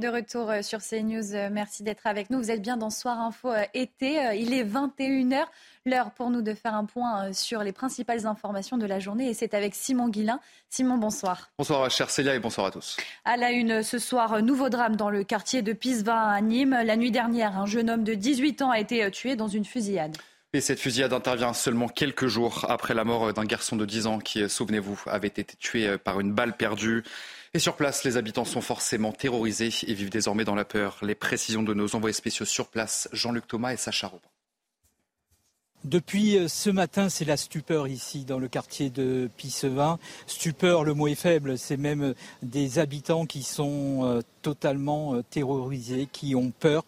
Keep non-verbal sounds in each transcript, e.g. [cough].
De retour euh, sur CNews, euh, merci d'être avec nous. Vous êtes bien dans Soir Info euh, été. Il est 21h. L'heure pour nous de faire un point sur les principales informations de la journée et c'est avec Simon Guillain. Simon, bonsoir. Bonsoir chère Célia et bonsoir à tous. À la une ce soir, nouveau drame dans le quartier de Pisevin à Nîmes. La nuit dernière, un jeune homme de 18 ans a été tué dans une fusillade. Et cette fusillade intervient seulement quelques jours après la mort d'un garçon de 10 ans qui, souvenez-vous, avait été tué par une balle perdue. Et sur place, les habitants sont forcément terrorisés et vivent désormais dans la peur. Les précisions de nos envoyés spéciaux sur place, Jean-Luc Thomas et Sacha Robin. Depuis euh, ce matin, c'est la stupeur ici dans le quartier de Pissevin. Stupeur, le mot est faible, c'est même euh, des habitants qui sont euh, totalement terrorisés, qui ont peur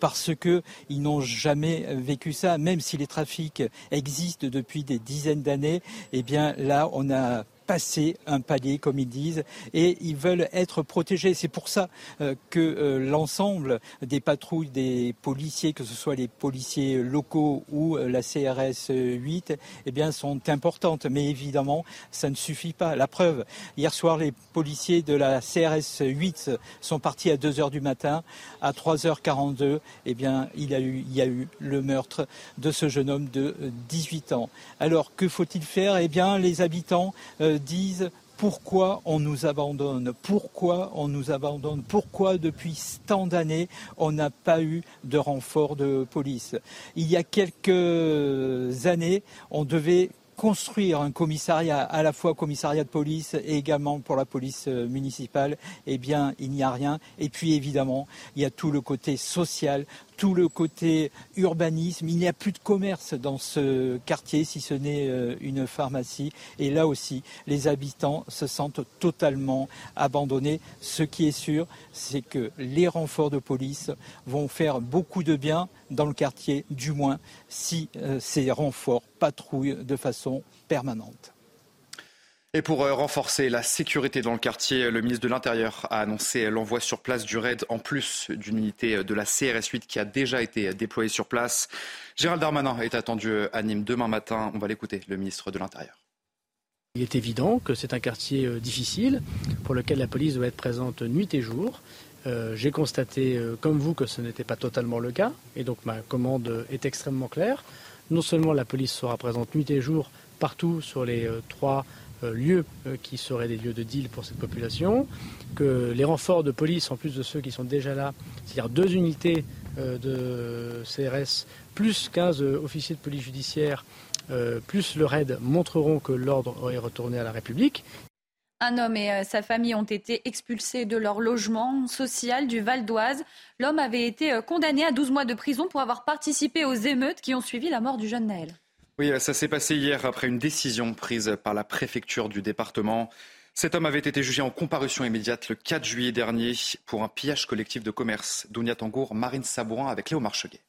parce qu'ils n'ont jamais vécu ça. Même si les trafics existent depuis des dizaines d'années, eh bien là, on a passer un palier, comme ils disent, et ils veulent être protégés. C'est pour ça euh, que euh, l'ensemble des patrouilles des policiers, que ce soit les policiers locaux ou euh, la CRS 8, eh bien, sont importantes. Mais évidemment, ça ne suffit pas. La preuve, hier soir, les policiers de la CRS 8 sont partis à 2 heures du matin. À 3h42, eh bien, il, a eu, il y a eu le meurtre de ce jeune homme de 18 ans. Alors, que faut-il faire? Eh bien, les habitants disent pourquoi on nous abandonne, pourquoi on nous abandonne, pourquoi depuis tant d'années on n'a pas eu de renfort de police. Il y a quelques années, on devait construire un commissariat, à la fois commissariat de police et également pour la police euh, municipale, eh bien, il n'y a rien. Et puis, évidemment, il y a tout le côté social, tout le côté urbanisme. Il n'y a plus de commerce dans ce quartier, si ce n'est euh, une pharmacie. Et là aussi, les habitants se sentent totalement abandonnés. Ce qui est sûr, c'est que les renforts de police vont faire beaucoup de bien dans le quartier, du moins si euh, ces renforts patrouillent de façon permanente. Et pour euh, renforcer la sécurité dans le quartier, le ministre de l'Intérieur a annoncé l'envoi sur place du RAID en plus d'une unité de la CRS 8 qui a déjà été déployée sur place. Gérald Darmanin est attendu à Nîmes demain matin. On va l'écouter, le ministre de l'Intérieur. Il est évident que c'est un quartier euh, difficile pour lequel la police doit être présente nuit et jour. Euh, j'ai constaté, comme vous, que ce n'était pas totalement le cas. Et donc ma commande est extrêmement claire. Non seulement la police sera présente nuit et jour partout sur les trois euh, lieux euh, qui seraient des lieux de deal pour cette population, que les renforts de police, en plus de ceux qui sont déjà là, c'est-à-dire deux unités euh, de CRS, plus 15 officiers de police judiciaire, plus le RAID, montreront que l'ordre est retourné à la République. Un homme et sa famille ont été expulsés de leur logement social du Val d'Oise. L'homme avait été condamné à 12 mois de prison pour avoir participé aux émeutes qui ont suivi la mort du jeune Naël. Oui, ça s'est passé hier après une décision prise par la préfecture du département. Cet homme avait été jugé en comparution immédiate le 4 juillet dernier pour un pillage collectif de commerce. Dounia Tangour, Marine Sabourin avec Léo Marcheguet.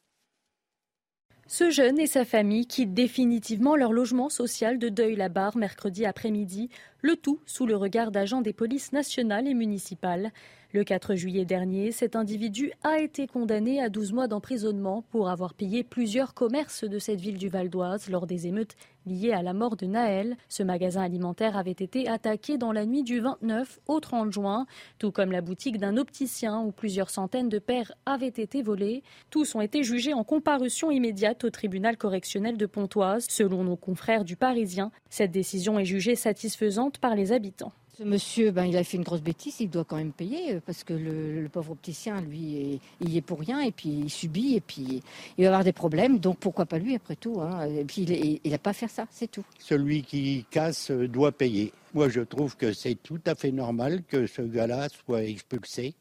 Ce jeune et sa famille quittent définitivement leur logement social de Deuil-la-Barre mercredi après-midi, le tout sous le regard d'agents des polices nationales et municipales. Le 4 juillet dernier, cet individu a été condamné à 12 mois d'emprisonnement pour avoir pillé plusieurs commerces de cette ville du Val d'Oise lors des émeutes liées à la mort de Naël. Ce magasin alimentaire avait été attaqué dans la nuit du 29 au 30 juin, tout comme la boutique d'un opticien où plusieurs centaines de paires avaient été volées. Tous ont été jugés en comparution immédiate au tribunal correctionnel de Pontoise. Selon nos confrères du Parisien, cette décision est jugée satisfaisante par les habitants. Ce monsieur, ben, il a fait une grosse bêtise, il doit quand même payer euh, parce que le, pauvre opticien, lui, il y est pour rien et puis il subit et puis il va avoir des problèmes. Donc pourquoi pas lui après tout hein. Et puis il n'a pas à faire ça, c'est tout. Celui qui casse euh, doit payer. Moi, je trouve que c'est tout à fait normal que ce gars-là soit expulsé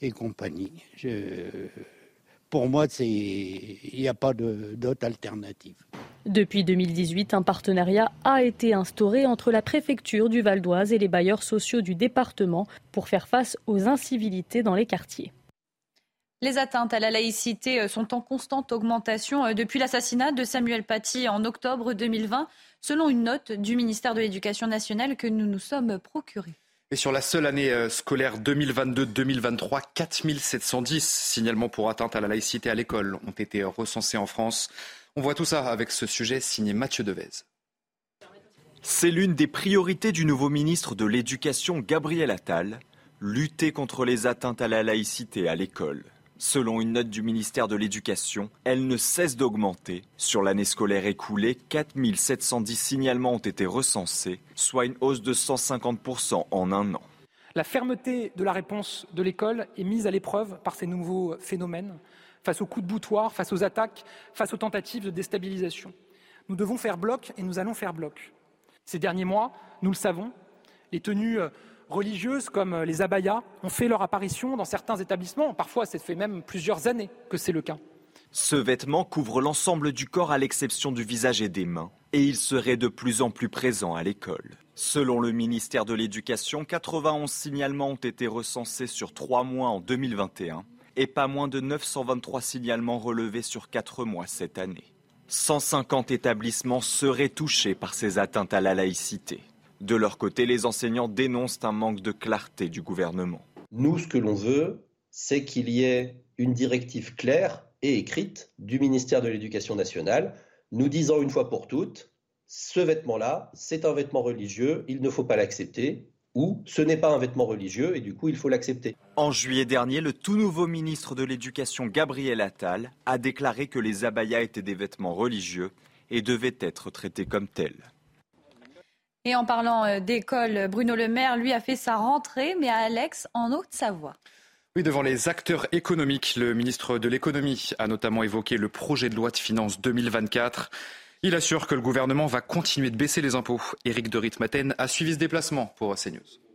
et compagnie. Pour moi, il n'y a pas d'autre alternative. Depuis 2018, un partenariat a été instauré entre la préfecture du Val d'Oise et les bailleurs sociaux du département pour faire face aux incivilités dans les quartiers. Les atteintes à la laïcité euh, sont en constante augmentation euh, depuis l'assassinat de Samuel Paty en octobre 2020, selon une note du ministère de l'Éducation nationale que nous nous sommes procurés. Et sur la seule année euh, scolaire 2022-2023, 4710 signalements pour atteinte à la laïcité à l'école ont été recensés en France. On voit tout ça avec ce sujet signé Mathieu Devez. C'est l'une des priorités du nouveau ministre de l'Éducation, Gabriel Attal, lutter contre les atteintes à la laïcité à l'école. Selon une note du ministère de l'Éducation, elle ne cesse d'augmenter. Sur l'année scolaire écoulée, 4710 signalements ont été recensés, soit une hausse de 150% en un an. La fermeté de la réponse de l'école est mise à l'épreuve par ces nouveaux phénomènes, face aux coups de boutoir, face aux attaques, face aux tentatives de déstabilisation. Nous devons faire bloc et nous allons faire bloc. Ces derniers mois, nous le savons, les tenues religieuses comme euh, les abayas ont fait leur apparition dans certains établissements. Parfois, c'est fait même plusieurs années que c'est le cas. Ce vêtement couvre l'ensemble du corps à l'exception du visage et des mains, et il serait de plus en plus présent à l'école. Selon le ministère de l'Éducation, 91 signalements ont été recensés sur trois mois en 2021 et pas moins de 923 signalements relevés sur quatre mois cette année. 150 établissements seraient touchés par ces atteintes à la laïcité. De leur côté, les enseignants dénoncent un manque de clarté du gouvernement. Nous, ce que l'on veut, c'est qu'il y ait une directive claire et écrite du ministère de l'Éducation nationale, nous disant une fois pour toutes, ce vêtement-là, c'est un vêtement religieux, il ne faut pas l'accepter, ou ce n'est pas un vêtement religieux et du coup il faut l'accepter. En juillet dernier, le tout nouveau ministre de l'Éducation, Gabriel Attal, a déclaré que les abayas étaient des vêtements religieux et devaient être traités comme tels. Et en parlant euh, d'école, Bruno Le Maire, lui, a fait sa rentrée, mais à Alex, en Haute-Savoie. Oui, devant les acteurs économiques, le ministre de l'économie a notamment évoqué le projet de loi de finances 2024. Il assure que le gouvernement va continuer de baisser les impôts. Éric de Ritmaten a suivi ce déplacement pour CNews.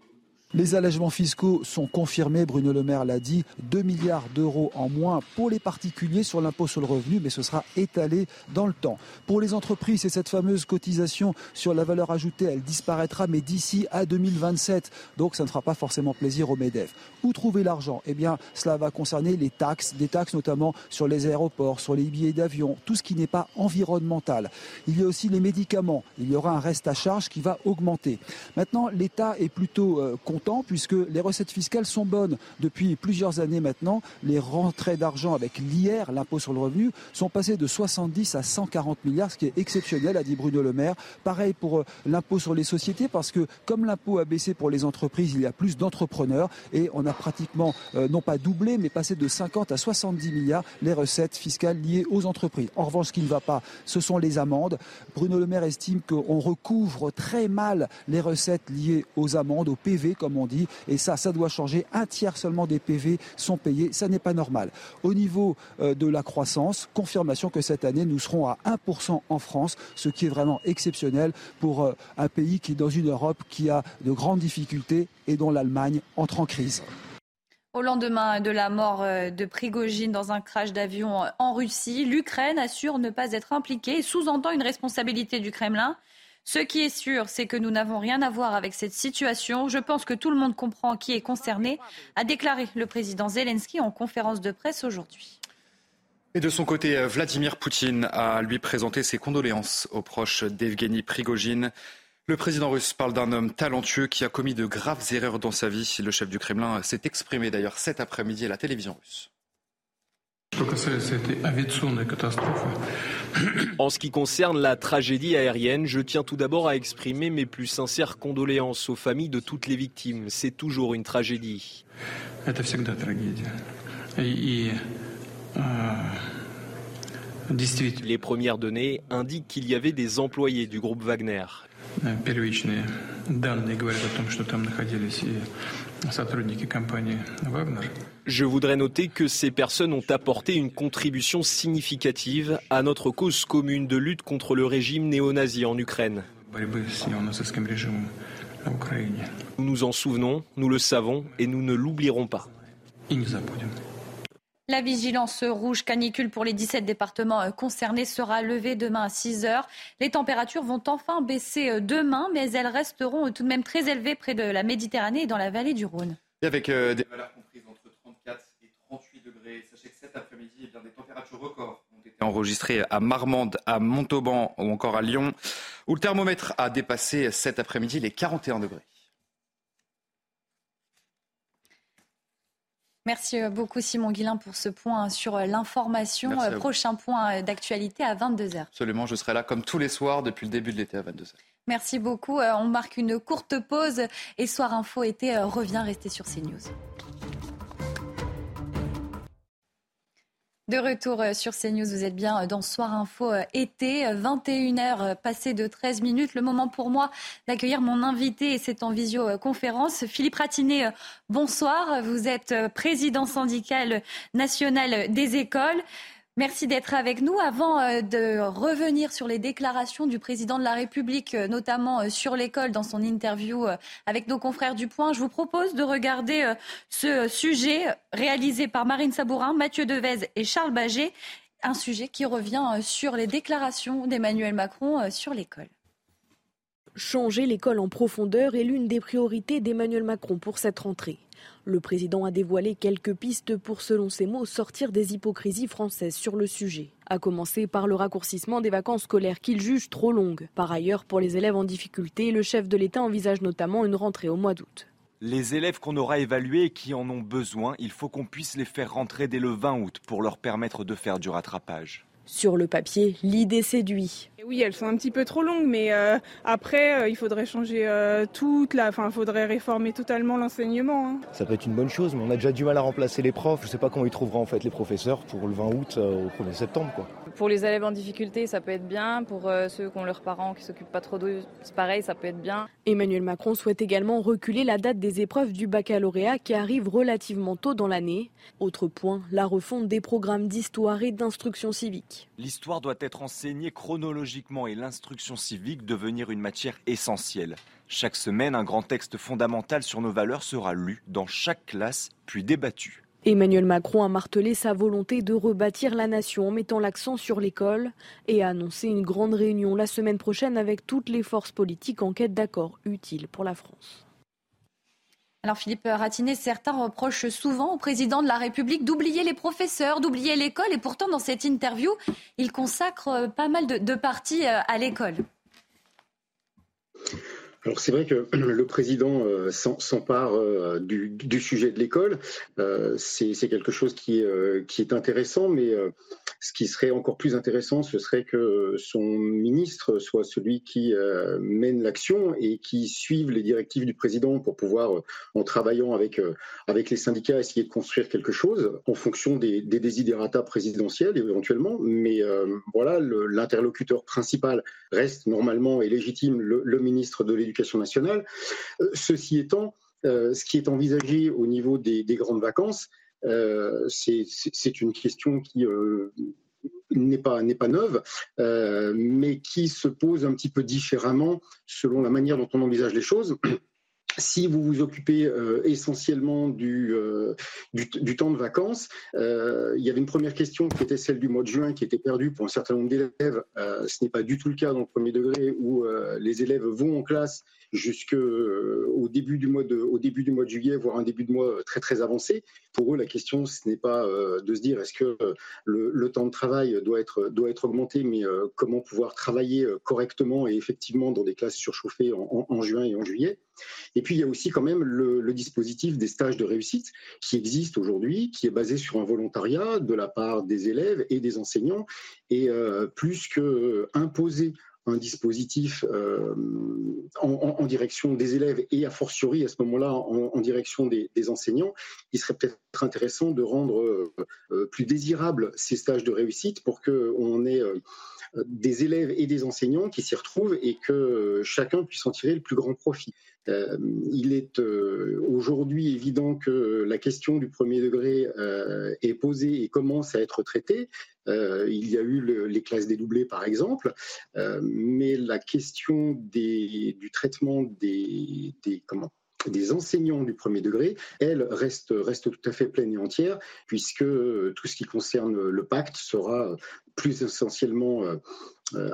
Les allègements fiscaux sont confirmés, Bruno Le Maire l'a dit, 2 milliards d'euros en moins pour les particuliers sur l'impôt sur le revenu, mais ce sera étalé dans le temps. Pour les entreprises, c'est cette fameuse cotisation sur la valeur ajoutée, elle disparaîtra, mais d'ici à 2027. Donc ça ne fera pas forcément plaisir aux MEDEF. Où trouver l'argent? Eh bien, cela va concerner les taxes, des taxes notamment sur les aéroports, sur les billets d'avion, tout ce qui n'est pas environnemental. Il y a aussi les médicaments. Il y aura un reste à charge qui va augmenter. Maintenant, l'État est plutôt euh, content puisque les recettes fiscales sont bonnes. Depuis plusieurs années maintenant, les rentrées d'argent avec l'IR, l'impôt sur le revenu, sont passées de 70 à 140 milliards, ce qui est exceptionnel, a dit Bruno Le Maire. Pareil pour euh, l'impôt sur les sociétés, parce que comme l'impôt a baissé pour les entreprises, il y a plus d'entrepreneurs et on a pratiquement, euh, non pas doublé, mais passé de 50 à 70 milliards les recettes fiscales liées aux entreprises. En revanche, ce qui ne va pas, ce sont les amendes. Bruno Le Maire estime qu'on recouvre très mal les recettes liées aux amendes, aux PV, comme on dit. Et ça, ça doit changer. Un tiers seulement des PV sont payés. Ça n'est pas normal. Au niveau euh, de la croissance, confirmation que cette année, nous serons à 1% en France, ce qui est vraiment exceptionnel pour euh, un pays qui est dans une Europe qui a de grandes difficultés et dont l'Allemagne entre en crise. Au lendemain de la mort euh, de Prigogine dans un crash d'avion en Russie, l'Ukraine assure ne pas être impliquée sous-entend une responsabilité du Kremlin. Ce qui est sûr, c'est que nous n'avons rien à voir avec cette situation. Je pense que tout le monde comprend qui est concerné, a déclaré le président Zelensky en conférence de presse aujourd'hui. Et de son côté, Vladimir Poutine a lui présenté ses condoléances aux proches d'Evgeny Prigogine. Le président russe parle d'un homme talentueux qui a commis de graves erreurs dans sa vie. Le chef du Kremlin s'est exprimé d'ailleurs cet après-midi à la télévision russe. [clears throat] En ce qui concerne la tragédie aérienne, je tiens tout d'abord à exprimer mes plus sincères condoléances aux familles de toutes les victimes. C'est toujours une tragédie. Les premières données indiquent qu'il y avait des employés du groupe Wagner. Je voudrais noter que ces personnes ont apporté une contribution significative à notre cause commune de lutte contre le régime néo-nazi en Ukraine. Nous nous en souvenons, nous le savons et nous ne l'oublierons pas. La vigilance rouge canicule pour les 17 départements euh, concernés sera levée demain à 6 heures. Les températures vont enfin baisser euh, demain, mais elles resteront tout de même très élevées près de la Méditerranée et dans la vallée du Rhône. Avec euh, des valeurs comprises entre 34 et 38 degrés, sachez que cet après-midi, eh des températures records ont été enregistrées à Marmande, à Montauban ou encore à Lyon, où le thermomètre a dépassé cet après-midi les 41 degrés. Merci euh, beaucoup Simon Guillain pour ce point sur euh, l'information. Euh, prochain point d'actualité à 22h. Absolument, je serai là comme tous les soirs depuis le début de l'été à 22h. Merci beaucoup. On marque une courte pause et Soir Info été revient rester sur CNews. De retour euh, sur CNews, vous êtes bien euh, dans Soir Info euh, été, 21h passé de 13 minutes. Le moment pour moi d'accueillir mon invité et c'est en visioconférence. Philippe Ratinet, bonsoir. Vous êtes président syndical national des écoles. Merci d'être avec nous. Avant euh, de revenir sur les déclarations du président de la République, euh, notamment euh, sur l'école dans son interview avec nos confrères du Point, je vous propose de regarder ce sujet réalisé par Marine Sabourin, Mathieu Devez et Charles Baget, un sujet qui revient sur les déclarations d'Emmanuel Macron sur l'école. Changer l'école en profondeur est l'une des priorités d'Emmanuel Macron pour cette rentrée. Le président a dévoilé quelques pistes pour, selon ses mots, sortir des hypocrisies françaises sur le sujet. À commencer par le raccourcissement des vacances scolaires qu'il juge trop longues. Par ailleurs, pour les élèves en difficulté, le chef de l'État envisage notamment une rentrée au mois d'août. Les élèves qu'on aura évalués et qui en ont besoin, il faut qu'on puisse les faire rentrer dès le 20 août pour leur permettre de faire du rattrapage. Sur le papier, l'idée séduit. Oui, elles sont un petit peu trop longues, mais euh, après, euh, il faudrait changer euh, toute la. Enfin, il faudrait réformer totalement l'enseignement. Hein. Ça peut être une bonne chose, mais on a déjà du mal à remplacer les profs. Je ne sais pas comment ils trouveront en fait les professeurs pour le 20 août au 1er septembre. Quoi. Pour les élèves en difficulté, ça peut être bien. Pour ceux qui ont leurs parents qui s'occupent pas trop d'eux, c'est pareil, ça peut être bien. Emmanuel Macron souhaite également reculer la date des épreuves du baccalauréat qui arrive relativement tôt dans l'année. Autre point, la refonte des programmes d'histoire et d'instruction civique. L'histoire doit être enseignée chronologiquement et l'instruction civique devenir une matière essentielle. Chaque semaine, un grand texte fondamental sur nos valeurs sera lu dans chaque classe, puis débattu. Emmanuel Macron a martelé sa volonté de rebâtir la nation en mettant l'accent sur l'école et a annoncé une grande réunion la semaine prochaine avec toutes les forces politiques en quête d'accord utile pour la France. Alors Philippe Ratinet, certains reprochent souvent au président de la République d'oublier les professeurs, d'oublier l'école, et pourtant dans cette interview, il consacre pas mal de, parties euh, à l'école. Alors c'est vrai que [clears throat] le président euh, s'empare euh, du, sujet de l'école. c'est quelque chose qui, est intéressant, mais ce qui serait encore plus intéressant, ce serait que son ministre soit celui qui euh, mène l'action et qui suive les directives du président pour pouvoir, euh, en travaillant avec, euh, avec les syndicats, essayer de construire quelque chose en fonction des, des désidératas présidentiels éventuellement. Mais voilà, l'interlocuteur principal reste normalement et légitime le, ministre de l'Éducation nationale. ceci étant, ce qui est envisagé au niveau des, des grandes vacances, euh, c'est une question qui euh, n'est pas, neuve, euh, mais qui se pose un petit peu différemment selon la manière dont on envisage les choses. Si vous vous occupez essentiellement du, du, temps de vacances, il y avait une première question qui était celle du mois de juin qui était perdue pour un certain nombre d'élèves. ce n'est pas du tout le cas dans le premier degré où les élèves vont en classe jusqu'au euh, début du mois de, au début du mois de juillet, voire un début de mois très très avancé. Pour eux, la question ce n'est pas euh, de se dire est-ce que le, temps de travail doit être doit être augmenté, mais euh, comment pouvoir travailler correctement et effectivement dans des classes surchauffées en, juin et en juillet. Et puis il y a aussi quand même le, dispositif des stages de réussite qui existe aujourd'hui, qui est basé sur un volontariat de la part des élèves et des enseignants, et plus que imposer un dispositif euh, en, direction des élèves et a fortiori à ce moment-là en, direction des, enseignants, il serait peut-être intéressant de rendre euh, euh, plus désirables ces stages de réussite pour qu'on ait des élèves et des enseignants qui s'y retrouvent et que chacun puisse en tirer le plus grand profit. Euh, il est euh, aujourd'hui évident que la question du premier degré euh, est posée et commence à être traitée. il y a eu les classes dédoublées, par exemple, mais la question du traitement des, comment, des enseignants du premier degré, elle reste, reste tout à fait pleine et entière, puisque tout ce qui concerne le pacte sera plus essentiellement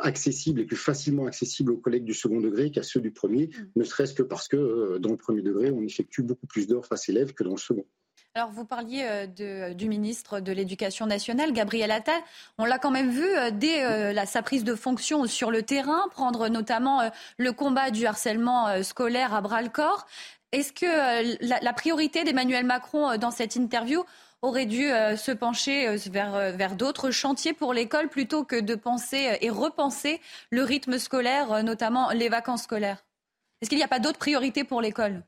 accessible et plus facilement accessible aux collègues du second degré qu'à ceux du premier, mmh. ne serait-ce que parce que dans le premier degré, on effectue beaucoup plus d'heures face élèves que dans le second. Alors, vous parliez euh, du ministre de l'Éducation nationale, Gabriel Attal. On l'a quand même vu euh, dès euh, sa prise de fonction sur le terrain, prendre notamment le combat du harcèlement scolaire à bras-le-corps. Est-ce que la, priorité d'Emmanuel Macron dans cette interview aurait dû se pencher vers, vers d'autres chantiers pour l'école plutôt que de penser et repenser le rythme scolaire, notamment les vacances scolaires? Est-ce qu'il n'y a pas d'autres priorités pour l'école?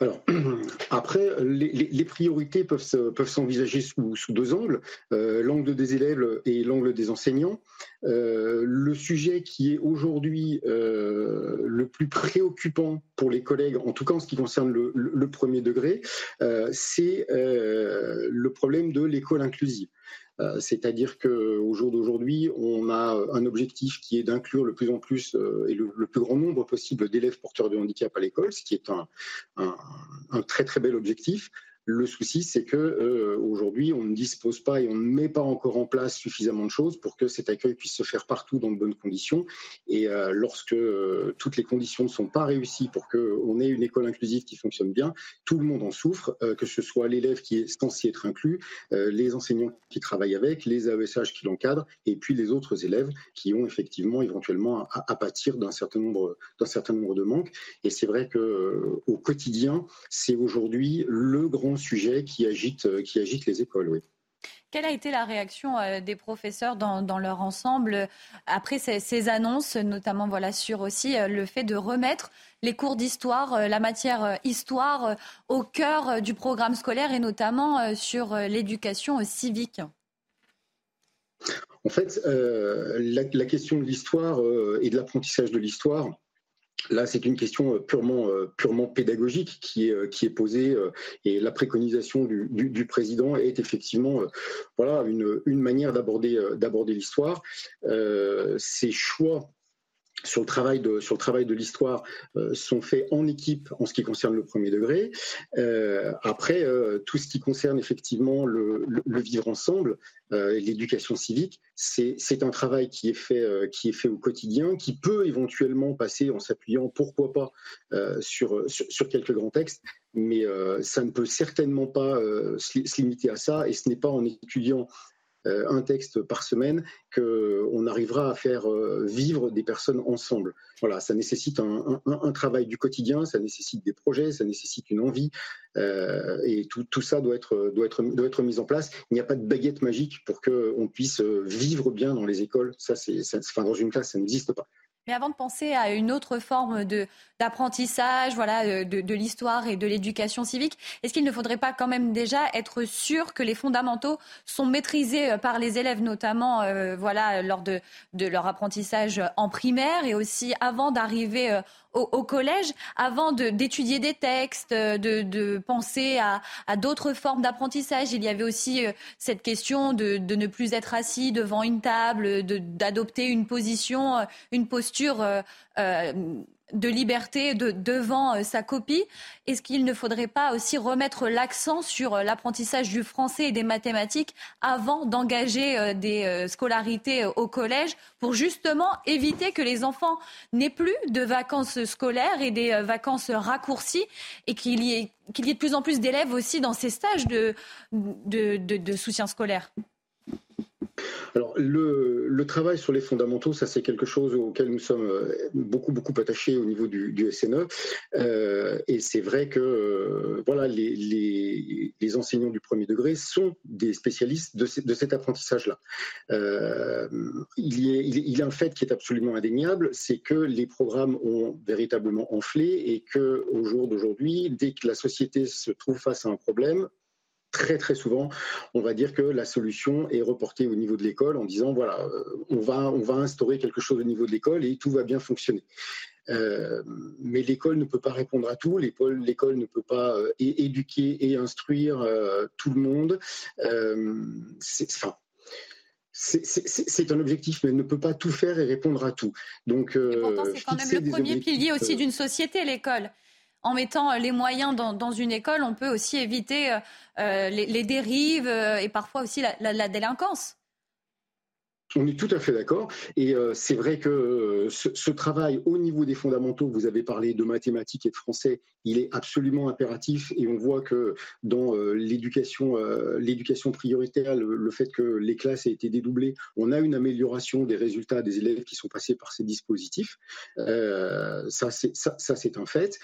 Alors, [clears throat] après, les, priorités peuvent, s'envisager sous, deux angles, euh, l'angle des élèves et l'angle des enseignants. Euh, le sujet qui est aujourd'hui euh, le plus préoccupant pour les collègues, en tout cas en ce qui concerne le premier degré, c'est le problème de l'école inclusive. Euh, c'est-à-dire qu'au jour d'aujourd'hui, on a un objectif qui est d'inclure le plus en plus euh, et le, plus grand nombre possible d'élèves porteurs de handicap à l'école, ce qui est un, très très bel objectif. Le souci, c'est que euh, aujourd'hui, on ne dispose pas et on ne met pas encore en place suffisamment de choses pour que cet accueil puisse se faire partout dans de bonnes conditions. Et euh, lorsque euh, toutes les conditions ne sont pas réussies pour qu'on ait une école inclusive qui fonctionne bien, tout le monde en souffre, que ce soit l'élève qui est censé être inclus, les enseignants qui travaillent avec, les AESH qui l'encadrent, et puis les autres élèves qui ont effectivement éventuellement à, pâtir d'un certain nombre d'un certain nombre de manques. Et c'est vrai que au quotidien, c'est aujourd'hui le grand sujet qui agite, euh, qui agite les écoles. Oui. Quelle a été la réaction euh, des professeurs dans, leur ensemble après ces, annonces, notamment voilà, sur aussi euh, le fait de remettre les cours d'histoire, la matière histoire au cœur du programme scolaire et notamment sur l'éducation civique? En fait, la, question de l'histoire et de l'apprentissage de l'histoire, Là, c'est une question euh, purement, euh, purement pédagogique qui est, euh, posée et la préconisation du, président est effectivement voilà, une, manière d'aborder l'histoire. ces choix sur le travail de, sur le travail de l'histoire sont faits en équipe en ce qui concerne le premier degré. après, tout ce qui concerne effectivement le, le vivre ensemble, euh, l'éducation civique, c'est un travail qui est, fait, euh, qui est fait au quotidien, qui peut éventuellement passer en s'appuyant, pourquoi pas, euh, sur, sur, quelques grands textes, mais ça ne peut certainement pas se, limiter à ça, et ce n'est pas en étudiant euh, un texte par semaine qu'on arrivera à faire euh, vivre des personnes ensemble. Voilà, ça nécessite un, travail du quotidien, ça nécessite des projets, ça nécessite une envie, euh, et tout, tout, ça doit être, doit, être, doit être mis en place. Il n'y a pas de baguette magique pour qu'on puisse vivre bien dans les écoles. Ça, c'est, enfin, dans une classe, ça n'existe pas. Mais avant de penser à une autre forme d'apprentissage, voilà, euh, de, de l'histoire et de l'éducation civique, est-ce qu'il ne faudrait pas quand même déjà être sûr que les fondamentaux sont maîtrisés euh, par les élèves, notamment euh, voilà, lors de, de, leur apprentissage en primaire et aussi avant d'arriver au, collège, avant d'étudier des textes, de, de penser à, à d'autres formes d'apprentissage. Il y avait aussi cette question de, de, ne plus être assis devant une table, d'adopter une position, une posture euh, de liberté de, devant euh, sa copie. Est-ce qu'il ne faudrait pas aussi remettre l'accent sur euh, l'apprentissage du français et des mathématiques avant d'engager des scolarités au collège pour justement éviter que les enfants n'aient plus de vacances scolaires et des vacances raccourcies et qu'il y, ait, y ait de plus en plus d'élèves aussi dans ces stages de, de soutien scolaire? Alors, le, travail sur les fondamentaux, ça c'est quelque chose auquel nous sommes euh, beaucoup, beaucoup attachés au niveau du, SNE. Euh, et c'est vrai que euh, voilà, les, enseignants du premier degré sont des spécialistes de, cet apprentissage-là. il, y a un fait qui est absolument indéniable, c'est que les programmes ont véritablement enflé et qu'au jour d'aujourd'hui, dès que la société se trouve face à un problème, très très souvent, on va dire que la solution est reportée au niveau de l'école en disant voilà, euh, on va, on va instaurer quelque chose au niveau de l'école et tout va bien fonctionner. Euh, mais l'école ne peut pas répondre à tout, l'école, l'école ne peut pas euh, éduquer et instruire tout le monde. c'est, enfin, c'est un objectif, mais elle ne peut pas tout faire et répondre à tout. Donc, et pourtant, c'est quand même le premier pilier aussi d'une société, l'école. En mettant les moyens dans, une école, on peut aussi éviter les, dérives et parfois aussi la délinquance. On est tout à fait d'accord. Et euh, c'est vrai que euh, ce, travail au niveau des fondamentaux, vous avez parlé de mathématiques et de français, il est absolument impératif. Et on voit que dans euh, l'éducation, l'éducation prioritaire, le, fait que les classes aient été dédoublées, on a une amélioration des résultats des élèves qui sont passés par ces dispositifs. ça, c'est un fait.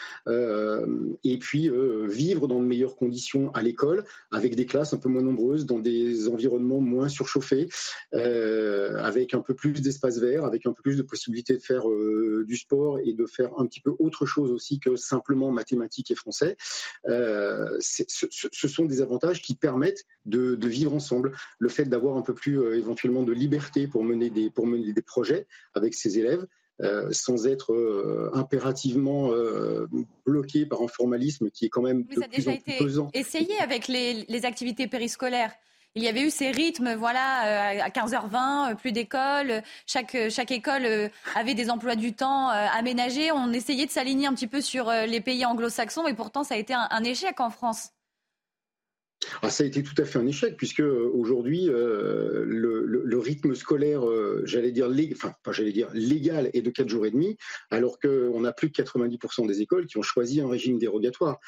et puis vivre dans de meilleures conditions à l'école, avec des classes un peu moins nombreuses, dans des environnements moins surchauffés. Avec un peu plus d'espace vert, avec un peu plus de possibilités de faire euh, du sport et de faire un petit peu autre chose aussi que simplement mathématiques et français. Euh, ce, sont des avantages qui permettent de, vivre ensemble. Le fait d'avoir un peu plus éventuellement de liberté pour mener des, pour mener des projets avec ses élèves. sans être impérativement bloqué par un formalisme qui est quand même Mais ça a déjà été essayé avec les, les activités périscolaires il y avait eu ces rythmes, voilà, euh, à 15h20, euh, plus d'école, chaque, chaque école euh, avait des emplois du temps aménagés. On essayait de s'aligner un petit peu sur les pays anglo-saxons, et pourtant ça a été un échec en France. Ah, ça a été tout à fait un échec, puisque euh, aujourd'hui, euh, le, rythme scolaire, euh, j'allais dire, enfin, j'allais dire légal, est de 4 jours et demi, alors qu'on a plus de 90% des écoles qui ont choisi un régime dérogatoire.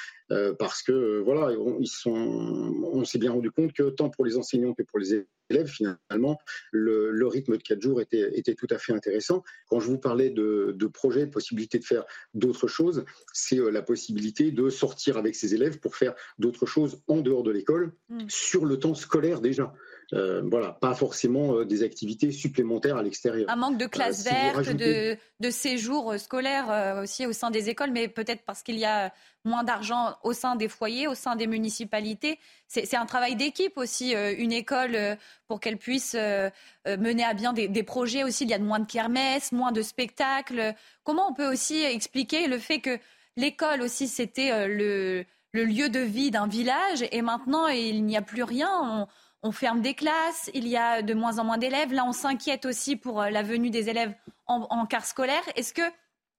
parce que, voilà, ils sont, on s'est bien rendu compte que tant pour les enseignants que pour les élèves, finalement, le, rythme de 4 jours était, était, tout à fait intéressant. Quand je vous parlais de, de projets, de possibilité de faire d'autres choses, c'est euh, la possibilité de sortir avec ses élèves pour faire d'autres choses en dehors de l'école, mm. sur le temps scolaire déjà. Euh, voilà, pas forcément euh, des activités supplémentaires à l'extérieur. Un manque de classes vertes, de, de séjours scolaires aussi au sein des écoles, mais peut-être parce qu'il y a moins d'argent au sein des foyers, au sein des municipalités. C'est un travail d'équipe aussi, euh, une école, euh, pour qu'elle puisse euh, mener à bien des, projets aussi. Il y a moins de kermesses, moins de spectacles. Comment on peut aussi expliquer le fait que l'école aussi, c'était le, lieu de vie d'un village et maintenant, il n'y a plus rien? On, ferme des classes, il y a de moins en moins d'élèves. Là, on s'inquiète aussi pour la venue des élèves en, en quart scolaire. Est-ce que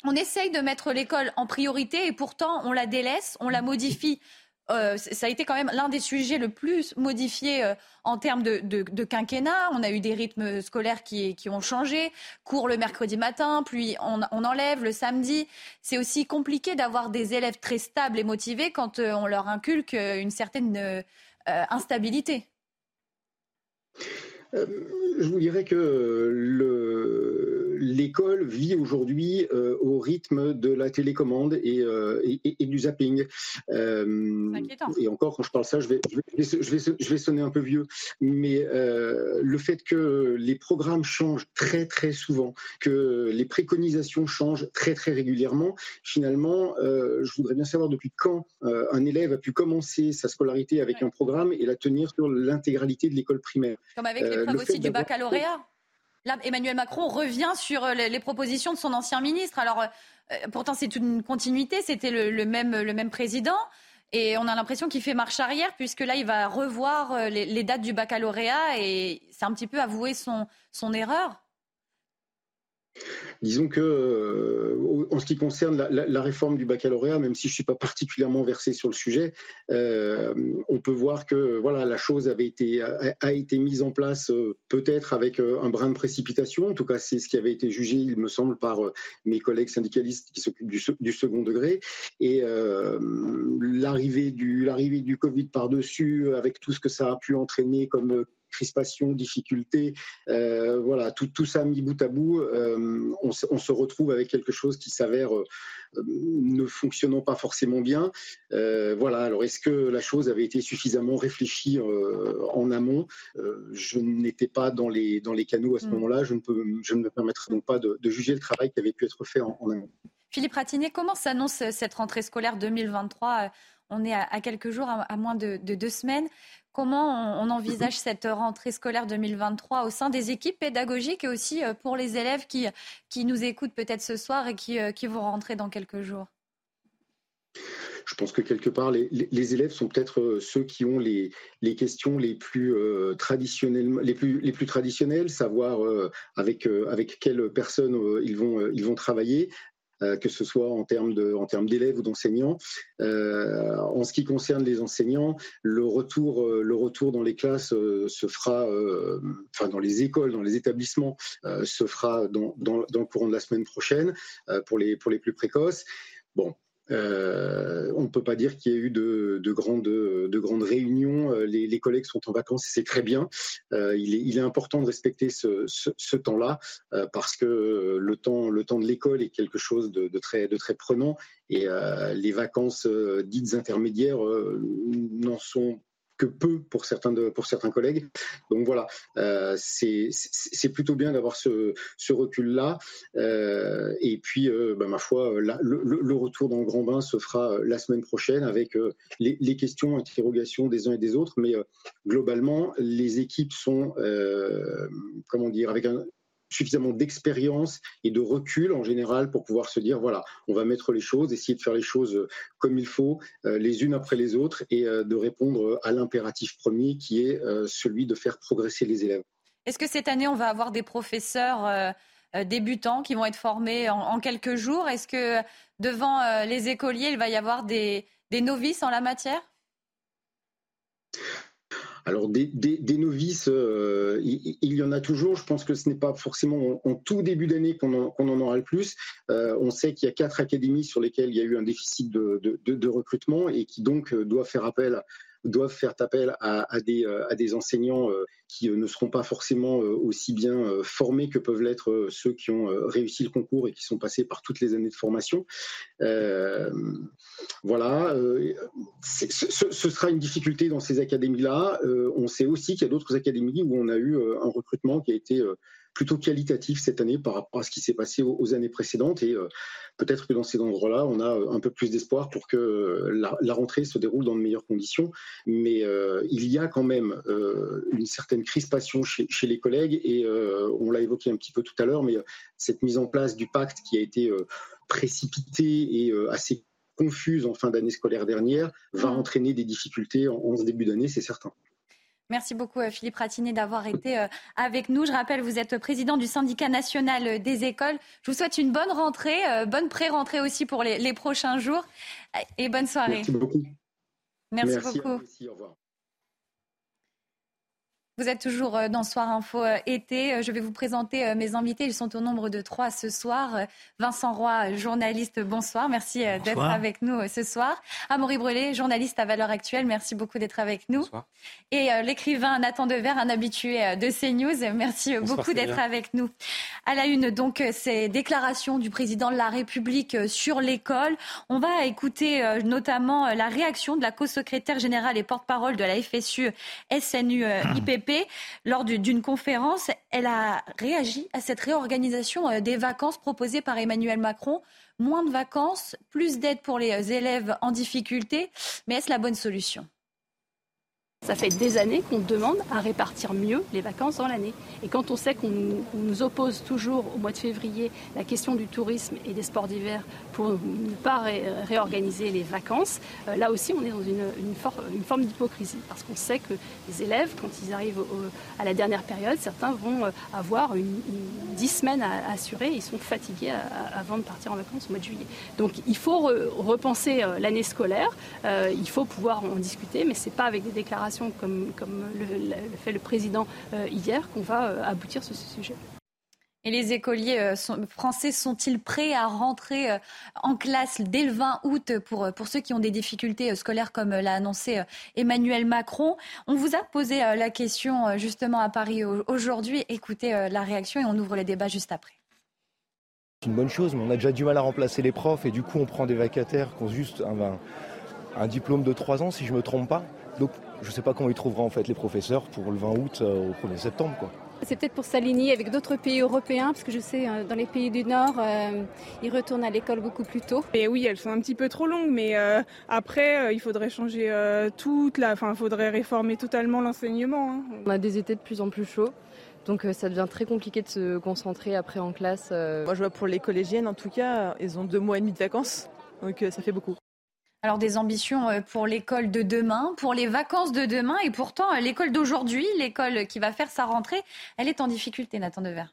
on essaye de mettre l'école en priorité et pourtant on la délaisse, on la modifie? Euh, ça a été quand même l'un des sujets le plus modifiés euh, en termes de, quinquennat. On a eu des rythmes scolaires qui, ont changé. Cours le mercredi matin, puis on, enlève le samedi. C'est aussi compliqué d'avoir des élèves très stables et motivés quand euh, on leur inculque une certaine instabilité. Je vous dirais que le l'école vit aujourd'hui euh, au rythme de la télécommande et, euh, du zapping. Euh, et encore, quand je parle ça, je vais, je vais, sonner un peu vieux, mais le fait que les programmes changent très très souvent, que les préconisations changent très très régulièrement, finalement, je voudrais bien savoir depuis quand un élève a pu commencer sa scolarité avec un programme et la tenir sur l'intégralité de l'école primaire. Comme avec l'épreuve aussi du baccalauréat Là, Emmanuel Macron revient sur euh, les, propositions de son ancien ministre. Alors, euh, euh, pourtant, c'est une continuité. C'était le, même, le même président. Et on a l'impression qu'il fait marche arrière, puisque là, il va revoir les, dates du baccalauréat et c'est un petit peu avouer son, son erreur. Disons que, euh, en ce qui concerne la, réforme du baccalauréat, même si je ne suis pas particulièrement versé sur le sujet, euh, on peut voir que voilà, la chose avait été, a, été mise en place euh, peut-être avec un brin de précipitation. En tout cas, c'est ce qui avait été jugé, il me semble, par mes collègues syndicalistes qui s'occupent du, second degré. Et l'arrivée du, du Covid par-dessus, avec tout ce que ça a pu entraîner comme crispation, difficultés, euh, voilà, tout, tout, ça mis bout à bout, euh, on, se retrouve avec quelque chose qui s'avère euh, ne fonctionnant pas forcément bien. voilà, alors est-ce que la chose avait été suffisamment réfléchie en amont? Je n'étais pas dans les, dans les canaux à ce mm. moment-là, je, ne peux, je ne me permettrai donc pas de, juger le travail qui avait pu être fait en, amont. Philippe Ratinet, comment s'annonce cette rentrée scolaire 2023 on est à, quelques jours, à, moins de, deux semaines. Comment on, envisage cette rentrée scolaire 2023 au sein des équipes pédagogiques et aussi euh, pour les élèves qui, nous écoutent peut-être ce soir et qui, euh, qui vont rentrer dans quelques jours? Je pense que quelque part, les, élèves sont peut-être euh, ceux qui ont les, questions les plus traditionnelles, les plus, les plus traditionnelles, savoir avec, avec quelles personnes ils, vont, ils vont travailler, que ce soit en termes d'élèves ou d'enseignants. en ce qui concerne les enseignants, le retour, le retour dans les classes se fera, enfin dans les écoles, dans les établissements, se fera dans, dans, dans, le courant de la semaine prochaine pour les, pour les plus précoces. Bon, euh, on ne peut pas dire qu'il y ait eu de, grandes, de grandes, réunions. Euh, les, collègues sont en vacances et c'est très bien. Euh, il, est, important de respecter ce, temps-là parce que le temps, le temps de l'école est quelque chose de, très, de très prenant et les vacances dites intermédiaires n'en sont que peu pour certains, de, pour certains collègues. Donc voilà, euh, c'est plutôt bien d'avoir ce, ce recul-là. Euh, et puis, euh, bah, ma foi, le, le, retour dans le grand bain se fera la semaine prochaine avec les, les, questions, interrogations des uns et des autres. Mais globalement, les équipes sont, comment dire, avec un, suffisamment d'expérience et de recul en général pour pouvoir se dire voilà, on va mettre les choses, essayer de faire les choses euh, comme il faut, euh, les unes après les autres, et euh, de répondre à l'impératif premier qui est celui de faire progresser les élèves. Est-ce que cette année, on va avoir des professeurs débutants qui vont être formés en, quelques jours? Est-ce que devant les écoliers, il va y avoir des novices en la matière? Alors des, novices, euh, il, y en a toujours. Je pense que ce n'est pas forcément en, tout début d'année qu'on en, aura le plus. Euh, on sait qu'il y a quatre académies sur lesquelles il y a eu un déficit de, recrutement et qui donc euh, doivent faire appel doivent faire appel à, des, à des, enseignants qui ne seront pas forcément aussi bien formés que peuvent l'être ceux qui ont réussi le concours et qui sont passés par toutes les années de formation. voilà, ce, sera une difficulté dans ces académies-là. on sait aussi qu'il y a d'autres académies où on a eu un recrutement qui a été plutôt qualitatif cette année par rapport à ce qui s'est passé aux, années précédentes. Et euh, peut-être que dans ces endroits-là, on a un peu plus d'espoir pour que euh, la, rentrée se déroule dans de meilleures conditions. Mais euh, il y a quand même une certaine crispation chez, les collègues et on l'a évoqué un petit peu tout à l'heure, mais cette mise en place du pacte qui a été précipitée et assez confuse en fin d'année scolaire dernière va mmh. entraîner des difficultés en ce début d'année, c'est certain. Merci beaucoup euh, Philippe Ratiné d'avoir été euh, avec nous. Je rappelle, vous êtes président du syndicat national des écoles. Je vous souhaite une bonne rentrée, euh, bonne pré-rentrée aussi pour les, prochains jours et bonne soirée. Merci beaucoup. Merci, beaucoup. au revoir. Vous êtes toujours euh, dans Soir Info euh, été. Euh, je vais vous présenter mes invités. Ils sont au nombre de trois ce soir. Vincent Roy, journaliste, bonsoir. Merci d'être avec nous ce soir. Amaury Brelé, journaliste à Valeurs Actuelles. Merci beaucoup d'être avec nous. Bonsoir. Et l'écrivain Nathan Dever, un habitué de CNews. Merci beaucoup d'être avec nous. À la une, donc, ces déclarations du président de la République sur l'école. On va écouter notamment la réaction de la co-secrétaire générale et porte-parole de la FSU SNU IPP lors d'une conférence, elle a réagi à cette réorganisation euh, des vacances proposée par Emmanuel Macron. Moins de vacances, plus d'aide pour les euh, élèves en difficulté. Mais est-ce la bonne solution? Ça fait des années qu'on demande à répartir mieux les vacances dans l'année. Et quand on sait qu'on nous oppose toujours au mois de février la question du tourisme et des sports d'hiver pour ne pas réorganiser les vacances, euh, là aussi on est dans une, forme d'hypocrisie. Parce qu'on sait que les élèves, quand ils arrivent à la dernière période, certains vont euh, avoir une, dix semaines à, assurer, ils sont fatigués avant de partir en vacances au mois de juillet. Donc il faut repenser euh, l'année scolaire, il faut pouvoir en discuter, mais ce n'est pas avec des déclarations comme, le, fait le président euh, hier qu'on va euh, aboutir sur ce sujet. Et les écoliers euh, français sont-ils prêts à rentrer en classe dès le 20 août pour, pour ceux qui ont des difficultés scolaires comme l'a annoncé Emmanuel Macron? On vous a posé la question justement à Paris aujourd'hui. Écoutez la réaction et on ouvre les débats juste après. C'est une bonne chose, mais on a déjà du mal à remplacer les profs et du coup on prend des vacataires qui ont juste un, un diplôme de 3 ans si je ne me trompe pas. Donc je ne sais pas comment ils trouveront en fait les professeurs pour le 20 août euh, au 1er septembre. Quoi. C'est peut-être pour s'aligner avec d'autres pays européens, parce que je sais, euh, dans les pays du Nord, euh, ils retournent à l'école beaucoup plus tôt. Et oui, elles sont un petit peu trop longues, mais après, il faudrait changer toute la... Enfin, il faudrait réformer totalement l'enseignement. Hein. On a des étés de plus en plus chauds. Donc ça devient très compliqué de se concentrer après en classe. Moi je vois pour les collégiennes en tout cas, ils ont deux mois et demi de vacances, donc ça fait beaucoup. Alors des ambitions euh, pour l'école de demain, pour les vacances de demain, et pourtant euh, l'école d'aujourd'hui, l'école qui va faire sa rentrée, elle est en difficulté, Nathan Dever.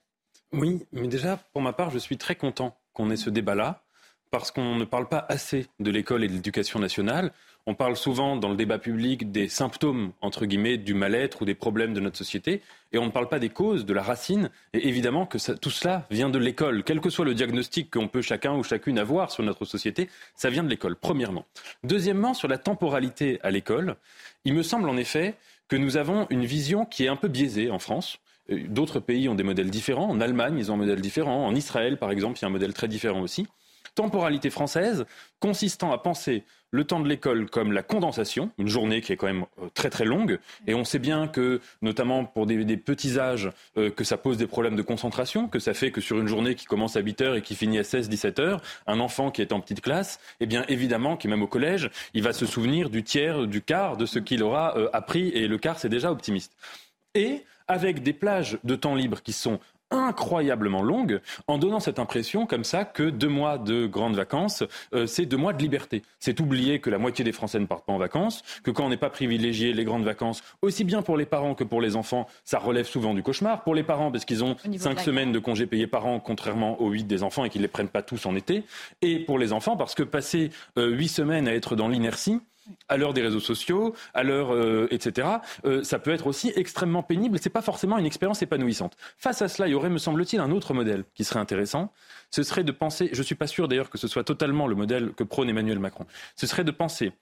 Oui, mais déjà, pour ma part, je suis très content qu'on ait ce débat-là. parce qu'on ne parle pas assez de l'école et de l'éducation nationale. On parle souvent dans le débat public des symptômes, entre guillemets, du mal-être ou des problèmes de notre société, et on ne parle pas des causes, de la racine. Et évidemment que tout cela vient de l'école. Quel que soit le diagnostic qu'on peut chacun ou chacune avoir sur notre société, ça vient de l'école, premièrement. Deuxièmement, sur la temporalité à l'école, il me semble en effet que nous avons une vision qui est un peu biaisée en France. Euh, d'autres pays ont des modèles différents. En Allemagne, ils ont un modèle différent. En Israël, par exemple, il y a un modèle très différent aussi temporalité française consistant à penser le temps de l'école comme la condensation, une journée qui est quand même euh, très très longue, et on sait bien que, notamment pour des, petits âges, euh, que ça pose des problèmes de concentration, que ça fait que sur une journée qui commence à 8 heures et qui finit à 16-17 heures, un enfant qui est en petite classe, eh bien évidemment, qui est même au collège, il va se souvenir du tiers, du quart de ce qu'il aura euh, appris, et le quart c'est déjà optimiste. Et avec des plages de temps libre qui sont incroyablement longue en donnant cette impression comme ça que deux mois de grandes vacances, euh, c'est deux mois de liberté. C'est oublier que la moitié des Français ne partent pas en vacances, que quand on n'est pas privilégié les grandes vacances, aussi bien pour les parents que pour les enfants, ça relève souvent du cauchemar. Pour les parents, parce qu'ils ont cinq semaines de congés payés par an, contrairement aux huit des enfants et qu'ils ne les prennent pas tous en été. Et pour les enfants, parce que passer euh, huit semaines à être dans l'inertie, à l'heure des réseaux sociaux, à l'heure, euh, etc., euh, ça peut être aussi extrêmement pénible et ce n'est pas forcément une expérience épanouissante. Face à cela, il y aurait, me semble-t-il, un autre modèle qui serait intéressant. Ce serait de penser, je suis pas sûr d'ailleurs que ce soit totalement le modèle que prône Emmanuel Macron, ce serait de penser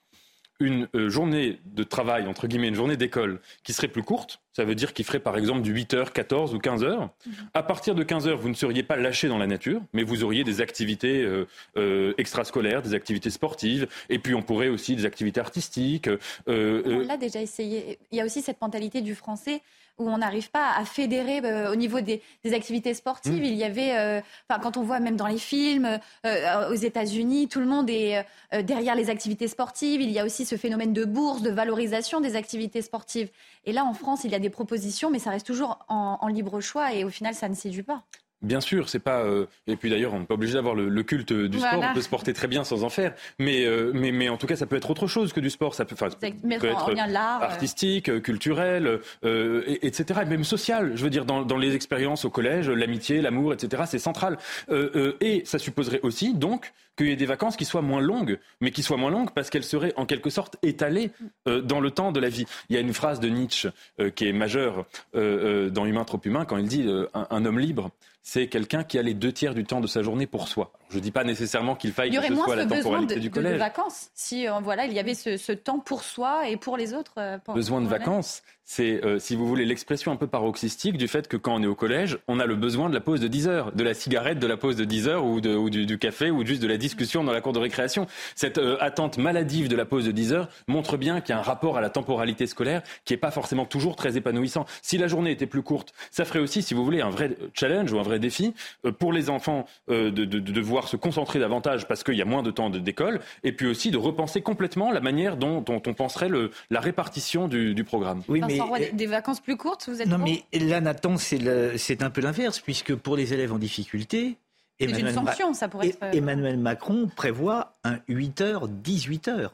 une euh, journée de travail, entre guillemets, une journée d'école qui serait plus courte, ça veut dire qu'il ferait par exemple du 8h, 14 ou 15h. Mhm. À partir de 15h, vous ne seriez pas lâché dans la nature, mais vous auriez des activités euh, euh, extrascolaires, des activités sportives, et puis on pourrait aussi des activités artistiques. on l'a déjà essayé. Il y a aussi cette mentalité du français où on n'arrive pas à fédérer euh, au niveau des, activités sportives. Mm. Il y avait, euh, quand on voit même dans les films, euh, aux États-Unis, tout le monde est derrière les activités sportives. Il y a aussi ce phénomène de bourse, de valorisation des activités sportives. Et là, en France, il y a des propositions, mais ça reste toujours en libre choix et au final, ça ne séduit pas. Bien sûr, c'est pas. Euh, et puis d'ailleurs, on n'est pas obligé d'avoir le, culte du sport. On peut se porter très bien sans en faire. Mais, euh, mais, mais en tout cas, ça peut être autre chose que du sport. Ça peut, peut être euh. artistique, culturel, et, etc. Et même social. Je veux dire, dans, dans les expériences au collège, l'amitié, l'amour, etc. C'est central. et ça supposerait aussi, donc, qu'il y ait des vacances qui soient moins longues, mais qui soient moins longues parce qu'elles seraient en quelque sorte étalées dans le temps de la vie. Il y a une phrase de Nietzsche qui est majeure dans Humain trop humain quand il dit un homme libre c'est quelqu'un qui a les deux tiers du temps de sa journée pour soi. Je ne dis pas nécessairement qu'il faille que ce soit la temporalité du collège. Il y aurait moins de vacances si euh, voilà, il y avait ce, temps pour soi et pour les autres. Euh, besoin de vacances, c'est, euh, si vous voulez, l'expression un peu paroxystique du fait que quand on est au collège, on a le besoin de la pause de 10 heures, de la cigarette de la pause de 10 heures ou, du, café ou juste de la discussion dans la cour de récréation. Cette attente maladive de la pause de 10 heures montre bien qu'il y a un rapport à la temporalité scolaire qui n'est pas forcément toujours très épanouissant. Si la journée était plus courte, ça ferait aussi, si vous voulez, un vrai challenge ou un vrai défi pour les enfants de, de, de voir se concentrer davantage parce qu'il y a moins de temps d'école, et puis aussi de repenser complètement la manière dont, on penserait le, la répartition du, programme. Oui, mais des, vacances plus courtes, vous êtes Non, mais là, Nathan, c'est un peu l'inverse, puisque pour les élèves en difficulté, Emmanuel, une sanction, ça pourrait être... Emmanuel Macron prévoit un 8h, 18h.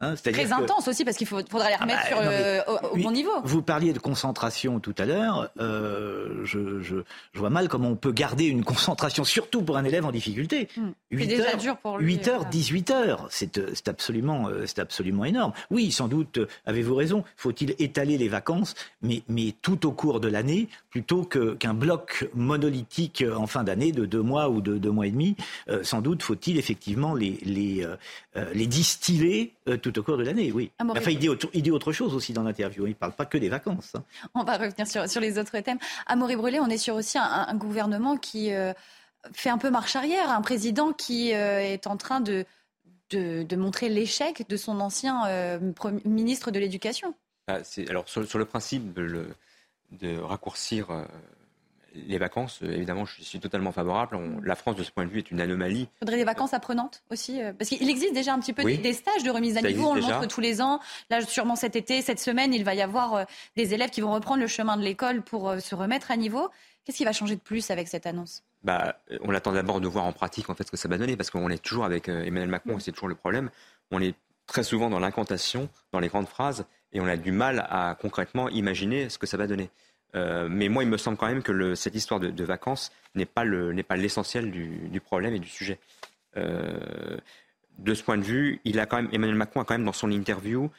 Hein, Très intense aussi parce qu'il faudra les ah remettre bah, euh, au, bon niveau. Vous parliez de concentration tout à l'heure. Euh, je, vois mal comment on peut garder une concentration, surtout pour un élève en difficulté. Hmm. C'est déjà dur pour lui. 8 heures, 18 heures, c'est absolument, c'est absolument énorme. Oui, sans doute, avez-vous raison. Faut-il étaler les vacances, mais, mais tout au cours de l'année, plutôt qu'un bloc monolithique en fin d'année de deux mois ou de deux mois et demi. Euh, sans doute faut-il effectivement les, les, les distiller tout au cours de l'année, oui. Ah, enfin, il dit, autre, il dit, autre, chose aussi dans l'interview. Il ne parle pas que des vacances. Hein. On va revenir sur, sur, les autres thèmes. Amaury Brûlé, on est sur aussi un, gouvernement qui euh, fait un peu marche arrière, un président qui euh, est en train de, de, montrer l'échec de son ancien euh, ministre de l'Éducation. Ah, alors, sur, sur, le principe de raccourcir les vacances, euh, évidemment, je suis totalement favorable. la France, de ce point de vue, est une anomalie. Il faudrait des vacances apprenantes aussi euh, Parce qu'il existe déjà un petit peu des, stages de remise à niveau. On le montre tous les ans. Là, sûrement cet été, cette semaine, il va y avoir euh, des élèves qui vont reprendre le chemin de l'école pour se remettre à niveau. Qu'est-ce qui va changer de plus avec cette annonce? Bah, On attend d'abord de voir en pratique en fait, ce que ça va donner. Parce qu'on est toujours avec Emmanuel Macron, mm. c'est toujours le problème. On est très souvent dans l'incantation, dans les grandes phrases, et on a du mal à concrètement imaginer ce que ça va donner. Euh, mais moi, il me semble quand même que cette histoire de, vacances n'est pas l'essentiel du, problème et du sujet. de ce point de vue, il a Emmanuel Macron a quand même dans son interview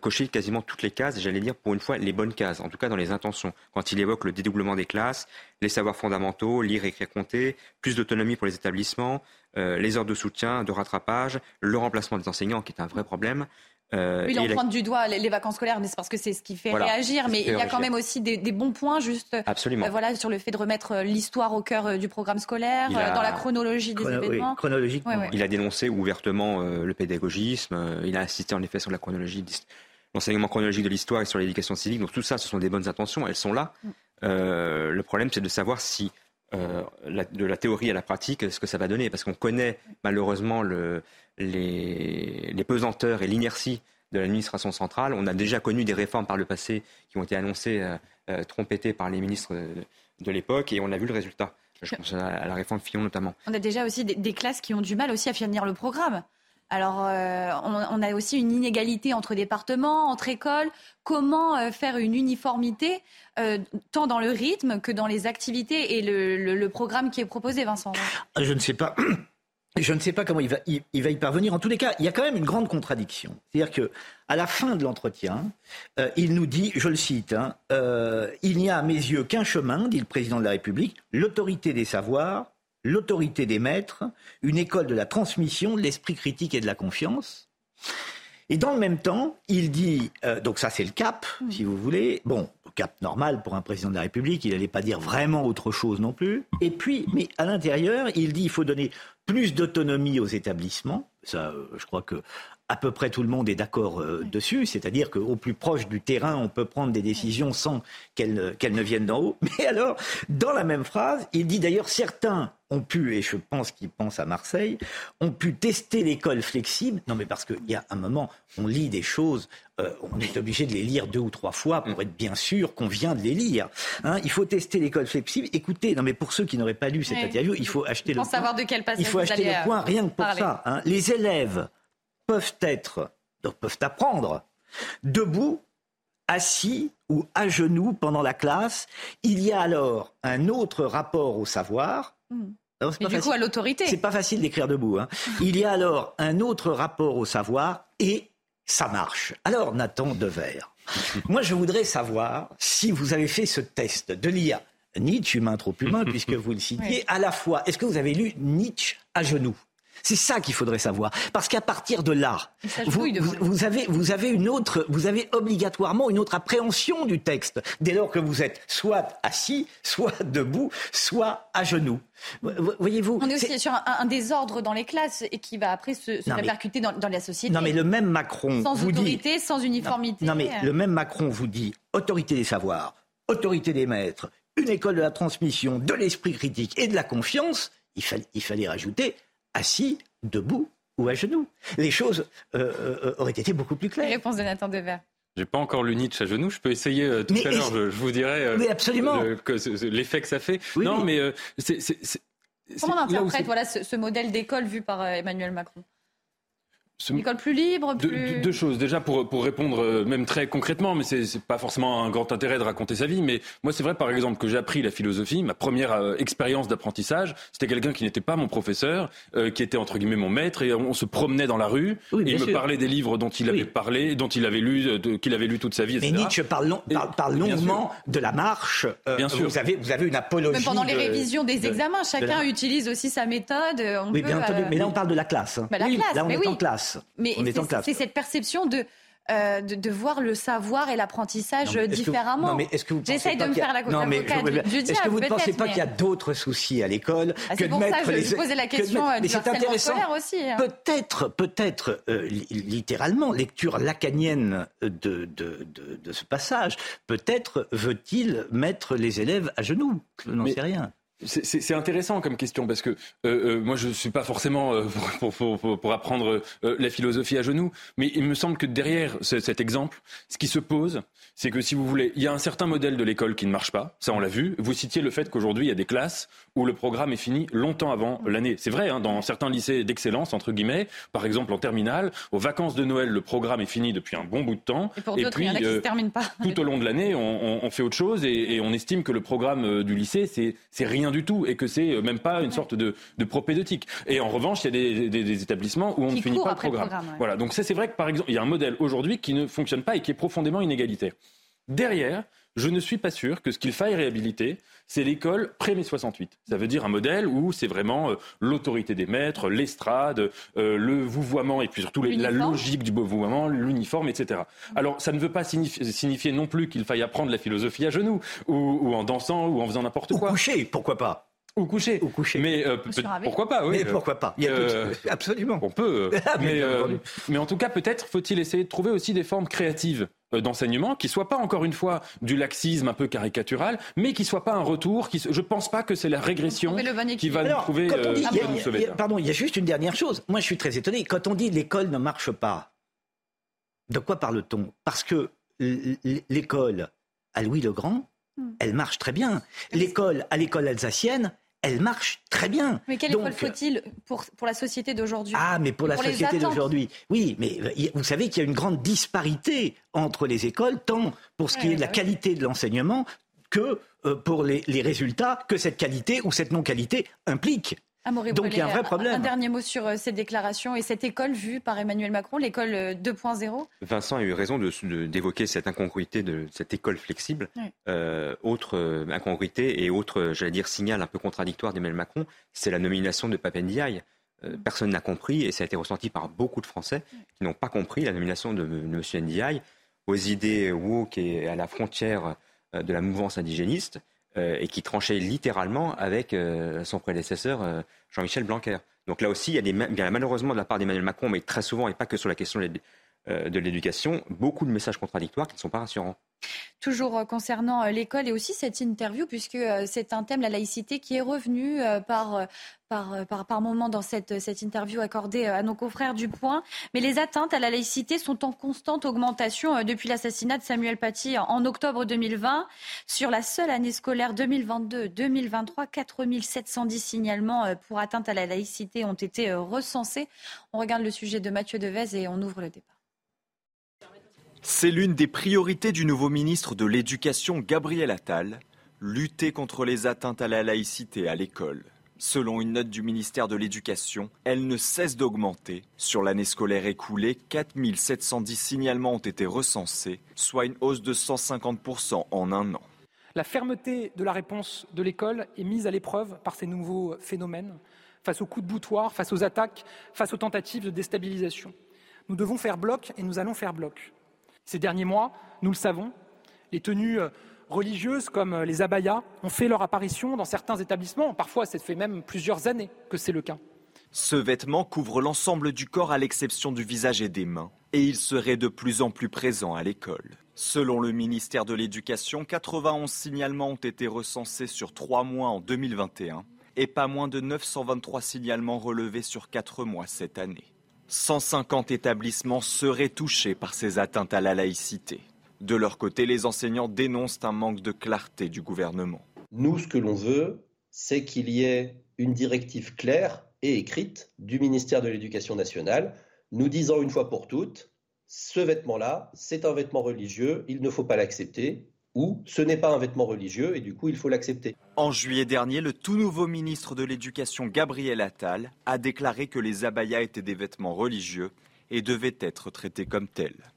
coché quasiment toutes les cases, j'allais dire pour une fois les bonnes cases, en tout cas dans les intentions. Quand il évoque le dédoublement des classes, les savoirs fondamentaux, lire, écrire, compter, plus d'autonomie pour les établissements, les heures de soutien, de rattrapage, le remplacement des enseignants qui est un vrai problème, euh, oui, il en du doigt les, vacances scolaires, mais c'est parce que c'est ce qui fait réagir. Mais il y a quand même aussi des, bons points, juste Absolument. Euh, voilà, sur le fait de remettre euh, l'histoire au cœur du programme scolaire, dans la chronologie des événements. chronologiquement. Il a dénoncé ouvertement le pédagogisme. il a insisté en effet sur la chronologie, l'enseignement chronologique de l'histoire et sur l'éducation civique. Donc tout ça, ce sont des bonnes intentions. Elles sont là. Mm. le problème, c'est de savoir si de la théorie à la pratique, ce que ça va donner. Parce qu'on connaît malheureusement le, les, pesanteurs et l'inertie de l'administration centrale. On a déjà connu des réformes par le passé qui ont été annoncées, euh, euh trompétées par les ministres de, l'époque, et on a vu le résultat. Je pense à la réforme Fillon notamment. On a déjà aussi des, classes qui ont du mal aussi à finir le programme. Alors, euh, on, a aussi une inégalité entre départements, entre écoles. Comment euh, faire une uniformité, tant dans le rythme que dans les activités et le, le programme qui est proposé, Vincent? Je ne sais pas. Je ne sais pas comment il va, il, va y parvenir. En tous les cas, il y a quand même une grande contradiction. C'est-à-dire que, à la fin de l'entretien, euh, il nous dit, je le cite, hein, euh, il n'y a à mes yeux qu'un chemin, dit le président de la République, l'autorité des savoirs, l'autorité des maîtres, une école de la transmission, de l'esprit critique et de la confiance. Et dans le même temps, il dit, euh, donc ça c'est le cap, si vous voulez, bon, cap normal pour un président de la République, il n'allait pas dire vraiment autre chose non plus. Et puis, mais à l'intérieur, il dit il faut donner plus d'autonomie aux établissements. Ça, euh, je crois que à peu près tout le monde est d'accord euh, dessus, c'est-à-dire qu'au plus proche du terrain, on peut prendre des décisions sans qu'elles ne viennent d'en haut. [laughs] Mais alors, dans la même phrase, il dit d'ailleurs certains ont pu, et je pense qu'il pense à Marseille, ont pu tester l'école flexible. Non, mais parce qu'il y a un moment, on lit des choses, euh, on est obligé de les lire deux ou trois fois pour être bien sûr qu'on vient de les lire. Hein. il faut tester l'école flexible. Écoutez, non, mais pour ceux qui n'auraient pas lu cette interview, il faut acheter le. savoir de quel Il faut acheter le point rien que pour ça. Hein. Les élèves peuvent être, donc peuvent apprendre debout, assis ou à genoux pendant la classe. Il y a alors un autre rapport au savoir. Hmm. Et du coup, à l'autorité. C'est pas facile d'écrire debout. Hein. [laughs] Il y a alors un autre rapport au savoir et ça marche. Alors, Nathan Devers, [laughs] moi, je voudrais savoir si vous avez fait ce test de lire Nietzsche, humain trop humain, puisque vous le citiez, [laughs] à la fois. Est-ce que vous avez lu Nietzsche à genoux? C'est ça qu'il faudrait savoir. Parce qu'à partir de là, vous, avez, vous avez une autre, vous avez obligatoirement une autre appréhension du texte, dès lors que vous êtes soit assis, soit debout, soit à genoux. Voyez-vous On est aussi sur un, désordre dans les classes et qui va après se, répercuter dans, la société. Non, mais le même Macron sans vous autorité, sans uniformité. Non, mais le même Macron vous dit autorité des savoirs, autorité des maîtres, une école de la transmission, de l'esprit critique et de la confiance. Il, fallait, il fallait rajouter assis, debout ou à genoux. Les choses euh, euh, auraient été beaucoup plus claires. Réponse de Nathan Devers. J'ai pas encore lu Nietzsche à genoux. Je peux essayer euh, tout à l'heure. Je, vous dirai l'effet que ça fait. non, mais c'est. Comment on interprète voilà, ce modèle d'école vu par Emmanuel Macron? Une école plus libre plus... Deux, choses. Déjà, pour, pour répondre euh, même très concrètement, mais c'est n'est pas forcément un grand intérêt de raconter sa vie, mais moi, c'est vrai, par exemple, que j'ai appris la philosophie. Ma première euh, expérience d'apprentissage, c'était quelqu'un qui n'était pas mon professeur, euh, qui était, entre guillemets, mon maître, et on, se promenait dans la rue, et il me parlait des livres dont il avait parlé, dont il avait lu, qu'il avait lu toute sa vie, etc. Mais Nietzsche parle, parle, longuement de la marche. bien sûr. Vous avez, vous avez une apologie. Même pendant les révisions des examens, chacun utilise aussi sa méthode. On oui, bien entendu. Mais là, on parle de la classe. Hein. Bah, la classe, là, on est en classe. Mais c'est cette perception de, euh, de, voir le savoir et l'apprentissage différemment. J'essaye de me faire la non, mais Est-ce que vous ne pensez pas qu'il y a d'autres soucis à l'école ah, que de mettre ça, je les... la question euh, du intéressant. aussi. Hein. Peut-être, peut-être, euh, littéralement, lecture lacanienne de, de, de, de ce passage, peut-être veut-il mettre les élèves à genoux. Je n'en sais rien. C'est intéressant comme question parce que euh, euh, moi je ne suis pas forcément euh, pour, apprendre la philosophie à genoux, mais il me semble que derrière cet exemple, ce qui se pose, c'est que si vous voulez, il y a un certain modèle de l'école qui ne marche pas, ça on l'a vu. Vous citiez le fait qu'aujourd'hui il y a des classes où le programme est fini longtemps avant l'année. C'est vrai, hein, dans certains lycées d'excellence entre guillemets, par exemple en terminale, aux vacances de Noël, le programme est fini depuis un bon bout de temps. Et, pour puis il se termine pas. Tout au long de l'année, on, fait autre chose et, et, on estime que le programme du lycée c'est rien du tout et que c'est même pas une sorte de, de propédeutique. Et en revanche, il y a des, établissements où on ne finit pas le programme. Voilà. Donc ça, c'est vrai que par exemple, il y a un modèle aujourd'hui qui ne fonctionne pas et qui est profondément inégalitaire. Derrière, je ne suis pas sûr que ce qu'il faille réhabiliter, c'est l'école pré-mai 68. Ça veut dire un modèle où c'est vraiment euh, l'autorité des maîtres, l'estrade, euh, le vouvoiement et puis surtout la logique du vouvoiement, l'uniforme, etc. Alors ça ne veut pas signifier, non plus qu'il faille apprendre la philosophie à genoux ou, en dansant ou en faisant n'importe quoi. Ou coucher, pourquoi pas ou coucher. Ou coucher. Mais euh, pourquoi pas, oui. Mais pourquoi pas Absolument. On peut. [laughs] mais, mais, en tout cas, peut-être faut-il essayer de trouver aussi des formes créatives d'enseignement qui soit pas encore une fois du laxisme un peu caricatural, mais qui soit pas un retour. Qui, je pense pas que c'est la régression qui va nous trouver. Euh, pardon, il y a juste une dernière chose. Moi, je suis très étonné. Quand on dit l'école ne marche pas, de quoi parle-t-on? Parce que l'école à Louis le Grand, hmm. elle marche très bien. L'école à l'école alsacienne, elle marche très bien. Mais quelle école faut-il pour, pour la société d'aujourd'hui Ah, mais pour la société d'aujourd'hui. Oui, mais euh, vous savez qu'il y a une grande disparité entre les écoles, tant pour ce qui est de la qualité de l'enseignement que euh, pour les, les résultats que cette qualité ou cette non-qualité implique. Donc il y a un vrai problème. Un dernier mot sur euh, cette déclaration et cette école vue par Emmanuel Macron, l'école 2.0 euh, Vincent a eu raison d'évoquer cette incongruité de cette école flexible. Euh, autre incongruité et autre, j'allais dire, signal un peu contradictoire d'Emmanuel Macron, c'est la nomination de Papendiaï. Mm. personne n'a compris et ça a été ressenti par beaucoup de Français qui n'ont pas compris la nomination de, de M. Ndiaye aux idées woke et à la frontière de la mouvance indigéniste. Euh, et qui tranchait littéralement avec euh, son prédécesseur euh, Jean-Michel Blanquer. Donc là aussi, il y a des, malheureusement de la part d'Emmanuel Macron, mais très souvent, et pas que sur la question de l'éducation, beaucoup de messages contradictoires qui ne sont pas rassurants. Toujours concernant l'école et aussi cette interview, puisque c'est un thème, la laïcité, qui est revenu par, par, par, par moment dans cette, cette interview accordée à nos confrères du Point. Mais les atteintes à la laïcité sont en constante augmentation depuis l'assassinat de Samuel Paty en octobre 2020. Sur la seule année scolaire 2022-2023, 4710 signalements pour atteinte à la laïcité ont été recensés. On regarde le sujet de Mathieu Devez et on ouvre le débat. C'est l'une des priorités du nouveau ministre de l'Éducation, Gabriel Attal, lutter contre les atteintes à la laïcité à l'école. Selon une note du ministère de l'Éducation, elle ne cesse d'augmenter. Sur l'année scolaire écoulée, 4710 signalements ont été recensés, soit une hausse de 150% en un an. La fermeté de la réponse de l'école est mise à l'épreuve par ces nouveaux phénomènes, face aux coups de boutoir, face aux attaques, face aux tentatives de déstabilisation. Nous devons faire bloc et nous allons faire bloc. Ces derniers mois, nous le savons, les tenues euh, religieuses comme euh, les abayas ont fait leur apparition dans certains établissements. Parfois, ça fait même plusieurs années que c'est le cas. Ce vêtement couvre l'ensemble du corps à l'exception du visage et des mains, et il serait de plus en plus présent à l'école. Selon le ministère de l'Éducation, 91 signalements ont été recensés sur trois mois en 2021 et pas moins de 923 signalements relevés sur quatre mois cette année. 150 établissements seraient touchés par ces atteintes à la laïcité. De leur côté, les enseignants dénoncent un manque de clarté du gouvernement. Nous, ce que l'on veut, c'est qu'il y ait une directive claire et écrite du ministère de l'Éducation nationale, nous disant une fois pour toutes, ce vêtement-là, c'est un vêtement religieux, il ne faut pas l'accepter, ou ce n'est pas un vêtement religieux et du coup il faut l'accepter. En juillet dernier, le tout nouveau ministre de l'Éducation Gabriel Attal a déclaré que les abayas étaient des vêtements religieux et devaient être traités comme tels.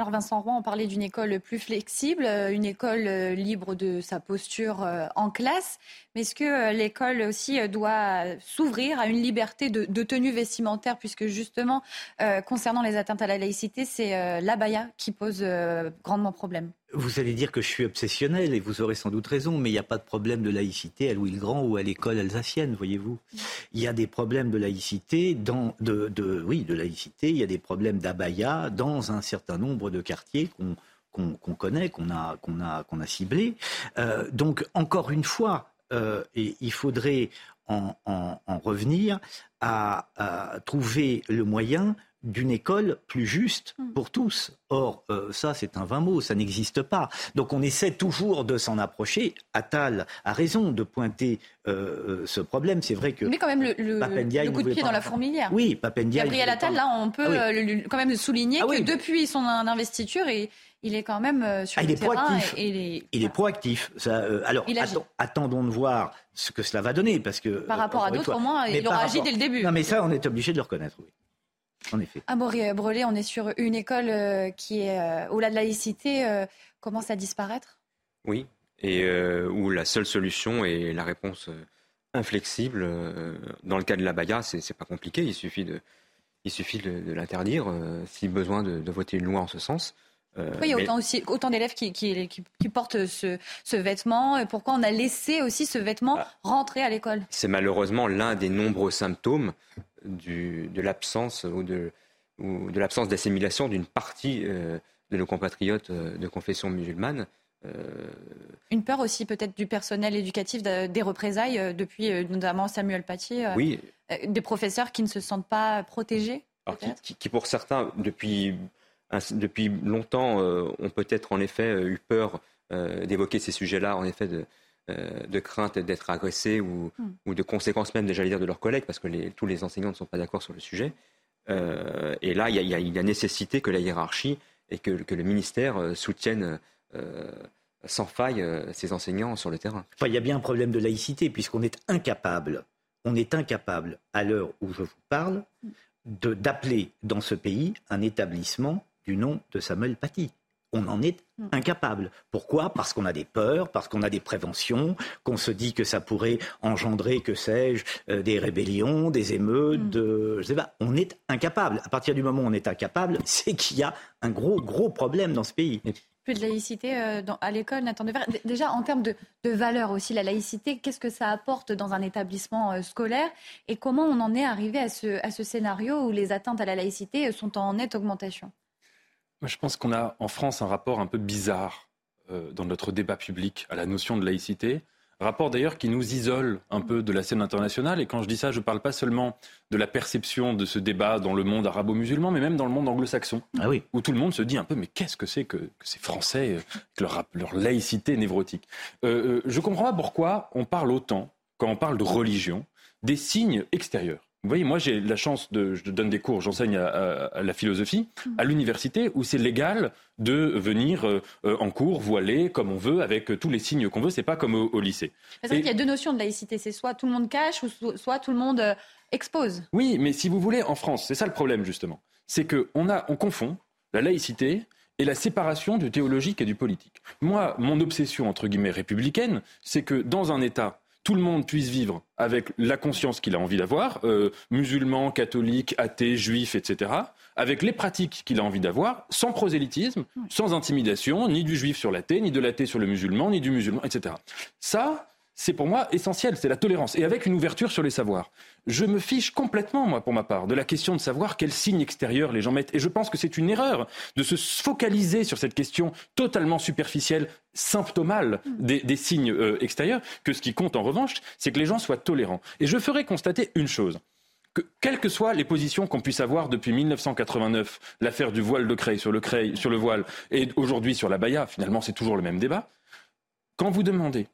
Alors Vincent Roy, on parlait d'une école plus flexible, euh, une école euh, libre de sa posture euh, en classe. Mais est-ce que l'école aussi doit s'ouvrir à une liberté de, tenue vestimentaire, puisque justement, concernant les atteintes à la laïcité, c'est l'abaya qui pose grandement problème vous allez dire que je suis obsessionnel et vous aurez sans doute raison, mais il n'y a pas de problème de laïcité à Louis le Grand ou à l'école alsacienne, voyez-vous. Il y a des problèmes de laïcité dans de, de oui de laïcité. Il y a des problèmes d'abaya dans un certain nombre de quartiers qu'on qu'on connaît, qu'on a qu'on a qu'on a ciblés. Euh, donc encore une fois, euh, et il faudrait en, revenir à, trouver le moyen d'une école plus juste hmm. pour tous. Or, euh, ça, c'est un vain mot, ça n'existe pas. Donc, on essaie toujours de s'en approcher. Attal a raison de pointer euh, ce problème. C'est vrai que. Mais quand même, le, le, coup de pied dans la fourmilière. Oui, Papendia. Gabriel Attal, là, on peut ah euh, quand même souligner ah que depuis son investiture, et il est quand même sur ah, le il est terrain. Proactif. Et, Il est proactif. Ça, alors, attendons de voir ce que cela va donner. Parce que, Par rapport à d'autres, au moins, il aura agi dès le début. Non, mais ça, on est obligé de le reconnaître, oui en effet. À Brelé, on est sur une école euh, qui est, euh, où la laïcité euh, commence à disparaître? Oui, et où la seule solution est la réponse inflexible. Dans le cas de la Baïa, c'est pas compliqué, il suffit de, il suffit de, l'interdire, si besoin de, voter une loi en ce sens. Pourquoi il y a autant, autant d'élèves qui, qui, qui, portent ce, ce, vêtement Pourquoi on a laissé aussi ce vêtement ah. rentrer à l'école? C'est malheureusement l'un des nombreux symptômes de l'absence ou de, ou de l'absence d'assimilation d'une partie euh, de nos compatriotes euh, de confession musulmane. Euh, Une peur aussi peut-être du personnel éducatif des représailles depuis notamment Samuel Paty, oui. des professeurs qui ne se sentent pas protégés qui, pour certains, depuis, depuis longtemps, ont peut-être en effet eu peur d'évoquer ces sujets-là, en effet, de, euh, de crainte d'être agressés ou, hmm. ou, de conséquences même, déjà dire, de leurs collègues, parce que les, tous les enseignants ne sont pas d'accord sur le sujet. Euh, et là, il y, a, y, a, nécessité que la hiérarchie et que, que le ministère euh, soutienne sans faille ces enseignants sur le terrain. il y a bien un problème de laïcité, puisqu'on est incapable, on est incapable, à l'heure où je vous parle, d'appeler dans ce pays un établissement du nom de Samuel Paty on en est hmm. incapable. Pourquoi? Parce qu'on a des peurs, parce qu'on a des préventions, qu'on se dit que ça pourrait engendrer, que sais-je, euh, des rébellions, des émeutes, hmm. de, je sais pas. On est incapable. À partir du moment où on est incapable, [laughs] c'est qu'il y a un gros, gros problème dans ce pays. Plus de laïcité euh, à l'école, Nathan Dever. Déjà, en termes de, de valeur aussi, la laïcité, qu'est-ce que ça apporte dans un établissement euh, scolaire? Et comment on en est arrivé à ce, à ce scénario où les atteintes à la laïcité sont en nette augmentation? Moi, je pense qu'on a en France un rapport un peu bizarre euh, dans notre débat public à la notion de laïcité. Rapport d'ailleurs qui nous isole un peu de la scène internationale. Et quand je dis ça, je ne parle pas seulement de la perception de ce débat dans le monde arabo-musulman, mais même dans le monde anglo-saxon. Ah oui. Où tout le monde se dit un peu, mais qu'est-ce que c'est que, ces Français, euh, leur, leur, laïcité névrotique? Euh, Je ne comprends pas pourquoi on parle autant, quand on parle de religion, des signes extérieurs. Vous voyez, moi j'ai la chance de, je donne des cours, j'enseigne à, la philosophie à l'université où c'est légal de venir euh, en cours voilé comme on veut avec tous les signes qu'on veut. C'est pas comme au, lycée. C'est vrai qu'il y a deux notions de laïcité, c'est soit tout le monde cache ou soit tout le monde euh, expose. Oui, mais si vous voulez, en France, c'est ça le problème justement, c'est que on a, on confond la laïcité et la séparation du théologique et du politique. Moi, mon obsession entre guillemets républicaine, c'est que dans un État tout le monde puisse vivre avec la conscience qu'il a envie d'avoir, euh, musulman, catholique, athée, juif, etc., avec les pratiques qu'il a envie d'avoir, sans prosélytisme, sans intimidation, ni du juif sur l'athée, ni de l'athée sur le musulman, ni du musulman, etc. Ça, c'est pour moi essentiel, c'est la tolérance, et avec une ouverture sur les savoirs. Je me fiche complètement, moi, pour ma part, de la question de savoir quels signes extérieurs les gens mettent. Et je pense que c'est une erreur de se focaliser sur cette question totalement superficielle, symptomale des, signes euh, extérieurs, que ce qui compte en revanche, c'est que les gens soient tolérants. Et je ferai constater une chose. Que, quelles que soient les positions qu'on puisse avoir depuis 1989, l'affaire du voile de Creil sur le, Creil, sur le voile, et aujourd'hui sur la Baïa, finalement c'est toujours le même débat, quand vous demandez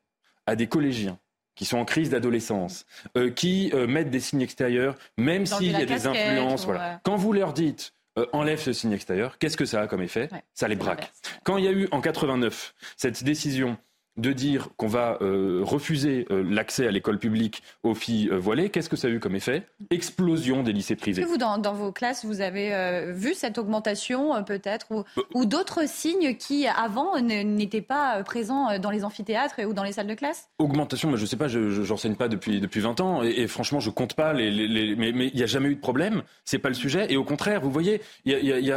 à des collégiens qui sont en crise d'adolescence, euh, qui euh, mettent des signes extérieurs, même s'il y a des influences. Voilà. Quand vous leur dites euh, enlève ce signe extérieur, qu'est-ce que ça a comme effet? Ça les braque. Quand il y a eu en 89 cette décision de dire qu'on va euh, refuser euh, l'accès à l'école publique aux filles euh, voilées, qu'est-ce que ça a eu comme effet? Explosion des lycées privés. Est-ce que vous, dans, dans, vos classes, vous avez vu cette augmentation peut-être ou, ou d'autres signes qui, avant, n'étaient pas présents dans les amphithéâtres ou dans les salles de classe? Augmentation, moi, je ne sais pas, je n'enseigne pas depuis, depuis 20 ans et, franchement, je compte pas, les, les, mais il n'y a jamais eu de problème, c'est pas le sujet. Et au contraire, vous voyez,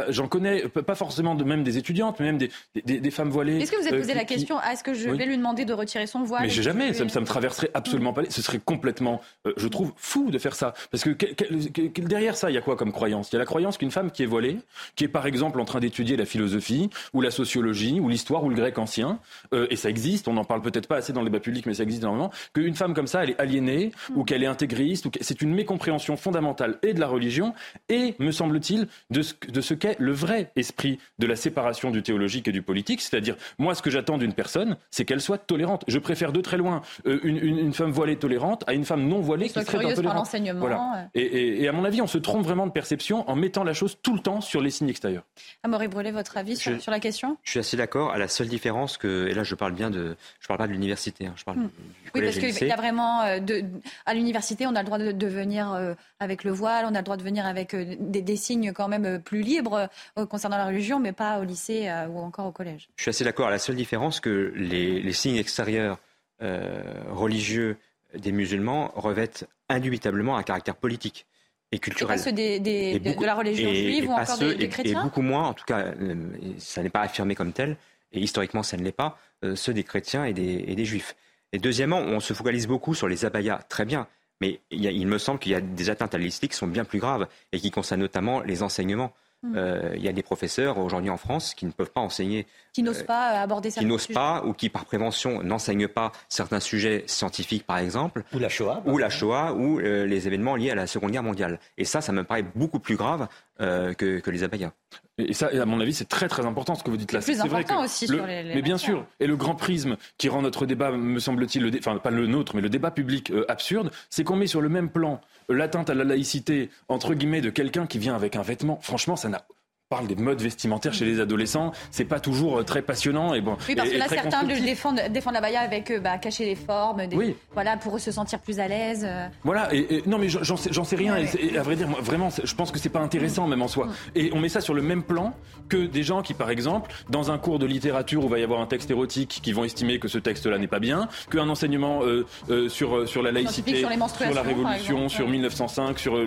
j'en connais, pas forcément de même des étudiantes, mais même des, des, des femmes voilées. Est-ce que vous avez posé la question, est-ce que je vais lui demander de retirer son voile. Mais j'ai jamais, ça, me traverserait absolument pas. Ce serait complètement, euh, je trouve, fou de faire ça. Parce que, derrière ça, il y a quoi comme croyance? Il y a la croyance qu'une femme qui est voilée, qui est par exemple en train d'étudier la philosophie, ou la sociologie, ou l'histoire, ou le grec ancien, euh, et ça existe, on n'en parle peut-être pas assez dans le débat public, mais ça existe énormément, qu'une femme comme ça, elle est aliénée, ou qu'elle est intégriste, ou c'est une mécompréhension fondamentale et de la religion, et, me semble-t-il, de ce, de ce qu'est le vrai esprit de la séparation du théologique et du politique. C'est-à-dire, moi, ce que j'attends d'une personne, c'est qu'elle soit tolérante. Je préfère de très loin euh, une, femme voilée tolérante à une femme non voilée qui serait intolérante. Voilà. Et, et, à mon avis, on se trompe vraiment de perception en mettant la chose tout le temps sur les signes extérieurs. Amaury Brûlé, votre avis sur, la question? Je suis assez d'accord. À la seule différence que, et là, je parle bien de, je parle pas de l'université, hein, je parle hmm. Oui, parce qu'il y a vraiment euh, de, à l'université, on a le droit de, venir euh, avec le voile, on a le droit de venir avec des, signes quand même plus libres concernant la religion, mais pas au lycée ou encore au collège. Je suis assez d'accord. À la seule différence que les, signes extérieurs euh, religieux des musulmans revêtent indubitablement un caractère politique et culturel. Et pas ceux de la religion juive ou encore des, chrétiens Et beaucoup moins, en tout cas, euh, ça n'est pas affirmé comme tel, et historiquement ça ne l'est pas, euh, ceux des chrétiens et des, juifs. Et deuxièmement, on se focalise beaucoup sur les abayas, très bien, mais il, me semble qu'il y a des atteintes à qui sont bien plus graves et qui concernent notamment les enseignements. Hmm. Euh, il y a des professeurs aujourd'hui en France qui ne peuvent pas enseigner. Qui n'osent pas euh, aborder certains Qui n'osent pas ou qui par prévention n'enseignent pas certains sujets scientifiques par exemple. Ou la Shoah. Ou la Shoah ou euh, les événements liés à la Seconde Guerre mondiale. Et ça, ça me paraît beaucoup plus grave que, les abayas. Et ça, à mon avis, c'est très très important ce que vous dites là. C'est vrai que aussi sur les, Mais bien sûr. Et le grand prisme qui rend notre débat, me semble-t-il, enfin pas le nôtre, mais le débat public absurde, c'est qu'on met sur le même plan l'atteinte à la laïcité entre guillemets de quelqu'un qui vient avec un vêtement. Franchement, ça n'a parle des modes vestimentaires chez les adolescents, c'est pas toujours euh, très passionnant et bon. Oui, parce que là certains défendent, défendent, la baya avec euh, bah, cacher les formes, oui. voilà pour se sentir plus à l'aise. Euh. Voilà et, non mais j'en sais, sais, rien et, à vrai dire vraiment je pense que c'est pas intéressant même en soi mm. et on met ça sur le même plan que des gens qui par exemple dans un cours de littérature où va y avoir un texte érotique qui vont estimer que ce texte-là n'est pas bien, qu'un enseignement sur sur la laïcité, sur, sur, la révolution, sur 1905, sur